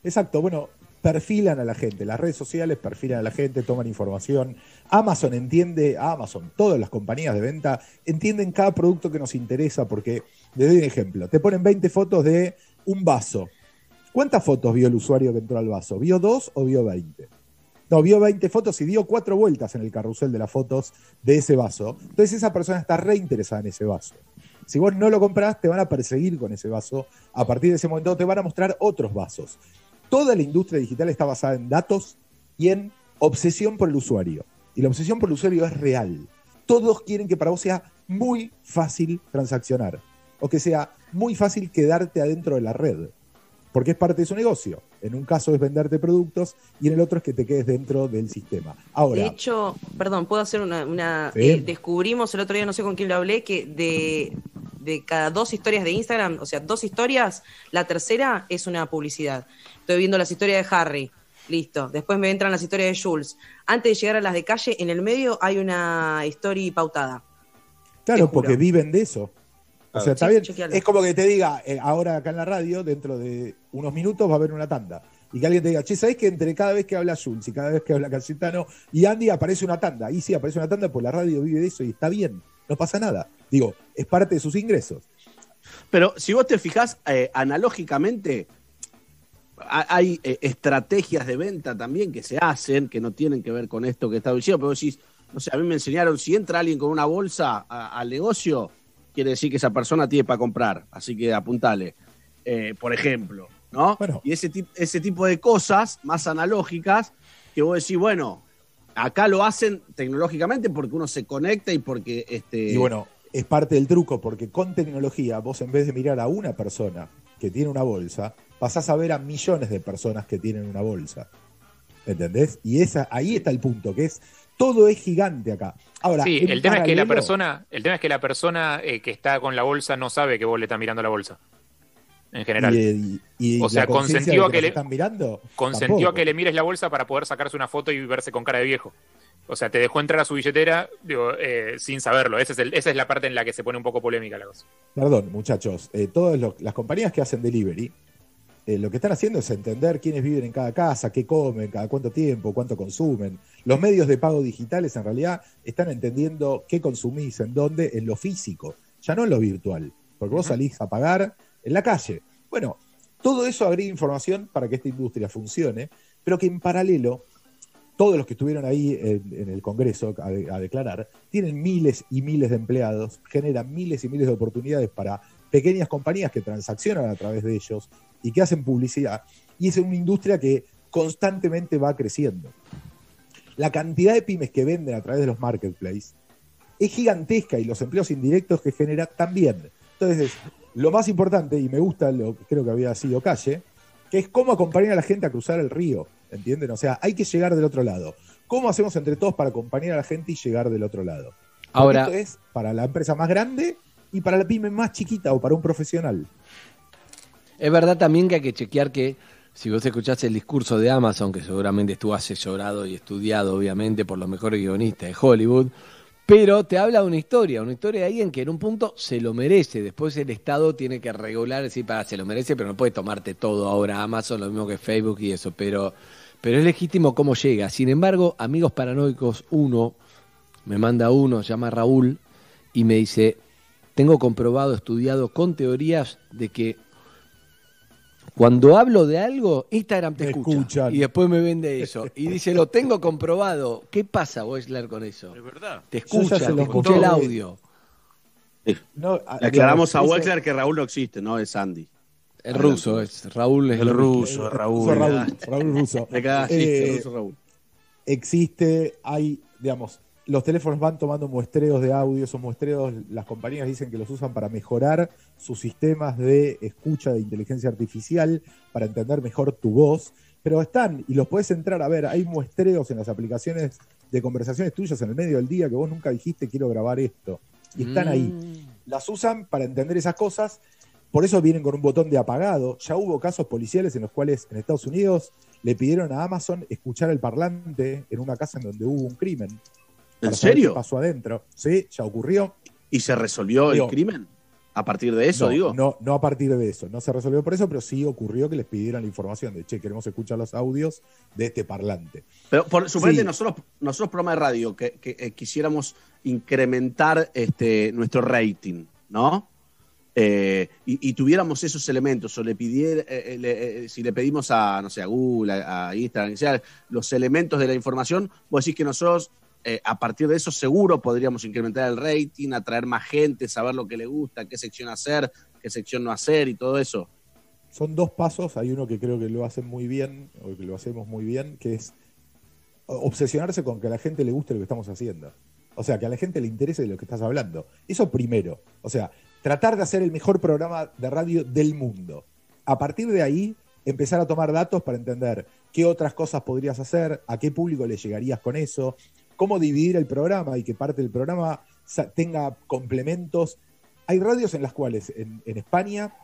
Exacto, bueno, perfilan a la gente, las redes sociales perfilan a la gente, toman información. Amazon entiende, Amazon, todas las compañías de venta entienden cada producto que nos interesa porque, le doy un ejemplo, te ponen 20 fotos de un vaso. ¿Cuántas fotos vio el usuario que entró al vaso? ¿Vio dos o vio 20? No, vio 20 fotos y dio cuatro vueltas en el carrusel de las fotos de ese vaso. Entonces esa persona está reinteresada en ese vaso. Si vos no lo comprás, te van a perseguir con ese vaso. A partir de ese momento te van a mostrar otros vasos. Toda la industria digital está basada en datos y en obsesión por el usuario. Y la obsesión por el usuario es real. Todos quieren que para vos sea muy fácil transaccionar o que sea muy fácil quedarte adentro de la red, porque es parte de su negocio. En un caso es venderte productos y en el otro es que te quedes dentro del sistema. Ahora, De hecho, perdón, puedo hacer una. una Sí. eh, descubrimos el otro día, no sé con quién lo hablé, que de, de cada dos historias de Instagram, o sea, dos historias, la tercera es una publicidad. Estoy viendo las historias de Harry, listo. Después me entran las historias de Jules. Antes de llegar a las de calle, en el medio hay una historia pautada. claro, porque viven de eso. O sea, está Sí, bien. chequealo. Es como que te diga, eh, ahora acá en la radio, dentro de unos minutos va a haber una tanda. Y que alguien te diga, che, ¿sabés que entre cada vez que habla Jules y cada vez que habla Cayetano y Andy aparece una tanda? Y sí, aparece una tanda, pues la radio vive de eso y está bien, no pasa nada. Digo, es parte de sus ingresos. Pero si vos te fijás eh, analógicamente, hay eh, estrategias de venta también que se hacen que no tienen que ver con esto que está diciendo, pero decís, no sé, a mí me enseñaron, si entra alguien con una bolsa a- al negocio, quiere decir que esa persona tiene para comprar, así que apuntale, Eh, por ejemplo, ¿no? Y ese, ese tipo de cosas más analógicas que vos decís, bueno, acá lo hacen tecnológicamente porque uno se conecta y porque este Y bueno, es parte del truco, porque con tecnología, vos en vez de mirar a una persona que tiene una bolsa, pasás a ver a millones de personas que tienen una bolsa. ¿Entendés? Y esa, ahí está el punto, que es todo es gigante acá. Ahora, sí, el tema es que la persona, el tema es que la persona eh, que está con la bolsa no sabe que vos le estás mirando la bolsa. En general. Y, y- y o sea, consentió a que le están mirando. consentió a que le mires la bolsa para poder sacarse una foto y verse con cara de viejo. O sea, te dejó entrar a su billetera digo, eh, sin saberlo. Ese es el- esa es la parte en la que se pone un poco polémica la cosa. Perdón, muchachos, eh, todas lo- las compañías que hacen delivery, eh, lo que están haciendo es entender quiénes viven en cada casa, qué comen, cada cuánto tiempo, cuánto consumen. Los medios de pago digitales en realidad están entendiendo qué consumís, en dónde, en lo físico, ya no en lo virtual, porque vos salís a pagar en la calle. Bueno, todo eso agrega información para que esta industria funcione, pero que en paralelo todos los que estuvieron ahí en, el Congreso a declarar, tienen miles y miles de empleados, generan miles y miles de oportunidades para pequeñas compañías que transaccionan a través de ellos y que hacen publicidad. Y es una industria que constantemente va creciendo. La cantidad de pymes que venden a través de los marketplaces es gigantesca y los empleos indirectos que genera también. Entonces, lo más importante, y me gusta lo que creo que había sido Calle, que es cómo acompañar a la gente a cruzar el río, ¿entienden? O sea, hay que llegar del otro lado. ¿Cómo hacemos entre todos para acompañar a la gente y llegar del otro lado? Porque Ahora- esto es para la empresa más grande y para la pyme más chiquita o para un profesional. Es verdad también que hay que chequear que si vos escuchaste el discurso de Amazon, que seguramente estuvo asesorado y estudiado, obviamente, por los mejores guionistas de Hollywood, Pero te habla de una historia, una historia de alguien que en un punto se lo merece. Después el Estado tiene que regular, decir, para, se lo merece, pero no puede tomarte todo ahora Amazon, lo mismo que Facebook y eso. Pero, pero es legítimo cómo llega. Sin embargo, Amigos Paranoicos 1, me manda uno, se llama Raúl, y me dice, tengo comprobado, estudiado con teorías de que cuando hablo de algo, Instagram te escucha. escuchan. Y después me vende eso. Y dice, lo tengo comprobado. ¿Qué pasa, Weisler, con eso? Es verdad. Te escucha, te escuché el conté. audio. No, Le aclaramos a Wexler que Raúl no existe, no es Andy. El ruso es, Raúl es El el ruso, Raúl. Raúl. Le cagaste, Eh, el ruso Raúl. existe, hay, digamos, los teléfonos van tomando muestreos de audio, esos muestreos las compañías dicen que los usan para mejorar sus sistemas de escucha de inteligencia artificial, para entender mejor tu voz, pero están, y los puedes entrar a ver, hay muestreos en las aplicaciones de conversaciones tuyas en el medio del día que vos nunca dijiste quiero grabar esto, y están ahí. Las usan para entender esas cosas, por eso vienen con un botón de apagado. Ya hubo casos policiales en los cuales en Estados Unidos le pidieron a Amazon escuchar el parlante en una casa en donde hubo un crimen. ¿En serio? pasó adentro. Sí, ya ocurrió. ¿Y se resolvió Digo, el crimen? A partir de eso, no, digo. No, no a partir de eso. No se resolvió por eso, pero sí ocurrió que les pidieran la información de, che, queremos escuchar los audios de este parlante. Pero por, suponete Sí. nosotros, nosotros programa de radio que, que, eh, quisiéramos incrementar este nuestro rating, ¿no? Eh, y, tuviéramos esos elementos, o le pidiera, eh, eh, si le pedimos a, no sé, a Google, a, a Instagram, los elementos de la información, vos decís que nosotros, a partir de eso, seguro podríamos incrementar el rating, atraer más gente, saber lo que le gusta, qué sección hacer, qué sección no hacer y todo eso. Son dos pasos, hay uno que creo que lo hacen muy bien, o que lo hacemos muy bien, que es obsesionarse con que a la gente le guste lo que estamos haciendo. O sea, que a la gente le interese de lo que estás hablando. Eso primero. O sea, tratar de hacer el mejor programa de radio del mundo. A partir de ahí, empezar a tomar datos para entender qué otras cosas podrías hacer, a qué público le llegarías con eso, cómo dividir el programa y que parte del programa tenga complementos. Hay radios en las cuales en, en España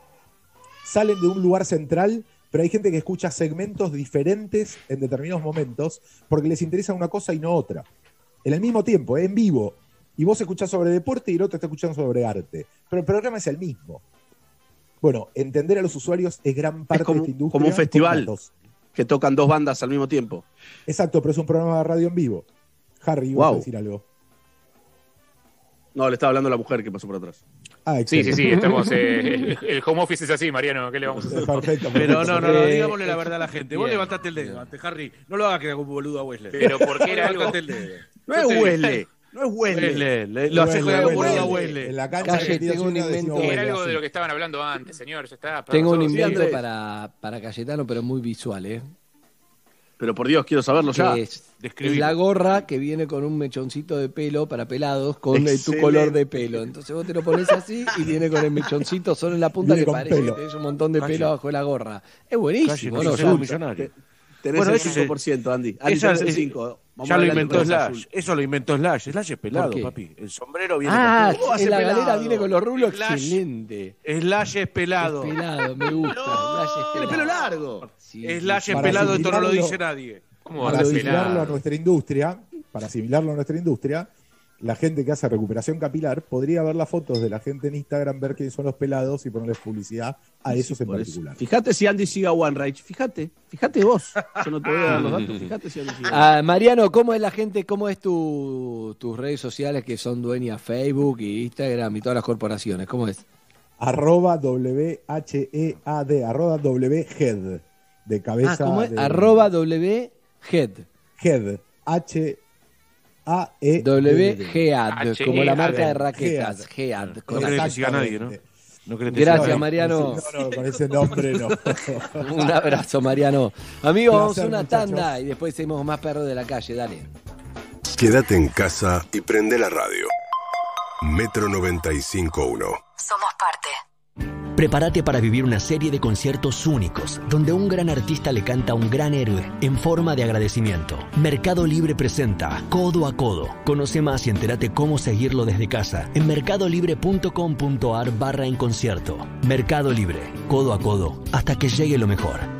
salen de un lugar central, pero hay gente que escucha segmentos diferentes en determinados momentos porque les interesa una cosa y no otra. En el mismo tiempo, en vivo. Y vos escuchás sobre deporte y el otro está escuchando sobre arte. Pero el programa es el mismo. Bueno, entender a los usuarios es gran parte como- de esta industria. como un festival. Que tocan dos bandas al mismo tiempo. Exacto, pero es un programa de radio en vivo. Harry, a Wow. decir algo. No, le estaba hablando a la mujer que pasó por atrás. Ah, Sí, sí, sí, estamos. eh, el, home office es así, Mariano. ¿Qué le vamos a hacer? Perfecto. Pero no, no, no, Eh, digámosle la verdad a la gente. Vos bien. levantate el dedo, ante Harry. No lo hagas que haga un boludo a Wesley. Pero porque era algo. Levantate el dedo. No es Wesley. No es Wesley. Wesley, le- Lo haga un boludo a Wesley. En la cancha Calle, tengo un invento- Era algo de lo que estaban hablando antes, señor. Ya está. para Tengo un invento para, para Cayetano, pero muy visual, ¿eh? Pero por Dios, quiero saberlo ya. Es, es la gorra que viene con un mechoncito de pelo para pelados con tu color de pelo. Entonces vos te lo pones así y viene con el mechoncito solo en la punta Viene que parece pelo. que tenés un montón de Calle. pelo abajo de la gorra. Es Calle, buenísimo, no ¿no? Ya- un millonario. Tenés Bueno, el eso se- 5%, Andy. Andy, Esa- tenés el es- 5%. Vamos Ya lo inventó Slash. azul. Eso lo inventó Slash. Slash es pelado, papi. El sombrero viene Ah, con ¿Cómo va a en ser la galera pelado? viene con los rulos Slash. excelente. Slash es pelado. Es pelado, me gusta. Slash es Tiene pelado. pelo largo. Sí, Slash es pelado, esto no lo dice nadie. ¿Cómo va a para asimilarlo a nuestra industria, para asimilarlo a nuestra industria, la gente que hace recuperación capilar podría ver las fotos de la gente en Instagram, ver quiénes son los pelados y ponerles publicidad a esos en eso. particular. Fíjate si Andy sigue a OneRage. Fíjate. Fíjate vos. Yo no te voy a dar los datos. Fíjate si Andy sigue. Ah, Mariano, ¿cómo es la gente? ¿Cómo es tu, tus redes sociales que son dueñas Facebook y Instagram y todas las corporaciones? ¿Cómo es? Arroba W-H-E-A-D, arroba W-Head, de cabeza. Ah, ¿cómo es? de- Arroba W Head. Head, H-A-E. W Gead, H-E-A-D. como la marca de raquetas. Gead. Gead. No creo que siga nadie, ¿no? Gracias. Mariano. No, no, con ese nombre no. Un abrazo, Mariano. Amigos, vamos a una muchachos. tanda y después seguimos más perros de la calle. Dale. Quédate en casa y prende la radio. Metro 95.1. Somos parte. Prepárate para vivir una serie de conciertos únicos, donde un gran artista le canta a un gran héroe en forma de agradecimiento. Mercado Libre presenta Codo a Codo. Conoce más y entérate cómo seguirlo desde casa en mercadolibre.com.ar barra en concierto. Mercado Libre, codo a codo, hasta que llegue lo mejor.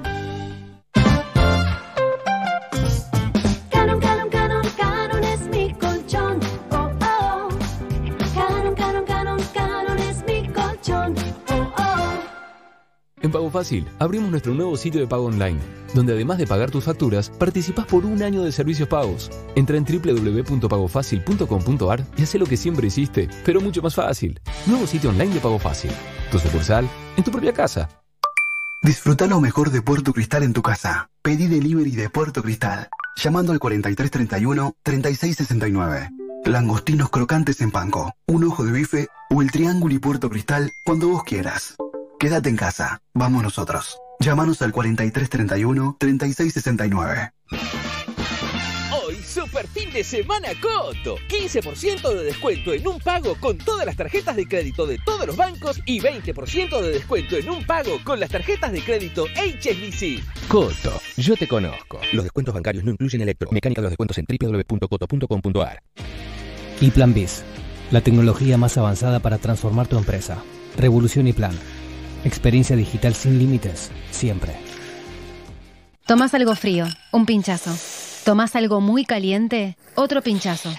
Fácil abrimos nuestro nuevo sitio de pago online, donde además de pagar tus facturas, participás por un año de servicios pagos. Entra en www.pagofacil.com.ar y haz lo que siempre hiciste, pero mucho más fácil. Nuevo sitio online de Pago Fácil. Tu sucursal en tu propia casa. Disfruta lo mejor de Puerto Cristal en tu casa. Pedí delivery de Puerto Cristal. Llamando al 4331-3669. Langostinos crocantes en panco, un ojo de bife o el triángulo y Puerto Cristal cuando vos quieras. Quédate en casa. Vamos nosotros. Llámanos al 4331-3669. Hoy, super fin de semana Coto. 15% de descuento en un pago con todas las tarjetas de crédito de todos los bancos y 20% de descuento en un pago con las tarjetas de crédito HSBC. Coto, yo te conozco. Los descuentos bancarios no incluyen electro. Mecánica de los descuentos en www.coto.com.ar. Y Plan BIS, la tecnología más avanzada para transformar tu empresa. Revolución y Plan. Experiencia digital sin límites, siempre. Tomás algo frío, un pinchazo. Tomás algo muy caliente, otro pinchazo.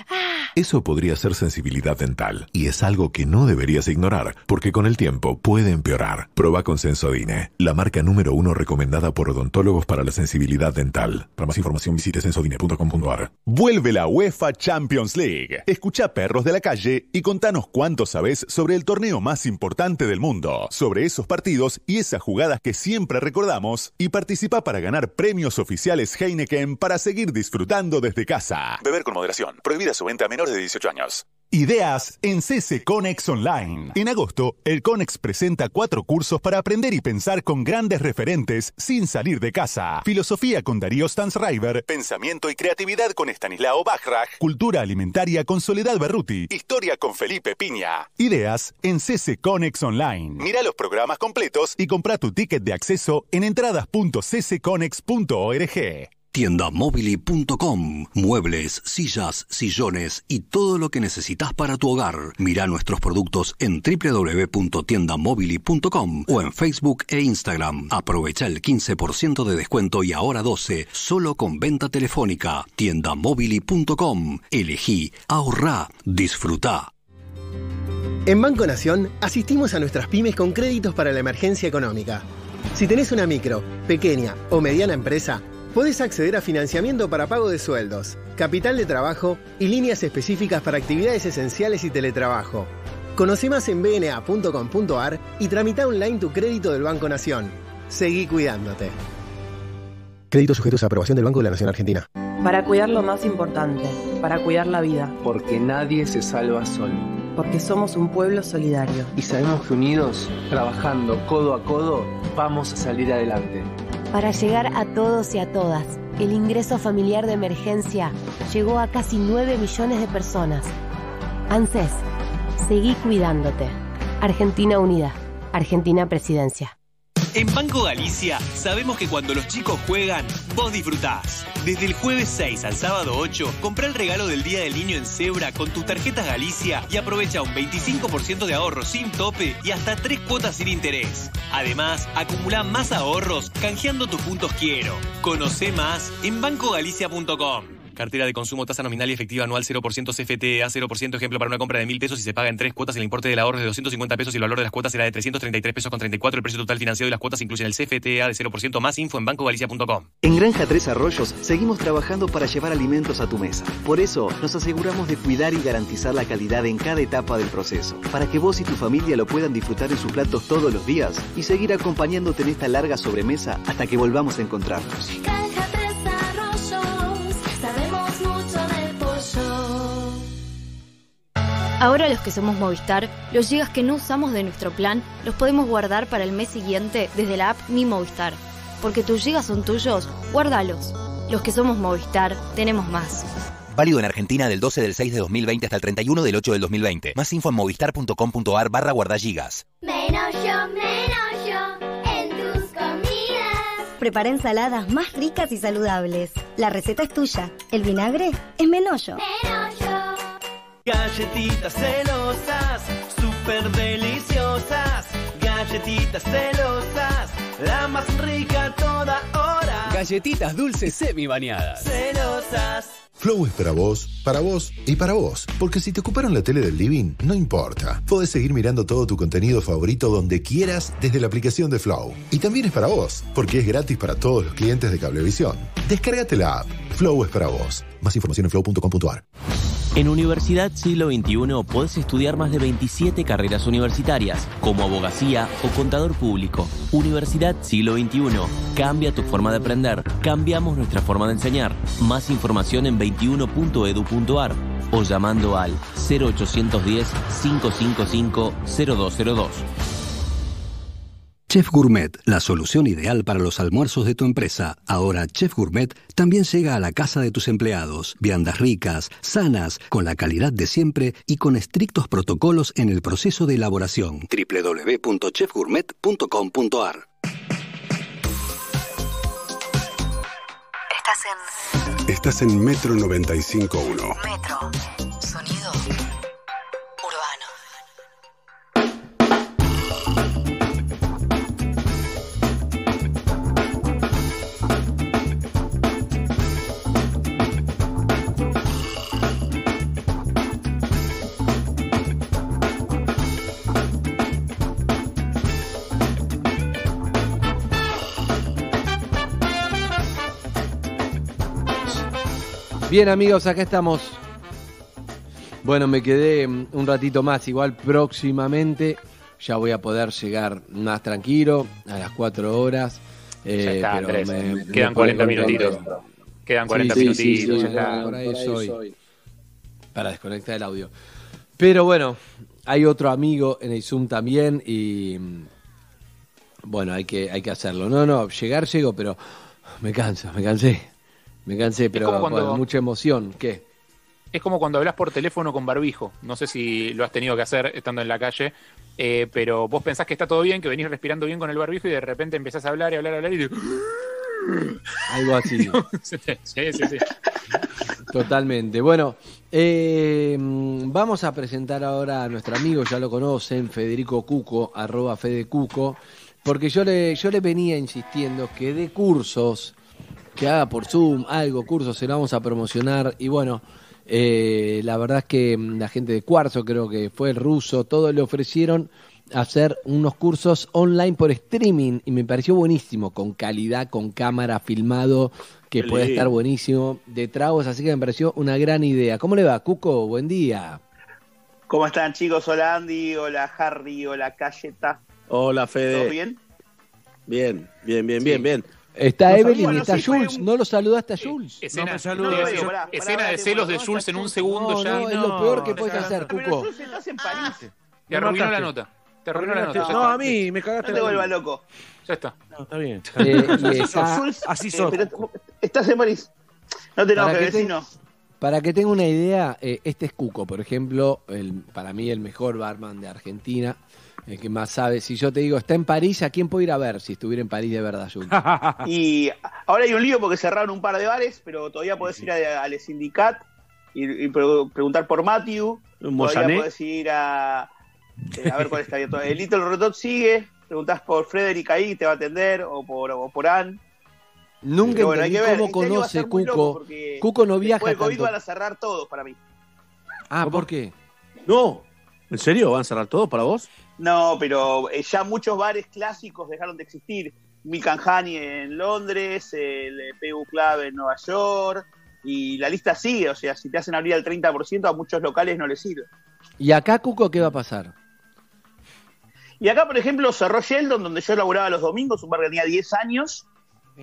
Eso podría ser sensibilidad dental y es algo que no deberías ignorar porque con el tiempo puede empeorar. Proba con Sensodine, la marca número uno recomendada por odontólogos para la sensibilidad dental. Para más información visite sensodine.com.ar. Vuelve la UEFA Champions League. Escucha Perros de la Calle y contanos cuánto sabes sobre el torneo más importante del mundo, sobre esos partidos y esas jugadas que siempre recordamos y participa para ganar premios oficiales Heineken para seguir disfrutando desde casa. Beber con moderación. Prohibida su venta a menores de 18 años. Ideas en CC Conex Online. En agosto, el Conex presenta cuatro cursos para aprender y pensar con grandes referentes sin salir de casa. Filosofía con Darío Stansriver, Pensamiento y Creatividad con Stanislao Bachrach, Cultura Alimentaria con Soledad Berruti, Historia con Felipe Piña. Ideas en CC Conex Online. Mira los programas completos y compra tu ticket de acceso en entradas.ccconex.org. Tiendamobili.com. Muebles, sillas, sillones y todo lo que necesitas para tu hogar. Mira nuestros productos en www.tiendamobili.com o en Facebook e Instagram. Aprovecha el 15% de descuento y ahora 12 solo con venta telefónica. Tiendamobili.com. Elegí, ahorrá, disfruta. En Banco Nación asistimos a nuestras pymes con créditos para la emergencia económica. Si tenés una micro, pequeña o mediana empresa, podés acceder a financiamiento para pago de sueldos, capital de trabajo y líneas específicas para actividades esenciales y teletrabajo. Conoce más en bna.com.ar y tramita online tu crédito del Banco Nación. Seguí cuidándote. Créditos sujetos a aprobación del Banco de la Nación Argentina. Para cuidar lo más importante, para cuidar la vida. Porque nadie se salva solo. Porque somos un pueblo solidario. Y sabemos que unidos, trabajando codo a codo, vamos a salir adelante. Para llegar a todos y a todas, el ingreso familiar de emergencia llegó a casi 9 millones de personas. ANSES, seguí cuidándote. Argentina Unida, Argentina Presidencia. En Banco Galicia sabemos que cuando los chicos juegan, vos disfrutás. Desde el jueves 6 al sábado 8, compra el regalo del Día del Niño en Cebra con tus tarjetas Galicia y aprovecha un 25% de ahorro sin tope y hasta 3 cuotas sin interés. Además, acumula más ahorros canjeando tus puntos quiero. Conoce más en bancogalicia.com. Cartera de consumo, tasa nominal y efectiva anual 0% CFT a 0% ejemplo para una compra de 1000 pesos y se paga en tres cuotas. El importe del ahorro es de 250 pesos y el valor de las cuotas será de 333 pesos con 34. El precio total financiado y las cuotas incluyen el CFTA de 0%. Más info en bancogalicia.com. En Granja Tres Arroyos seguimos trabajando para llevar alimentos a tu mesa. Por eso nos aseguramos de cuidar y garantizar la calidad en cada etapa del proceso, para que vos y tu familia lo puedan disfrutar en sus platos todos los días y seguir acompañándote en esta larga sobremesa hasta que volvamos a encontrarnos. Granja Ahora los que somos Movistar, los gigas que no usamos de nuestro plan los podemos guardar para el mes siguiente desde la app Mi Movistar. Porque tus gigas son tuyos, guárdalos. Los que somos Movistar, tenemos más. Válido en Argentina del 12 del 6 de 2020 hasta el 31 del 8 del 2020. Más info en movistar.com.ar barra guardagigas. Menos yo, menos yo en tus comidas. Prepara ensaladas más ricas y saludables. La receta es tuya. El vinagre es Menollo. Galletitas celosas, súper deliciosas. Galletitas celosas, la más rica a toda hora. Galletitas dulces semi bañadas. Celosas. Flow es para vos, para vos y para vos. Porque si te ocuparon la tele del living, no importa. Podés seguir mirando todo tu contenido favorito donde quieras desde la aplicación de Flow. Y también es para vos, porque es gratis para todos los clientes de Cablevisión. Descárgate la app. Flow es para vos. Más información en flow.com.ar. En Universidad Siglo XXI podés estudiar más de 27 carreras universitarias, como abogacía o contador público. Universidad Siglo XXI. Cambia tu forma de aprender. Cambiamos nuestra forma de enseñar. Más información en 21.edu.ar o llamando al 0810-555-0202. Chef Gourmet, la solución ideal para los almuerzos de tu empresa. Ahora Chef Gourmet también llega a la casa de tus empleados. Viandas ricas, sanas, con la calidad de siempre y con estrictos protocolos en el proceso de elaboración. www.chefgourmet.com.ar Estás en Estás en Metro 95.1. Metro. Sonido Bien amigos, acá estamos. Bueno, me quedé mm, un ratito más, igual próximamente ya voy a poder llegar más tranquilo, a las 4 horas. Ya eh, está, pero Andrés. me- Quedan me 40 pone minutitos. Quedan 40 Sí, sí, sí, minutitos. sí, ya está. por ahí soy. Para desconectar el audio. Pero bueno, hay otro amigo en el Zoom también y mm, bueno, hay que, hay que hacerlo. No, no, llegar llego, pero me canso, me cansé. Me cansé, pero como cuando- bueno, mucha emoción. ¿Qué? Es como cuando hablas por teléfono con barbijo. No sé si lo has tenido que hacer estando en la calle, eh, pero vos pensás que está todo bien, que venís respirando bien con el barbijo y de repente empezás a hablar y hablar y hablar y te- Algo así. sí, sí, sí. Totalmente. Bueno, eh, vamos a presentar ahora a nuestro amigo, ya lo conocen, Federico Cuco, arroba Fede Cuco, porque yo le, yo le venía insistiendo que dé cursos, que haga por Zoom algo, cursos, se lo vamos a promocionar y bueno, eh, la verdad es que mm, la gente de Cuarzo, creo que fue el ruso, todos le ofrecieron hacer unos cursos online por streaming y me pareció buenísimo, con calidad, con cámara, filmado, que puede estar buenísimo, de tragos, así que me pareció una gran idea. ¿Cómo le va, Cuco? Buen día. ¿Cómo están chicos? Hola Andy, hola Harry, hola Cayeta. Hola, Fede. ¿Todo bien? Bien, bien, bien, Sí. bien, bien. Está Nos Evelyn y está sí, Jules. No lo saludaste a Jules. Escena, No, no, de- pará, escena pará, de pará, celos de pará, Jules en un segundo No, ya. no, es lo peor que puedes hacer, Cuco. Jules, estás en París. Te arruinó la nota. Te arruinó la nota. No, a mí me cagaste No te vuelvas loco. Ya está. No, está bien. Eh, está- así eh, sos. estás en París. No te Para enojes, vecino. Para que tenga una idea, eh, este es Cuco, por ejemplo, el, para mí el mejor barman de Argentina, el que más sabe. Si yo te digo, está en París, ¿a quién puedo ir a ver si estuviera en París de verdad, Jules? Y ahora hay un lío porque cerraron un par de bares, pero todavía podés ir a- al Sindicat y, y pre- preguntar por Matthew. Todavía podés ir a. eh, a ver cuál está abierto. El Little Rotot sigue. Preguntás por Frederick ahí, te va a atender, o por, o por Ann. Nunca bueno, entendí cómo Este a conoce Cuco. Cuco no Después viaja del COVID tanto. van a cerrar todos para mí. Ah, ¿por qué? No, ¿en serio? ¿Van a cerrar todos para vos? No, pero eh, ya muchos bares clásicos dejaron de existir. Honey en Londres, el eh, PU Club en Nueva York, y la lista sigue. O sea, si te hacen abrir al 30%, a muchos locales no les sirve. ¿Y acá, Cuco, qué va a pasar? Y acá, por ejemplo, cerró Sheldon, donde yo laburaba los domingos, un bar que tenía 10 años,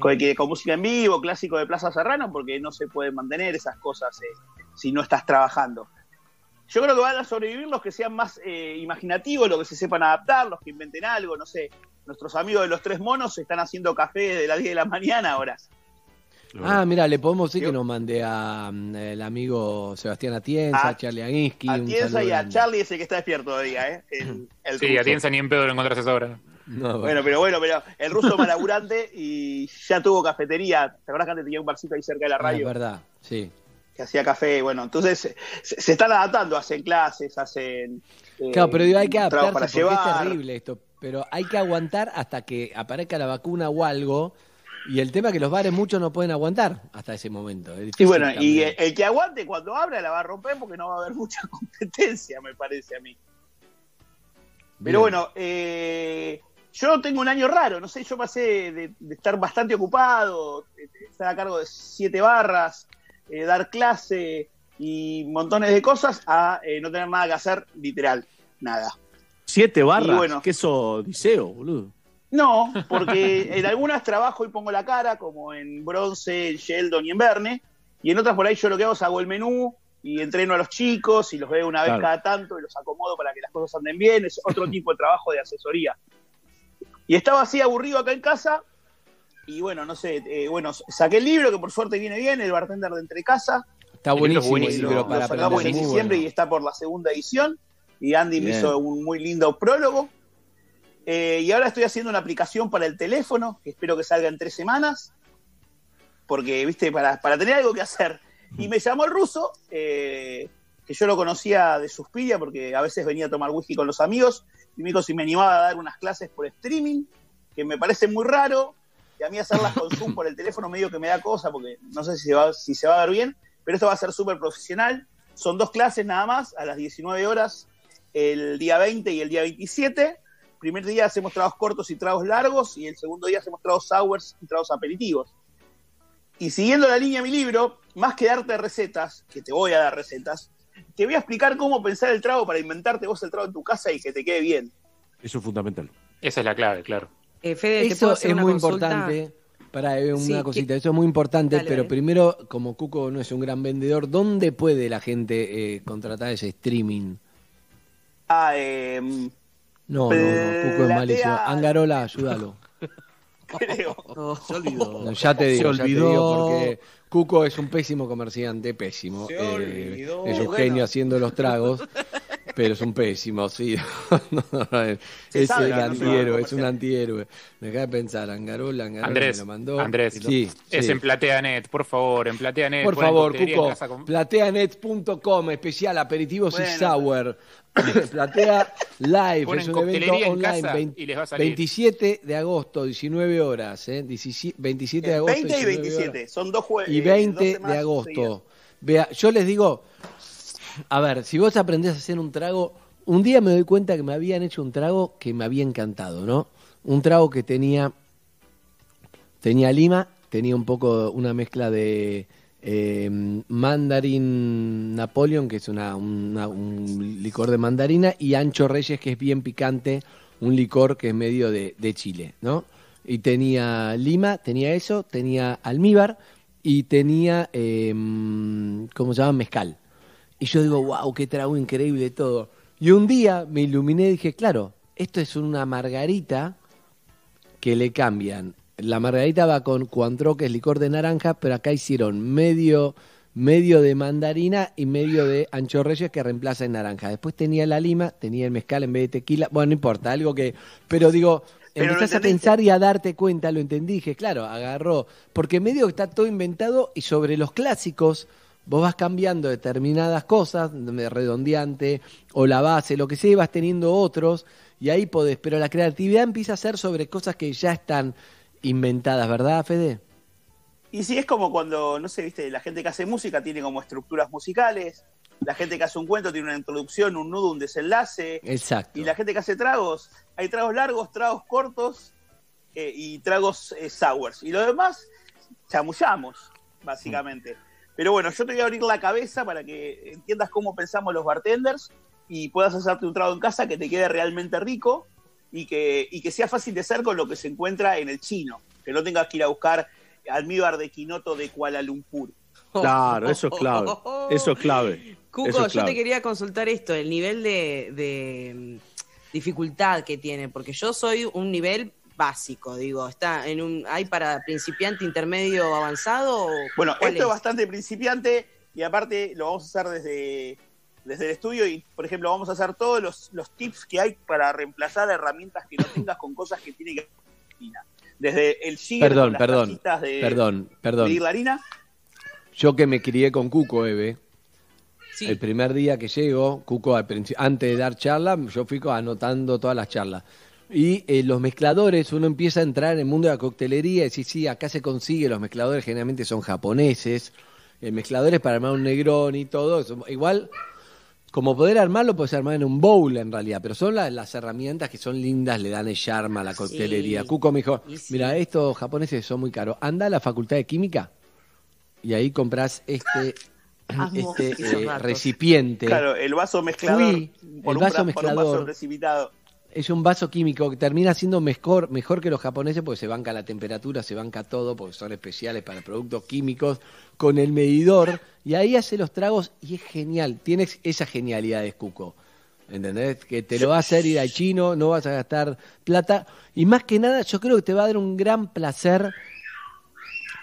con, que- con música en vivo, clásico de Plaza Serrano, porque no se pueden mantener esas cosas eh, si no estás trabajando. Yo creo que van a sobrevivir los que sean más eh, imaginativos, los que se sepan adaptar, los que inventen algo, no sé. Nuestros amigos de los tres monos están haciendo café de las 10 de la mañana ahora. Ah, mira, le podemos decir que nos mande a mm, el amigo Sebastián Atienza, A- a Charlie Aguinsky. A un Tienza saludo y a. Charlie es el que está despierto todavía, ¿eh? El, el Sí, ruso. a Tienza ni en pedo lo encontrás esa hora. No, Bueno, pero bueno, pero el ruso malaburante y ya tuvo cafetería. ¿Te acuerdas que antes tenía un barcito ahí cerca de la Ah, es radio verdad, sí. Que hacía café? Bueno, entonces se, se están adaptando, hacen clases, hacen. eh, Claro, pero hay que adaptarse para porque es terrible esto. Pero hay que aguantar hasta que aparezca la vacuna o algo Y el tema es que los bares muchos no pueden aguantar hasta ese momento. es Y bueno, y el, el que aguante cuando abra la va a romper porque no va a haber mucha competencia, me parece a mí. Pero bueno, eh, yo tengo un año raro, no sé, yo pasé de, de estar bastante ocupado, de estar a cargo de siete barras, eh, dar clase y montones de cosas, a eh, no tener nada que hacer, literal, nada. Siete barras. Bueno. ¿Qué eso, Odiseo, boludo? No, porque en algunas trabajo y pongo la cara, como en Bronce, en Sheldon y en Verne, y en otras por ahí yo lo que hago es hago el menú y entreno a los chicos y los veo una vez Claro. cada tanto y los acomodo para que las cosas anden bien, es otro tipo de trabajo de asesoría. Y estaba así aburrido acá en casa y bueno, no sé, eh, bueno, saqué el libro que por suerte viene bien, el bartender de Entre Casa, Está El libro es buenísimo, buenísimo. el libro lo para sacamos aprender. en diciembre bueno. y está por la segunda edición. Y Andy me hizo un muy lindo prólogo. Eh, y ahora estoy haciendo una aplicación para el teléfono, que espero que salga en tres semanas. Porque, viste, para, para tener algo que hacer. Y me llamó el ruso, eh, que yo lo conocía de Suspiria, porque a veces venía a tomar whisky con los amigos. Y me dijo si me animaba a dar unas clases por streaming, que me parece muy raro. Y a mí hacerlas con Zoom por el teléfono medio que me da cosa, porque no sé si se va, si se va a ver bien pero esto va a ser súper profesional. Son dos clases nada más, a las 19 horas, el día 20 y el día 27. Primer día hacemos tragos cortos y tragos largos, y el segundo día hacemos tragos sours y tragos aperitivos. Y siguiendo la línea de mi libro, más que darte recetas, que te voy a dar recetas, te voy a explicar cómo pensar el trago para inventarte vos el trago en tu casa y que te quede bien. Eso es fundamental. Esa es la clave, claro. Eh, Fede, ¿te Eso es una muy consulta? importante. Para una Sí, cosita, eso es muy importante, Dale, pero primero, como Cuco no es un gran vendedor, ¿dónde puede la gente eh, contratar ese streaming? Ah, eh, No, no, no, Cuco es malísimo. Angarola, ayúdalo. creo. Se olvidó. No, ya te Se digo, ya te olvidó. digo, porque Cuco es un pésimo comerciante, pésimo. Se Eh, olvidó. es un Bueno. genio haciendo los tragos, pero es un pésimo, sí. No, no, es Se es sabe el antihéroe, es un antihéroe. Me acaba de pensar, Angarola, Angarola Andrés, me lo mandó. Andrés, sí, es sí. en PlateaNet, por favor, en PlateaNet. Por favor, Cuco, con- plateanet.com, especial aperitivos y sour. Platea Live, Ponen es un evento online, casa 20 y les va a salir. 27 de agosto, 19 horas, ¿eh? 17 27 de agosto. 20 y 19 horas. 27, son dos jueves. Y 20 de agosto. Vea, yo les digo, a ver, si vos aprendés a hacer un trago, un día me doy cuenta que me habían hecho un trago que me había encantado, ¿no? Un trago que tenía tenía lima, tenía un poco una mezcla de eh, mandarín Napoleon, que es una, un licor de mandarina, y ancho Reyes, que es bien picante, un licor que es medio de, Chile, ¿no? Y tenía lima, tenía eso, tenía almíbar y tenía, eh, ¿cómo se llama? Mezcal. Y yo digo, wow, qué trago increíble todo. Y un día me iluminé y dije, claro, esto es una margarita que le cambian. La margarita va con Cointreau, que es licor de naranja, pero acá hicieron medio, medio de mandarina y medio de ancho reyes que reemplaza en naranja. Después tenía la lima, tenía el mezcal en vez de tequila. Bueno, no importa, algo que... Pero digo, Pero empezás a pensar y a darte cuenta, lo entendí, dije, claro, agarró. Porque medio está todo inventado y sobre los clásicos vos vas cambiando determinadas cosas, de redondeante o la base, lo que sea, y vas teniendo otros y ahí podés, pero la creatividad empieza a ser sobre cosas que ya están inventadas, ¿verdad, Fede? Y sí, es como cuando, no sé, viste, la gente que hace música tiene como estructuras musicales, la gente que hace un cuento tiene una introducción, un nudo, un desenlace, Exacto. y la gente que hace tragos, hay tragos largos, tragos cortos eh, y tragos eh, sours. Y lo demás, chamullamos, básicamente. Pero bueno, yo te voy a abrir la cabeza para que entiendas cómo pensamos los bartenders y puedas hacerte un trago en casa que te quede realmente rico y que, y que sea fácil de hacer con lo que se encuentra en el chino. Que no tengas que ir a buscar almíbar de quinoto de Kuala Lumpur. Claro, eso es clave. Eso es clave. Cuco, yo te quería consultar esto, el nivel de, de, mm, dificultad que tiene, porque yo soy un nivel básico, digo, está en un hay para principiante, intermedio, avanzado. o Bueno, esto es bastante principiante y aparte lo vamos a hacer desde, desde el estudio y, por ejemplo, vamos a hacer todos los, los tips que hay para reemplazar herramientas que no tengas con cosas que tiene que Desde el jigger Perdón, las perdón, de, perdón, perdón. de ir la harina. Yo que me crié con Cuco, Eve, Sí. el primer día que llego, Cuco, al antes de dar charla, yo fui anotando todas las charlas. Y eh, los mezcladores, uno empieza a entrar en el mundo de la coctelería y decir, sí, acá se consigue, los mezcladores generalmente son japoneses, el mezclador es para armar un negrón y todo, eso. igual como poder armarlo puedes armar en un bowl en realidad, pero son la- las herramientas que son lindas, le dan el charma a la coctelería. Sí. Cuco me dijo, mira, estos japoneses son muy caros, anda a la facultad de química y ahí compras este, este eh, recipiente. Claro, el vaso mezclador. Fui, por el un vaso bra- por un mezclador. vaso precipitado. Es un vaso químico que termina siendo mejor, mejor que los japoneses porque se banca la temperatura, se banca todo, porque son especiales para productos químicos, con el medidor, y ahí hace los tragos y es genial. Tienes esa genialidad de Cuco. ¿Entendés? Que te lo va a hacer ir al chino, no vas a gastar plata. Y más que nada, yo creo que te va a dar un gran placer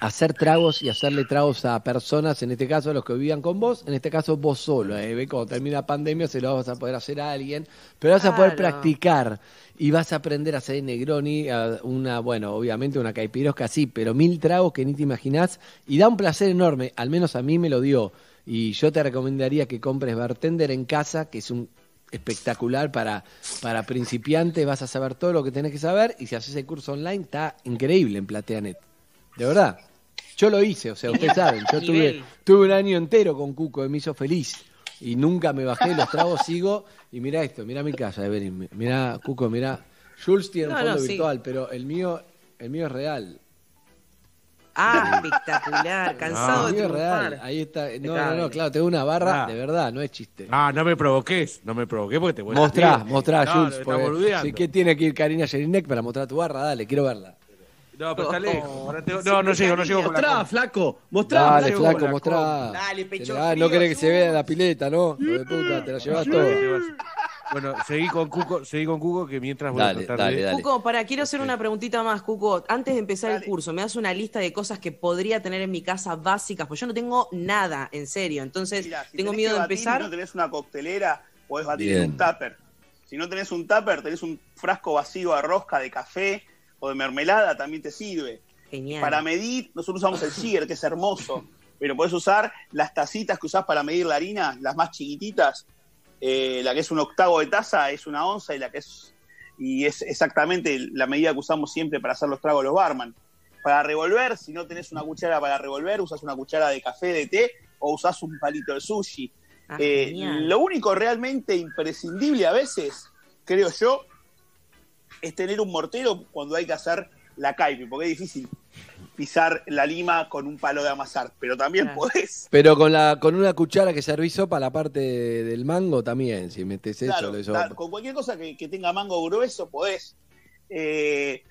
hacer tragos y hacerle tragos a personas, en este caso los que vivían con vos, en este caso vos solo. ¿eh? Ve, Cuando termina la pandemia se lo vas a poder hacer a alguien, pero vas a poder practicar y vas a aprender a hacer Negroni, a una, bueno, obviamente una caipirosca sí, pero mil tragos que ni te imaginás y da un placer enorme, al menos a mí me lo dio. Y yo te recomendaría que compres Bartender en casa, que es un espectacular para, para principiantes, vas a saber todo lo que tenés que saber y si haces el curso online está increíble en PlateaNet. De verdad. Yo lo hice, o sea, ustedes saben, yo tuve, un año entero con Cuco y me hizo feliz. Y nunca me bajé, los tragos sigo. Y mira esto, mira mi casa, Evelyn. Mira, Cuco, mira. Jules tiene un No, fondo no, sí. virtual, pero el mío, el mío es real. Ah, espectacular, cansado el de mío es real. triunfar. Ahí está. No, no, no, claro, tengo una barra Ah. de verdad, no es chiste. No, no me provoques, no me provoques porque te voy a Mostrá, decir. mostrá, No, Jules. no, porque- sí, ¿Qué tiene que ir Karina Jelinek para mostrar tu barra? Dale, quiero verla. No, pero está lejos. No, no llego, no llego Mostrá, flaco. Mostrá, Dale, flaco. flaco, la mostrá. Dale, pecho Ah, no querés que se vea la pileta, ¿no? Hijo de puta, te la llevas todo. Bueno, seguí con Cuco, seguí con Cuco que mientras voy Dale, a tratar dale, de... dale. Cuco, para, quiero hacer una preguntita más, Cuco. Antes de empezar el curso, ¿me das una lista de cosas que podría tener en mi casa básicas? Pues yo no tengo nada, en serio. Entonces, Mirá, si tengo miedo de batir empezar. no tenés una coctelera, podés batir Bien. en un tupper. Si no tenés un tupper, tenés un frasco vacío de rosca, de café o de mermelada, también te sirve. Genial. Para medir, nosotros usamos el Siger, que es hermoso, pero podés usar las tacitas que usás para medir la harina, las más chiquititas. Eh, la que es un octavo de taza es una onza y la que es y es exactamente la medida que usamos siempre para hacer los tragos los barman. Para revolver, si no tenés una cuchara para revolver, usas una cuchara de café, de té o usás un palito de sushi. Ah, Eh, lo único realmente imprescindible a veces, creo yo, es tener un mortero cuando hay que hacer la caipi, porque es difícil pisar la lima con un palo de amasar, pero también Claro. podés. Pero con la con una cuchara que servís sopa la parte del mango también, si metes eso, Claro, lo hizo- claro, con cualquier cosa que, que tenga mango grueso podés. Eh,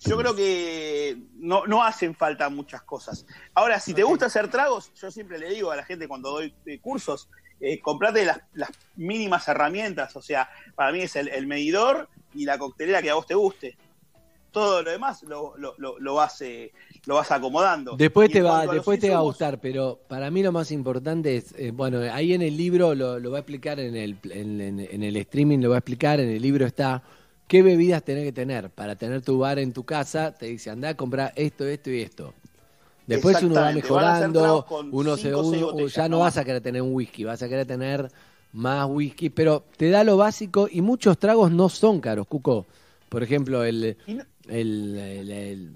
yo creo que no, no hacen falta muchas cosas. Ahora, si te gusta hacer tragos, yo siempre le digo a la gente cuando doy eh, cursos, eh, comprate las, las mínimas herramientas. O sea, para mí es el, el medidor y la coctelera que a vos te guste. Todo lo demás lo, lo, lo, lo vas, eh, lo vas acomodando. Después te va, después te va a gustar, pero para mí lo más importante es, eh, bueno, ahí en el libro lo, va a explicar en el, en, en- en el streaming, lo va a explicar, en el libro está qué bebidas tenés que tener para tener tu bar en tu casa, te dice andá a comprar esto, esto y esto. Después uno va mejorando, uno se, uno- botellas, ya no no vas a querer tener un whisky, vas a querer tener más whisky, pero te da lo básico y muchos tragos no son caros, Cuco. Por ejemplo, el, no- el, el- el-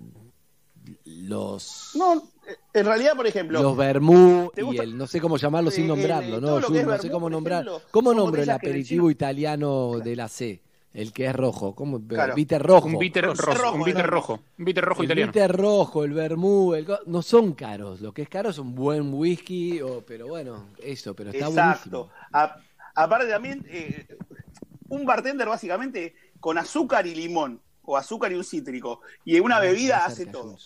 los No, eh, en realidad, por ejemplo, los vermú ¿te y el no sé cómo llamarlo sin Eh, nombrarlo, el- ¿no? es no sé cómo nombrar. ejemplo, ¿Cómo nombro el aperitivo italiano de la C? El que es rojo, ¿cómo? Claro. Bitter rojo. Un bitter rojo, rojo, un bitter rojo, un bitter rojo el italiano. bitter rojo, el vermú, el no son caros. Lo que es caro es un buen whisky, o, pero bueno, eso, pero está Exacto. buenísimo. A- aparte también, eh, un bartender básicamente con azúcar y limón, o azúcar y un cítrico, y una bebida hace todo.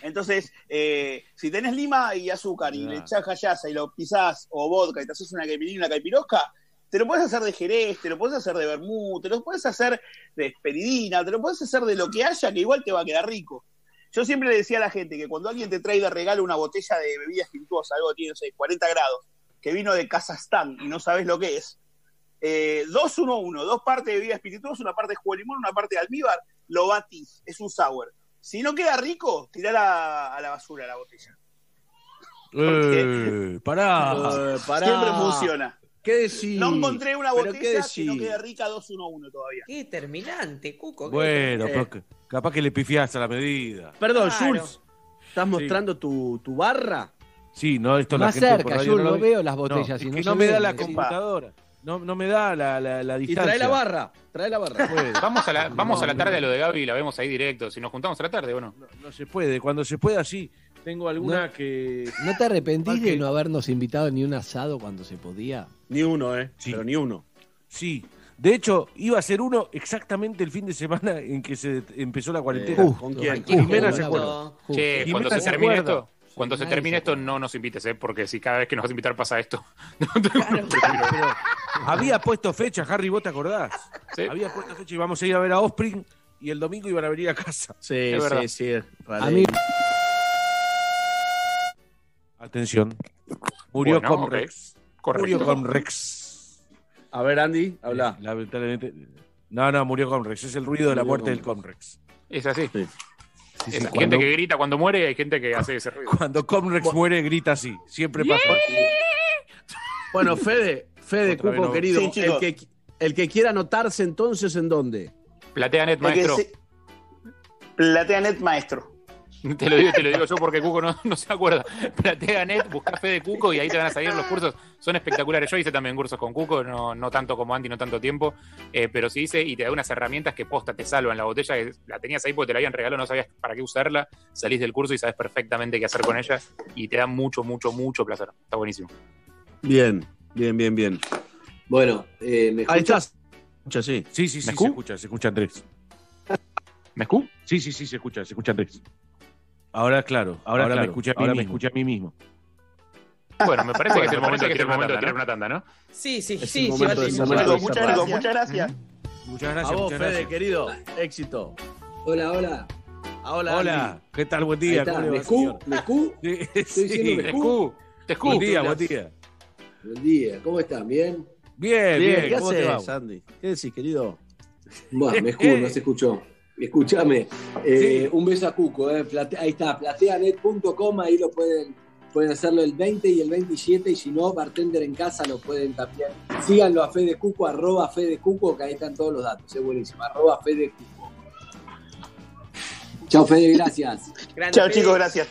Entonces, eh, si tenés lima y azúcar y le echás callaza y lo pisás, o vodka y te haces una caipirinha y una caipirosca, te lo puedes hacer de jerez, te lo puedes hacer de vermú, te lo puedes hacer de esperidina, te lo puedes hacer de lo que haya, que igual te va a quedar rico. Yo siempre le decía a la gente que cuando alguien te trae de regalo una botella de bebida espirituosa, algo que tiene, no sé, 40 grados, que vino de Kazajstán y no sabes lo que es, eh, 2-1-1, dos partes de bebida espirituosa, una parte de jugo de limón, una parte de almíbar, lo batís, es un sour. Si no queda rico, tirá a la basura la botella. Eh, pará. Eh, pará. Siempre funciona. ¿Qué decís? No encontré una ¿Pero qué botella que no quede rica 2-1-1 todavía. Qué terminante, Cuco. qué Bueno, terminante. pero que- capaz que le pifiaste a la medida. Perdón, Claro. Jules, ¿estás mostrando tu, tu barra? Sí, no, esto la Más gente cerca, por radio lo no ve. veo las botellas, No, si es no que se no me da la computadora. No, no me da la, la, la Y distancia. trae la barra, trae la barra. Vamos a la, vamos a la tarde a lo de Gaby y la vemos ahí directo. Si nos juntamos a la tarde, bueno. No se puede. Cuando se pueda, sí. Tengo alguna No. que. ¿No te arrepentís de no habernos invitado ni un asado cuando se podía? Ni uno, ¿eh? Sí. Pero ni uno. Sí. De hecho, iba a ser uno exactamente el fin de semana en que se empezó la cuarentena. Eh, ¿Con quién? Jimena se acuerda. Che, cuando se se termine acuerda. esto, cuando se termine esto, no nos invites, ¿eh? Porque si cada vez que nos vas a invitar pasa esto. Pero había puesto fecha, Harry, ¿vos te acordás? Sí. Había puesto fecha y vamos a ir a ver a Offspring y el domingo iban a venir a casa. Sí, Es verdad. sí, sí. A mí, Atención. Murió Bueno, Comrex. Correcto. Murió Comrex. A ver, Andy, habla. Lamentablemente. No, no, murió Comrex. Es el ruido de la muerte del Comrex. Es así. Sí. Sí, sí, Es cuando, gente que grita cuando muere y hay gente que hace ese ruido. cuando Comrex muere, grita así. Siempre pasa. Bueno, Fede, Fede, Otra no. querido, Sí, el, que, el que quiera anotarse entonces, ¿en dónde? PlateaNet, maestro. se- PlateaNet maestro. Te lo digo, te lo digo yo porque Cuco no, no se acuerda. PlateaNet, busca fe de Cuco y ahí te van a salir los cursos. Son espectaculares. Yo hice también cursos con Cuco, no, no tanto como Andy, no tanto tiempo, eh, pero sí hice y te da unas herramientas que posta te salvan. La botella que la tenías ahí porque te la habían regalado, no sabías para qué usarla. Salís del curso y sabes perfectamente qué hacer con ella y te da mucho, mucho, mucho placer. Está buenísimo. Bien, bien, bien, bien. bueno, eh, ¿me Ahí escuchas? estás. Escucha, sí. Sí, sí, sí, ¿Me se escu- escucha, se escucha Andrés. ¿Me escu? Sí, sí, sí, se escucha, se escucha Andrés. Ahora, claro, ahora, Ahora me claro, escuché a mí ahora me mismo. escuché a mí mismo. Bueno, me parece que es el momento de me tirar una tanda, ¿no? Sí, sí, Es sí, sí, Muchas muchas gracias. muchas gracias. Muchas A gracias, vos, muchas Fede, gracias. querido. Éxito. Hola, hola. Hola, Hola. ¿qué tal? Buen día. ¿Cómo le ¿me escu? ¿Me escu? Sí, Estoy sí. diciendo Te escu, te escu. Buen día, buen día. Buen día, ¿cómo están? ¿Bien? Bien, Bien, bien. ¿qué ¿Cómo te haces, va? Andy? ¿Qué decís, querido? Bueno, me escucho, no se escuchó. Escúchame, eh, Sí. un beso a Cuco, eh, plate- ahí está, plateanet.com, ahí lo pueden, pueden hacerlo el 20 y el 27, y si no, bartender en casa lo pueden también. Síganlo a Fede Cuco, arroba Fede Cuco, que ahí están todos los datos, es buenísimo, arroba Fede Cuco. Chao Fede, gracias. Chao, chicos, gracias.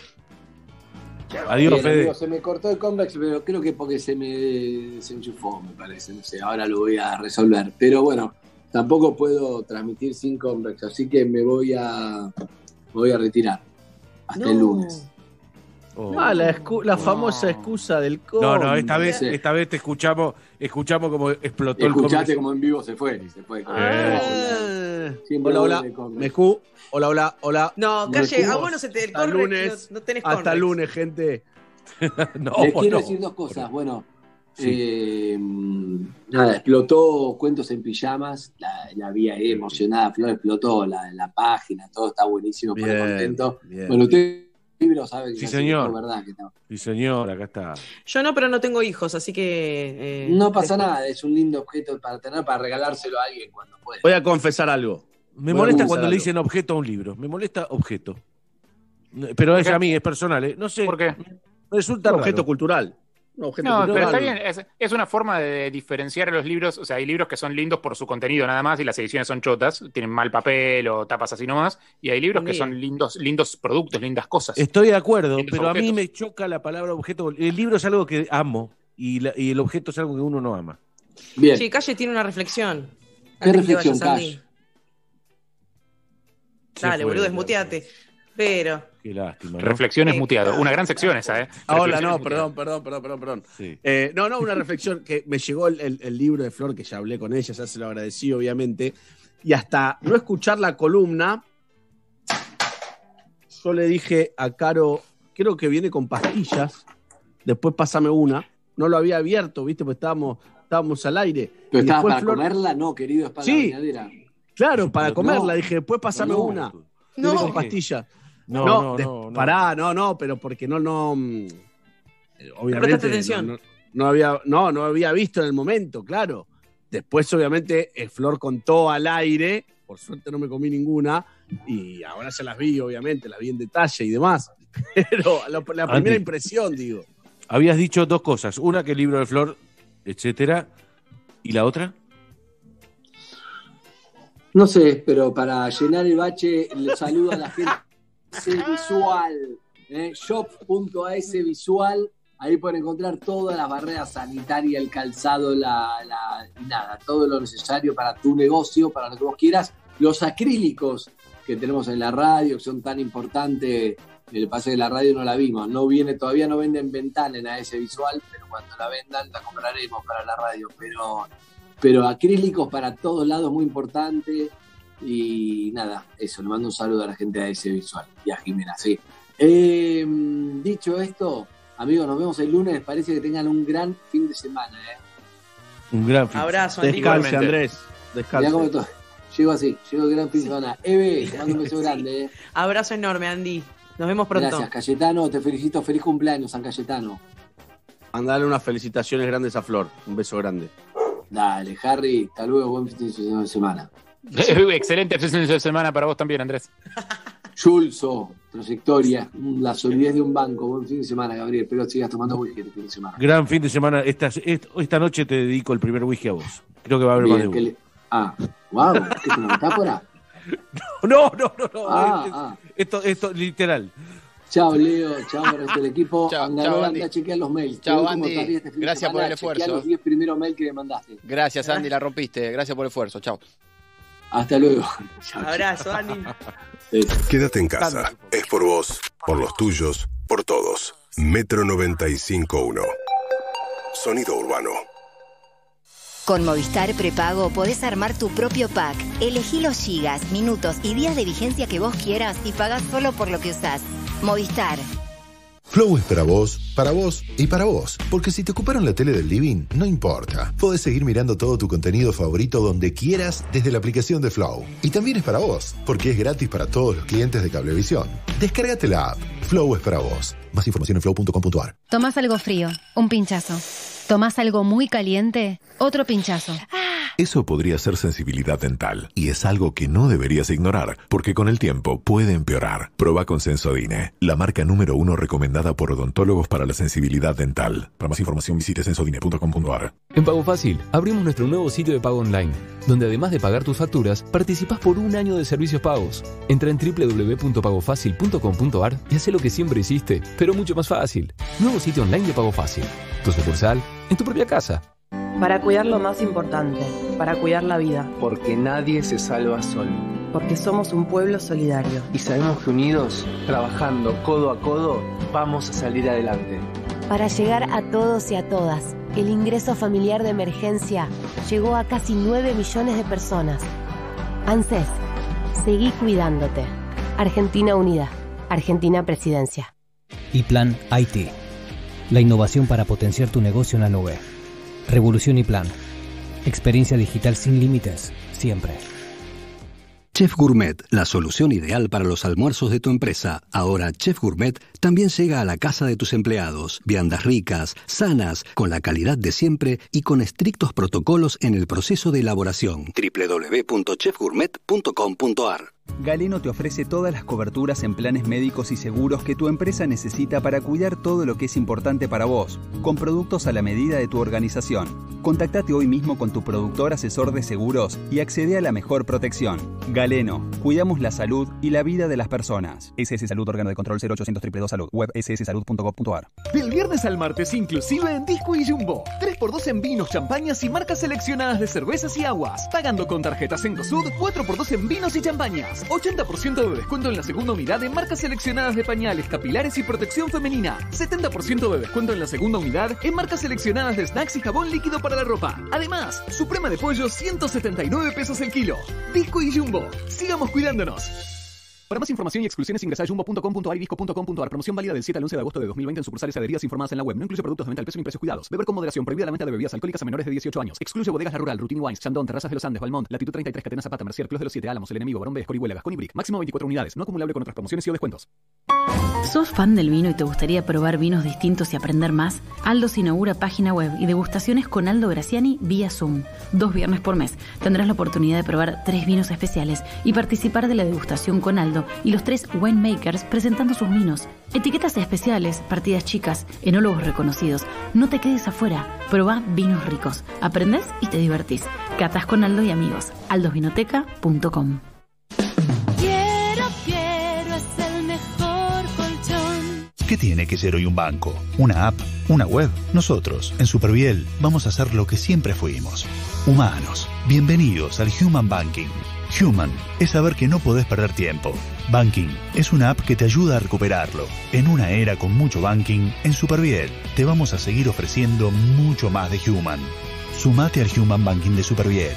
Adiós, Bien, Fede. amigo, se me cortó el convex, pero creo que porque se me desenchufó, me parece. No sé, ahora lo voy a resolver. Pero bueno, tampoco puedo transmitir sin convex, así que me voy a, me voy a retirar. Hasta el No. lunes. Oh. Ah, la, famosa excusa del No, no, conde. esta vez, Sí. esta vez te escuchamos, escuchamos como explotó el Escuchaste comercio. como en vivo se fue. Se fue Ah. Siempre Hola, hola. vuelve Convex. Me escu. Hola, hola, hola. No, No calle, a vos no se te el Hasta lunes. no, no tenés Hasta Conrex. lunes, gente. No, Les quiero no. decir dos cosas. Bueno, Sí. eh, nada, explotó Cuentos en Pijamas. La, la vi ahí emocionada. Flor explotó la, la página. Todo está buenísimo. Bien, contento. bien. Bueno, usted libro sabe que Sí, señor. verdad que no. Sí, señor, acá está. Yo no, pero no tengo hijos, así que. eh, No pasa después- nada, es un lindo objeto para tener, para regalárselo a alguien cuando pueda. Voy a confesar algo. Me Voy molesta cuando le dicen objeto a un libro. Me molesta objeto. Pero es a mí, es personal. ¿eh? No sé. ¿Por qué? Resulta Un objeto raro. cultural. No, pero está bien. Es, es una forma de diferenciar los libros. O sea, hay libros que son lindos por su contenido nada más y las ediciones son chotas, tienen mal papel o tapas así nomás. Y hay libros que son lindos, lindos productos, lindas cosas. Estoy de acuerdo, Lindos pero a mí me choca la palabra objeto. El libro es algo que amo y, la- y el objeto es algo que uno no ama. Bien, Sí, Calle tiene una reflexión. ¿qué reflexión? Se Dale, boludo, desmuteate. Pero. Qué lástima. ¿no? Reflexiones Eh, muteado. Una gran sección esa, ¿eh? Ah, Hola, Reflexiones no, muteado. perdón, perdón, perdón, perdón, perdón. Sí. Eh, no, no, una reflexión que me llegó el, el- el libro de Flor, que ya hablé con ella, ya se lo agradecí, obviamente. Y hasta no escuchar la columna, yo le dije a Caro, creo que viene con pastillas, después pásame una. No lo había abierto, ¿viste? Pues estábamos, estábamos al aire. ¿Pero Y estaba después para Flor- comerla? No, querido, es para Sí. la. Claro, para comerla. no. dije, después pásame No. una. No. Viene con pastillas. No, No, no, de- no, no. Pará, no, no, pero porque no, no. mm, eh, Obviamente. prestaste atención. No, no- no había, no, no había visto en el momento, claro. Después, obviamente, eh, Flor contó al aire. Por suerte no me comí ninguna. Y ahora ya las vi, obviamente, las vi en detalle y demás. Pero la, la primera Andy. impresión, digo. Habías dicho dos cosas. Una, que el libro de Flor etcétera. ¿Y la otra? No sé, pero para llenar el bache, le saludo a la gente Visual, eh, shop.asvisual. Ahí pueden encontrar todas las barreras sanitarias, el calzado, la, la- nada, todo lo necesario para tu negocio, para lo que vos quieras. Los acrílicos que tenemos en la radio, que son tan importantes, el pase de la radio no la vimos, no viene, todavía no venden ventana en AS Visual, pero cuando la vendan la compraremos para la radio. Pero pero acrílicos para todos lados muy importante y nada, eso, le mando un saludo a la gente de ese visual y a Jimena, sí. Eh, dicho esto, amigos, nos vemos el lunes, parece que tengan un gran fin de semana, ¿eh? Un gran fin. Abrazo. Descanse, Andrés. Mirá Descanse. cómo Llego así, llego gran fin de semana. Eve, te mando un beso grande, ¿eh? Abrazo enorme, Andy. Nos vemos pronto. Gracias, Cayetano, te felicito, feliz cumpleaños, San Cayetano. Mandale unas felicitaciones grandes a Flor. Un beso grande. Dale, Harry, hasta luego, buen fin de semana. Excelente fin de semana para vos también, Andrés. Julso, trayectoria, la solidez de un banco, buen fin de semana, Gabriel, espero que sigas tomando whisky este fin de semana. Gran fin de semana. Esta, est- esta noche te dedico el primer whisky a vos. Creo que va a haber más de uno. le- Ah, wow, ¿qué es una metáfora? No, no, no, no. Ah, es- ah. Esto, esto, literal. Chao, Leo, chao resto del equipo. Chao, Angarola, anda Andy. a chequear los mails. Chao, Andy. este fin de Gracias por el esfuerzo. los 10 primeros mails que me mandaste. Gracias, Andy, la rompiste. Gracias por el esfuerzo. Chao. Hasta luego. Abrazo, Andy. Quédate en casa. Es por vos, por los tuyos, por todos. Metro 95.1. Sonido urbano. Con Movistar Prepago podés armar tu propio pack. Elegí los gigas, minutos y días de vigencia que vos quieras y pagás solo por lo que usás. Movistar. Flow es para vos, para vos y para vos. Porque si te ocuparon la tele del living, no importa. Podés seguir mirando todo tu contenido favorito donde quieras desde la aplicación de Flow. Y también es para vos, porque es gratis para todos los clientes de Cablevisión. Descárgate la app. Flow es para vos. Más información en flow.com.ar. Tomás algo frío, un pinchazo. Tomás algo muy caliente, otro pinchazo. Eso podría ser sensibilidad dental y es algo que no deberías ignorar porque con el tiempo puede empeorar. Proba con Sensodine, la marca número uno recomendada por odontólogos para la sensibilidad dental. Para más información visite sensodine.com.ar. En Pago Fácil abrimos nuestro nuevo sitio de pago online, donde además de pagar tus facturas, participás por un año de servicios pagos. Entra en www.pagofacil.com.ar y haz lo que siempre hiciste, pero mucho más fácil. Nuevo sitio online de Pago Fácil. Tu sucursal en tu propia casa. Para cuidar lo más importante, para cuidar la vida. Porque nadie se salva solo. Porque somos un pueblo solidario. Y sabemos que unidos, trabajando codo a codo, vamos a salir adelante. Para llegar a todos y a todas, el ingreso familiar de emergencia llegó a casi 9 millones de personas. ANSES, seguí cuidándote. Argentina Unida, Argentina Presidencia. y Plan IT. La innovación para potenciar tu negocio en la nube. Revolución y Plan. Experiencia digital sin límites, siempre. Chef Gourmet, la solución ideal para los almuerzos de tu empresa. Ahora Chef Gourmet también llega a la casa de tus empleados. Viandas ricas, sanas, con la calidad de siempre y con estrictos protocolos en el proceso de elaboración. www.chefgourmet.com.ar Galeno te ofrece todas las coberturas en planes médicos y seguros que tu empresa necesita para cuidar todo lo que es importante para vos, con productos a la medida de tu organización. Contactate hoy mismo con tu productor asesor de seguros y accede a la mejor protección. Galeno, cuidamos la salud y la vida de las personas. SS Salud, órgano de control 0800 222 Salud, web sssalud.gov.ar. Del viernes al martes inclusive en Disco y Jumbo. 3x2 en vinos, champañas y marcas seleccionadas de cervezas y aguas. Pagando con tarjetas en Sud, 4x2 en vinos y champañas. 80% de descuento en la segunda unidad en marcas seleccionadas de pañales, capilares y protección femenina. 70% de descuento en la segunda unidad en marcas seleccionadas de snacks y jabón líquido para la ropa. Además, suprema de pollo 179 pesos el kilo. Disco y Jumbo. Sigamos cuidándonos. Para más información y exclusiones ingresa a jumbo.com.ar y disco.com.ar. Promoción válida del 7 al 11 de agosto de 2020 en sucursales adheridas informadas en la web. No incluye productos de venta al peso ni precios cuidados. Beber con moderación. Prohibida la venta de bebidas alcohólicas menores de 18 años. Excluye bodegas La Rural, Routine Wines, Chandon, Terrazas de los Andes, Valmont, Latitud 33, Catena Zapata, Mercier, Clos de los 7 Álamos, El Enemigo, Barón B, Escorihuela, Gascón Brick. Máximo 24 unidades. No acumulable con otras promociones y o descuentos. ¿Sos fan del vino y te gustaría probar vinos distintos y aprender más? Aldos inaugura página web y degustaciones con Aldo Graciani vía Zoom. Dos viernes por mes tendrás la oportunidad de probar tres vinos especiales y participar de la degustación con Aldo Aldo y los tres winemakers presentando sus vinos. Etiquetas especiales, partidas chicas, enólogos reconocidos. No te quedes afuera. Probá vinos ricos. Aprendés y te divertís. Catas con Aldo y amigos. aldosvinoteca.com Quiero, quiero, es el mejor colchón. ¿Qué tiene que ser hoy un banco? ¿Una app? ¿Una web? Nosotros, en Superviel, vamos a hacer lo que siempre fuimos. Humanos. Bienvenidos al Human Banking. Human es saber que no podés perder tiempo. Banking es una app que te ayuda a recuperarlo. En una era con mucho banking, en Superviel te vamos a seguir ofreciendo mucho más de Human. Sumate al Human Banking de Superviel.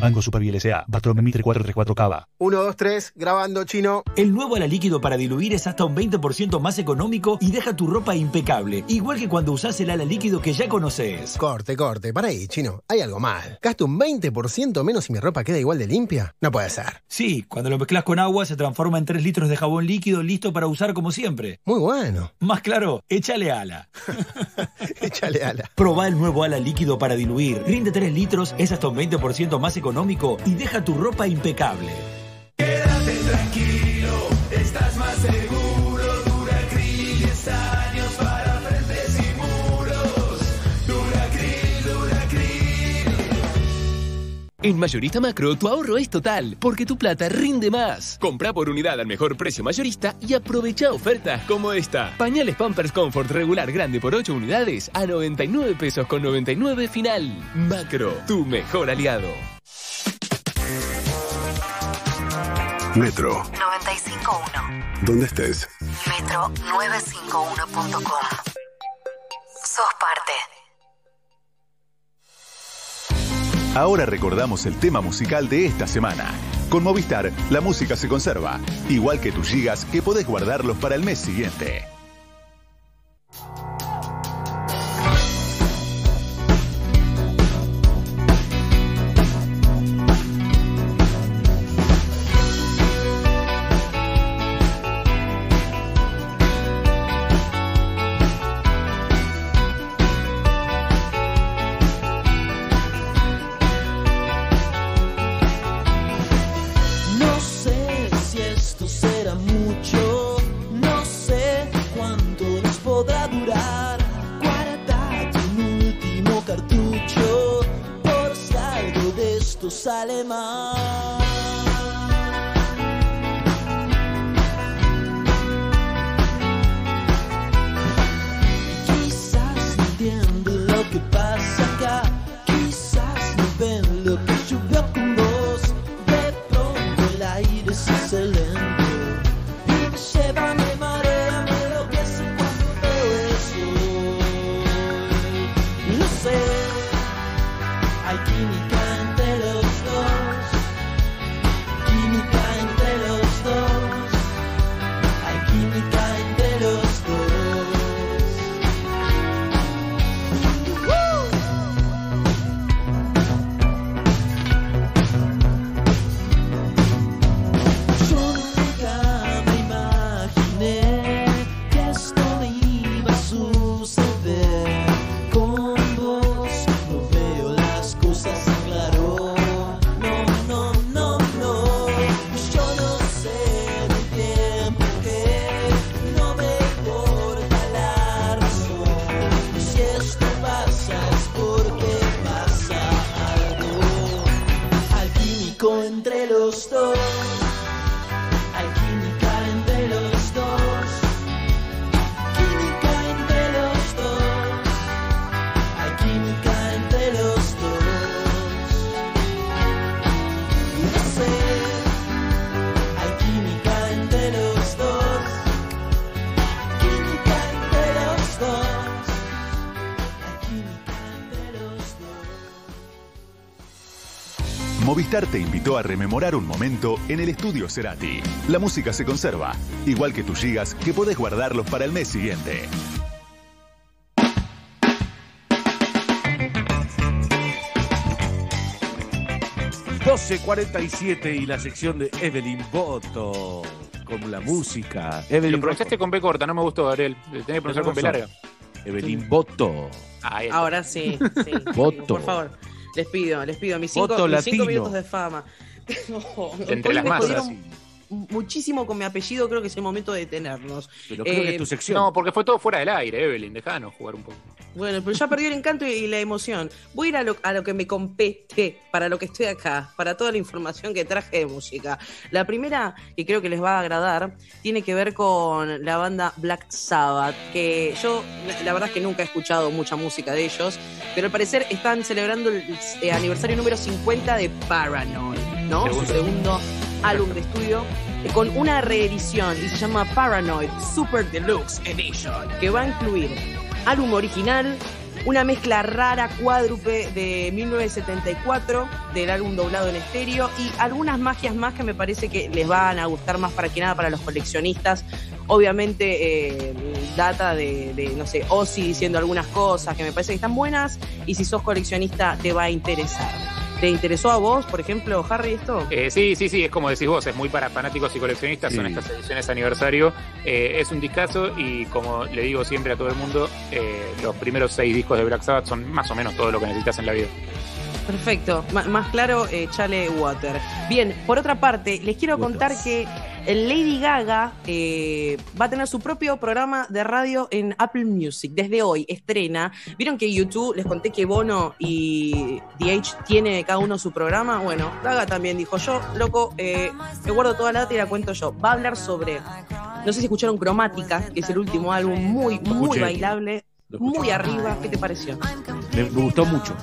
Banco Superviel S.A. Bartolomé Mitre 434 Cava. 1, 2, 3, grabando chino. El nuevo ala líquido para diluir es hasta un 20% más económico y deja tu ropa impecable, igual que cuando usás el ala líquido que ya conoces. Corte, corte, para ahí, chino. Hay algo mal. ¿Gasto un 20% menos y mi ropa queda igual de limpia? No puede ser. Sí, cuando lo mezclas con agua se transforma en 3 litros de jabón líquido listo para usar como siempre. Muy bueno. Más claro, échale ala. échale ala. Probá el nuevo ala líquido para diluir. Rinde 3 litros, es hasta un 20% más económico y deja tu ropa impecable. Quédate tranquilo, estás más seguro. Duracryl, 10 años para frentes y muros. Duracryl, Duracryl. En Mayorista Macro, tu ahorro es total, porque tu plata rinde más. Compra por unidad al mejor precio mayorista y aprovecha ofertas como esta. Pañales Pampers Comfort regular grande por 8 unidades a 99 pesos con 99 final. Macro, tu mejor aliado. Metro. 951. ¿Dónde estés? Metro951.com. Sos parte. Ahora recordamos el tema musical de esta semana. Con Movistar, la música se conserva, igual que tus gigas que podés guardarlos para el mes siguiente. Esto Movistar te invitó a rememorar un momento en el estudio Cerati. La música se conserva, igual que tus gigas que podés guardarlos para el mes siguiente. y 12.47 y la sección de Evelyn Boto con la música. Lo Evelyn pronunciaste con B corta, no me gustó, Gabriel. Tenés que pronunciar con B larga. Evelyn Boto. Ahora sí, sí. Voto. Por favor, les pido, les pido mis cinco, mis cinco minutos de fama. Entre las masas. jodieron- muchísimo con mi apellido, creo que es el momento de detenernos. Pero creo que Eh, es tu sección. No, porque fue todo fuera del aire, Evelyn. Dejanos jugar un poco. Bueno, pero ya perdió el encanto y la emoción. Voy a ir a lo, a lo que me compete, para lo que estoy acá, para toda la información que traje de música. La primera, que creo que les va a agradar, tiene que ver con la banda Black Sabbath, que yo la verdad es que nunca he escuchado mucha música de ellos, pero al parecer están celebrando el eh, aniversario número 50 de Paranoid, ¿no? Su segundo álbum de estudio eh, con una reedición y se llama Paranoid Super Deluxe Edition, que va a incluir álbum original, una mezcla rara cuádruple de 1974 del álbum doblado en estéreo y algunas magias más que me parece que les van a gustar más para que nada para los coleccionistas. Obviamente eh, data de, de, no sé, Ozzy diciendo algunas cosas que me parece que están buenas y si sos coleccionista te va a interesar. ¿Te interesó a vos, por ejemplo, Harry, esto? Eh, sí, sí, sí, es como decís vos, es muy para fanáticos y coleccionistas, son estas ediciones aniversario. Eh, es un discazo y como le digo siempre a todo el mundo, eh, los primeros seis discos de Black Sabbath son más o menos todo lo que necesitas en la vida. Perfecto, M- más claro, eh, Chale Water. Bien, por otra parte, les quiero contar que Lady Gaga eh, va a tener su propio programa de radio en Apple Music. Desde hoy estrena. ¿Vieron que YouTube les conté que Bono y DH tiene cada uno su programa? Bueno, Gaga también dijo yo, loco, eh, me guardo toda la data y la cuento yo. Va a hablar sobre, no sé si escucharon Cromática, que es el último álbum muy, muy bailable, muy arriba. ¿Qué te pareció? Me, me gustó mucho.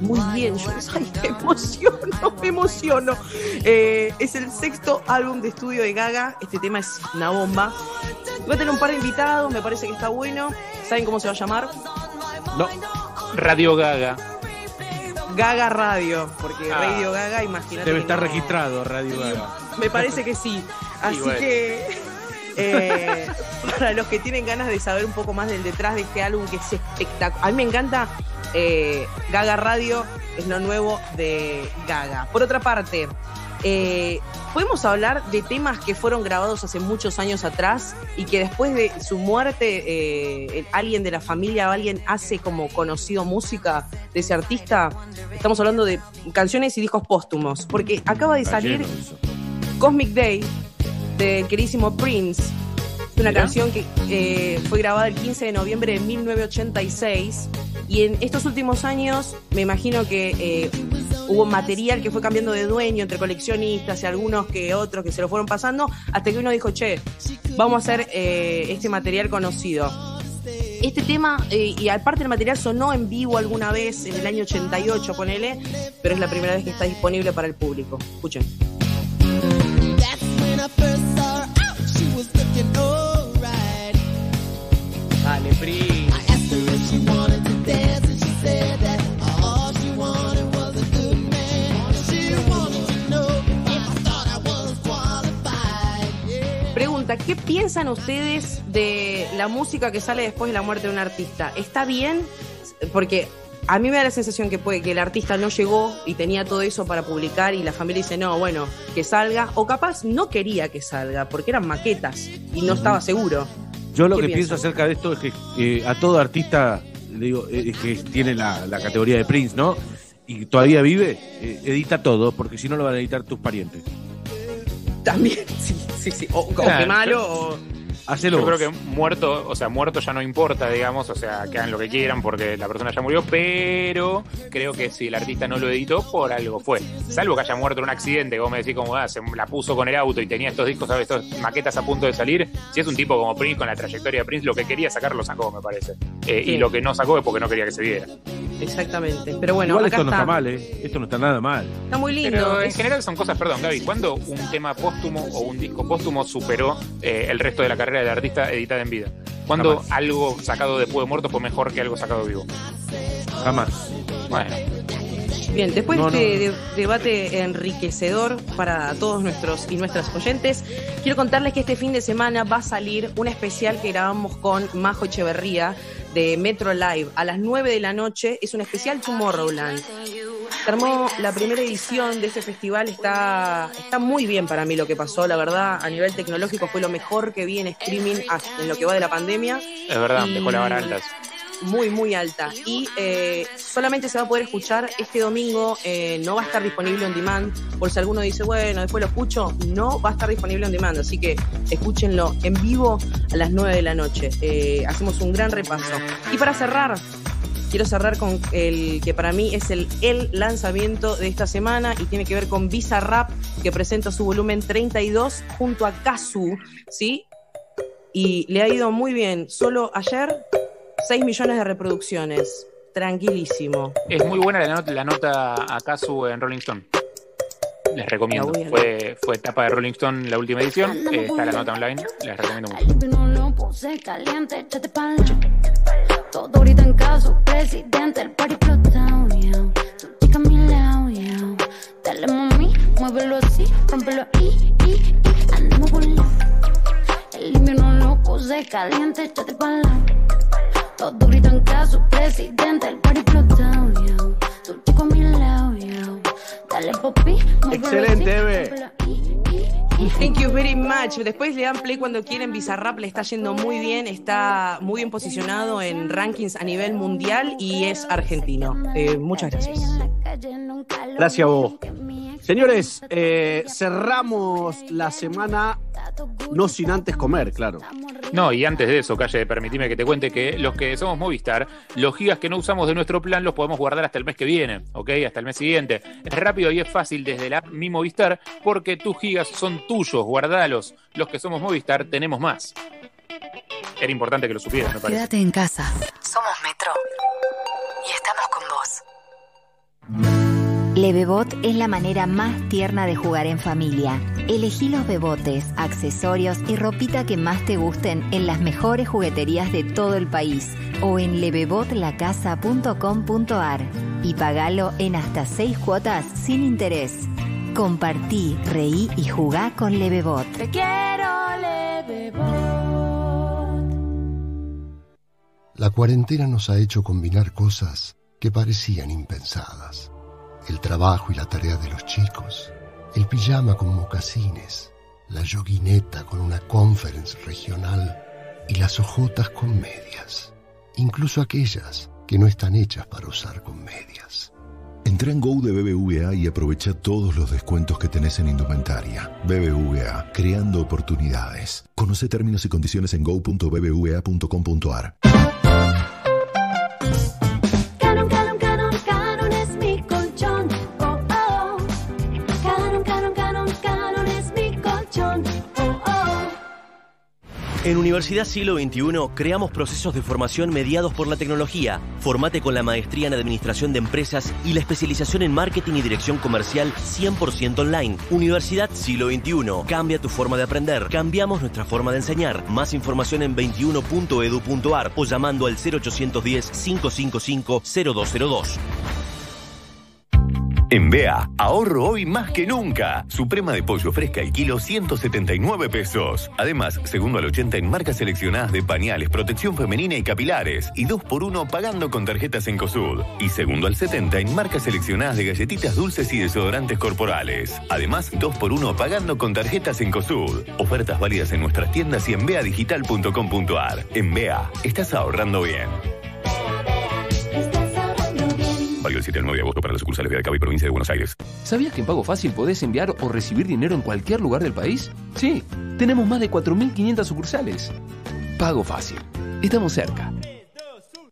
Muy bien, yo ay, me emociono, me emociono. Eh, es el sexto álbum de estudio de Gaga. Este tema es una bomba. Va a tener un par de invitados, me parece que está bueno. ¿Saben cómo se va a llamar? No. Radio Gaga. Gaga Radio, porque Ah. Radio Gaga, imagínate. Debe que estar no- registrado Radio Gaga. Me parece que sí. Así bueno. que. Eh, para los que tienen ganas de saber un poco más del detrás de este álbum que es espectacular. A mí me encanta eh, Gaga Radio, es lo nuevo de Gaga. Por otra parte, eh, podemos hablar de temas que fueron grabados hace muchos años atrás y que después de su muerte eh, alguien de la familia o alguien hace como conocido música de ese artista. Estamos hablando de canciones y discos póstumos, porque acaba de salir. Cosmic Day del queridísimo Prince. Es una canción que eh, fue grabada el 15 de noviembre de 1986 y en estos últimos años me imagino que eh, hubo material que fue cambiando de dueño entre coleccionistas y algunos que otros que se lo fueron pasando hasta que uno dijo, che, vamos a hacer eh, este material conocido. Este tema, eh, y aparte el material sonó en vivo alguna vez en el año 88, ponele, pero es la primera vez que está disponible para el público. Escuchen. Dale, Pri. I asked her if she wanted to dance, and she said that all she wanted was a good man. She wanted to know if I thought I was qualified. Yeah. Pregunta, ¿qué piensan ustedes de la música que sale después de la muerte de un artista? ¿Está bien? Porque a mí me da la sensación que puede que el artista no llegó y tenía todo eso para publicar y la familia dice, no, bueno, que salga. O capaz no quería que salga porque eran maquetas y no estaba seguro. Yo lo ¿Qué que pienso acerca de esto es que eh, a todo artista, le digo, eh, que tiene la, la categoría de Prince, ¿no? Y todavía vive, eh, edita todo, porque si no lo van a editar tus parientes. También, sí, sí, sí. O, o Claro, que malo o... Hacelo Yo creo que muerto, o sea, muerto ya no importa, digamos, o sea, que hagan lo que quieran porque la persona ya murió, pero creo que si el artista no lo editó, por algo fue. Salvo que haya muerto en un accidente, como me decís, como ah, se la puso con el auto y tenía estos discos, ¿sabes? Estas maquetas a punto de salir. Si es un tipo como Prince, con la trayectoria de Prince, lo que quería sacar lo sacó, me parece. Eh, Sí. Y lo que no sacó es porque no quería que se viera. Exactamente. Pero bueno, Igual acá esto no está. está mal, ¿eh? Esto no está nada mal. Está muy lindo. Pero en Es- general son cosas, perdón, Gaby, ¿cuándo un tema póstumo o un disco póstumo superó eh, el resto de la carrera del artista editada en vida? ¿Cuándo Jamás. algo sacado después de muerto fue mejor que algo sacado vivo? Jamás. Bueno, Bien, después No, de este no. de- debate enriquecedor para todos nuestros y nuestras oyentes, quiero contarles que este fin de semana va a salir un especial que grabamos con Majo Echeverría de Metro Live a las 9 de la noche. Es un especial Tomorrowland. Se armó la primera edición de este festival, está, está muy bien para mí lo que pasó, la verdad, a nivel tecnológico fue lo mejor que vi en streaming en lo que va de la pandemia. es verdad, Y- dejó la vara alta. Muy, muy alta. Y eh, solamente se va a poder escuchar este domingo, eh, no va a estar disponible on demand, por si alguno dice, bueno, después lo escucho, no va a estar disponible on demand, así que escúchenlo en vivo a las 9 de la noche. Eh, hacemos un gran repaso. Y para cerrar, quiero cerrar con el que para mí es el, el lanzamiento de esta semana y tiene que ver con Visa Rap, que presenta su volumen 32 junto a Kazu, ¿sí? Y le ha ido muy bien. Solo ayer, 6 millones de reproducciones. Tranquilísimo. Es muy buena la nota, la nota acaso en Rolling Stone. Les recomiendo. Fue, fue etapa de Rolling Stone la última edición. Eh, está la nota online. Les recomiendo mucho. No lo puse caliente, échate pa'l Todo ahorita en caso, presidente, el party explotado, yeah. Tu chica a mi lado, yeah. Dale mami, muévelo así, rompelo ahí, y, y, andamos por. El invierno lo puse caliente, échate pa'l Todo ahorita en caso, presidente, el party explotado, yeah. Tu chico a mi lado, yeah. Dale papi, Excelente, ahí. Thank you very much. Después le dan play cuando quieren. Bizarrap le está yendo muy bien, está muy bien posicionado en rankings a nivel mundial y es argentino. Eh, muchas gracias. Gracias a vos. Señores, eh, cerramos la semana no sin antes comer, claro. No, y antes de eso, Calle, permitime que te cuente que los que somos Movistar, los gigas que no usamos de nuestro plan los podemos guardar hasta el mes que viene, ¿ok? Hasta el mes siguiente. Es rápido y es fácil desde la app Mi Movistar porque tus gigas son tuyos, guardalos. Los que somos Movistar tenemos más. Era importante que lo supieras, me parece. Quédate en casa. Somos Metro. Y estamos con vos. Levebot es la manera más tierna de jugar en familia. Elegí los bebotes, accesorios y ropita que más te gusten en las mejores jugueterías de todo el país o en levebotlacasa.com.ar y pagalo en hasta seis cuotas sin interés. Compartí, reí y jugá con Levebot. Te quiero, Levebot. La cuarentena nos ha hecho combinar cosas que parecían impensadas. El trabajo y la tarea de los chicos, el pijama con mocasines, la yoguineta con una conference regional y las ojotas con medias, incluso aquellas que no están hechas para usar con medias. Entra en Go de BBVA y aprovecha todos los descuentos que tenés en indumentaria. BBVA, creando oportunidades. Conoce términos y condiciones en go.bbva.com.ar. En Universidad Siglo XXI creamos procesos de formación mediados por la tecnología. Formate con la maestría en Administración de Empresas y la especialización en Marketing y Dirección Comercial 100% online. Universidad Siglo XXI. Cambia tu forma de aprender. Cambiamos nuestra forma de enseñar. Más información en 21.edu.ar o llamando al 0810-555-0202. En Bea, ahorro hoy más que nunca. Suprema de pollo fresca el kilo 179 pesos. Además, segundo al 80 en marcas seleccionadas de pañales, protección femenina y capilares. Y 2 por 1 pagando con tarjetas en COSUD. Y segundo al 70 en marcas seleccionadas de galletitas dulces y desodorantes corporales. Además, 2 por 1 pagando con tarjetas en COSUD. Ofertas válidas en nuestras tiendas y en beadigital.com.ar. En Bea, estás ahorrando bien. Válido el 7 al 9 de agosto para las sucursales de Acaba y provincia de Buenos Aires. ¿Sabías que en Pago Fácil podés enviar o recibir dinero en cualquier lugar del país? Sí, tenemos más de 4.500 sucursales. Pago Fácil. Estamos cerca.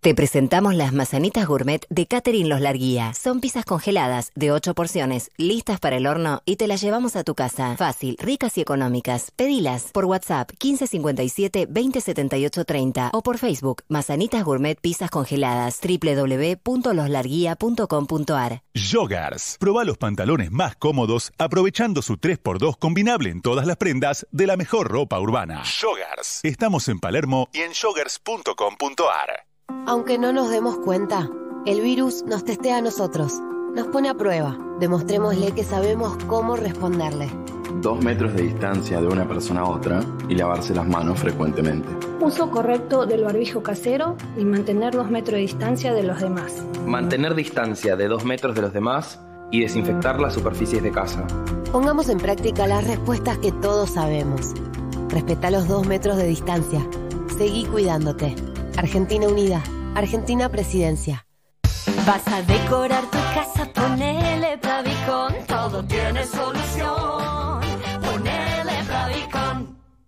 Te presentamos las mazanitas gourmet de Catherine Los Larguía. Son pizzas congeladas de 8 porciones, listas para el horno y te las llevamos a tu casa. Fácil, ricas y económicas. Pedilas por WhatsApp 1557 2078 30 o por Facebook Mazanitas Gourmet Pizzas Congeladas www.loslarguía.com.ar. Jogars. Proba los pantalones más cómodos aprovechando su 3x2 combinable en todas las prendas de la mejor ropa urbana. Jogars. Estamos en Palermo y en jogars.com.ar. Aunque no nos demos cuenta, el virus nos testea a nosotros, nos pone a prueba. Demostrémosle que sabemos cómo responderle. Dos metros de distancia de una persona a otra y lavarse las manos frecuentemente. Uso correcto del barbijo casero y mantener dos metros de distancia de los demás. Mantener distancia de dos metros de los demás y desinfectar las superficies de casa. Pongamos en práctica las respuestas que todos sabemos. Respeta los dos metros de distancia. Seguí cuidándote. Argentina Unida. Argentina Presidencia. Vas a decorar tu casa, ponele Bravicon, todo tiene solución.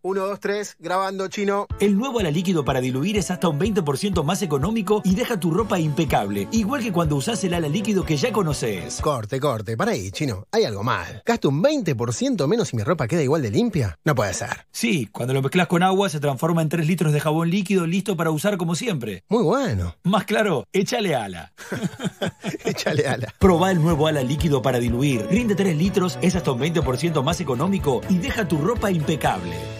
Ponele Bravicon. 1, 2, 3, grabando chino. El nuevo ala líquido para diluir es hasta un 20% más económico y deja tu ropa impecable, igual que cuando usás el ala líquido que ya conoces. Corte, corte, para ahí, chino. Hay algo mal. ¿Gasto un 20% menos y mi ropa queda igual de limpia? No puede ser. Sí, cuando lo mezclas con agua se transforma en 3 litros de jabón líquido listo para usar como siempre. Muy bueno. Más claro, échale ala. échale ala. Probá el nuevo ala líquido para diluir. Rinde 3 litros, es hasta un 20% más económico y deja tu ropa impecable.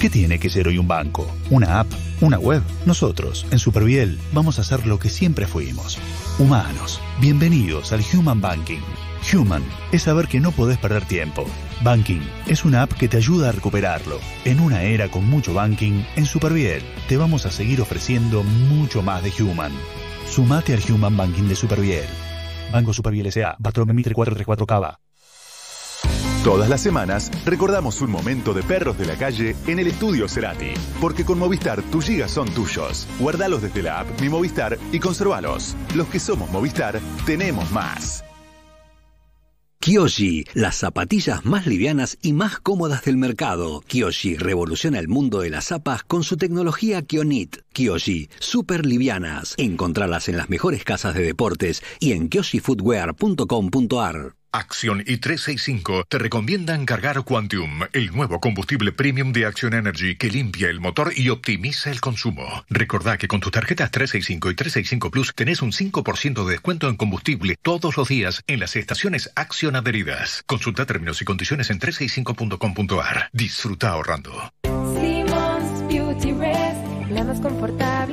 ¿Qué tiene que ser hoy un banco? ¿Una app? ¿Una web? Nosotros, en Superviel, vamos a hacer lo que siempre fuimos. Humanos. Bienvenidos al Human Banking. Human es saber que no podés perder tiempo. Banking es una app que te ayuda a recuperarlo. En una era con mucho banking, en Superviel te vamos a seguir ofreciendo mucho más de Human. Sumate al Human Banking de Superviel. Banco Superviel S.A. Patrón Mitre 434 Cava. Todas las semanas recordamos un momento de perros de la calle en el estudio Cerati. Porque con Movistar tus gigas son tuyos. Guardalos desde la app Mi Movistar y conservalos. Los que somos Movistar tenemos más. Kyoshi, las zapatillas más livianas y más cómodas del mercado. Kyoshi revoluciona el mundo de las zapas con su tecnología Kionit. Kyoshi, super livianas. Encontralas en las mejores casas de deportes y en kyoshifootwear.com.ar. Acción y 365 te recomiendan cargar Quantum, el nuevo combustible premium de Action Energy que limpia el motor y optimiza el consumo. Recordá que con tus tarjetas 365 y 365 Plus tenés un 5% de descuento en combustible todos los días en las estaciones Action adheridas. Consulta términos y condiciones en 365.com.ar. Disfruta ahorrando. Simmons Beauty Rest, la más confortable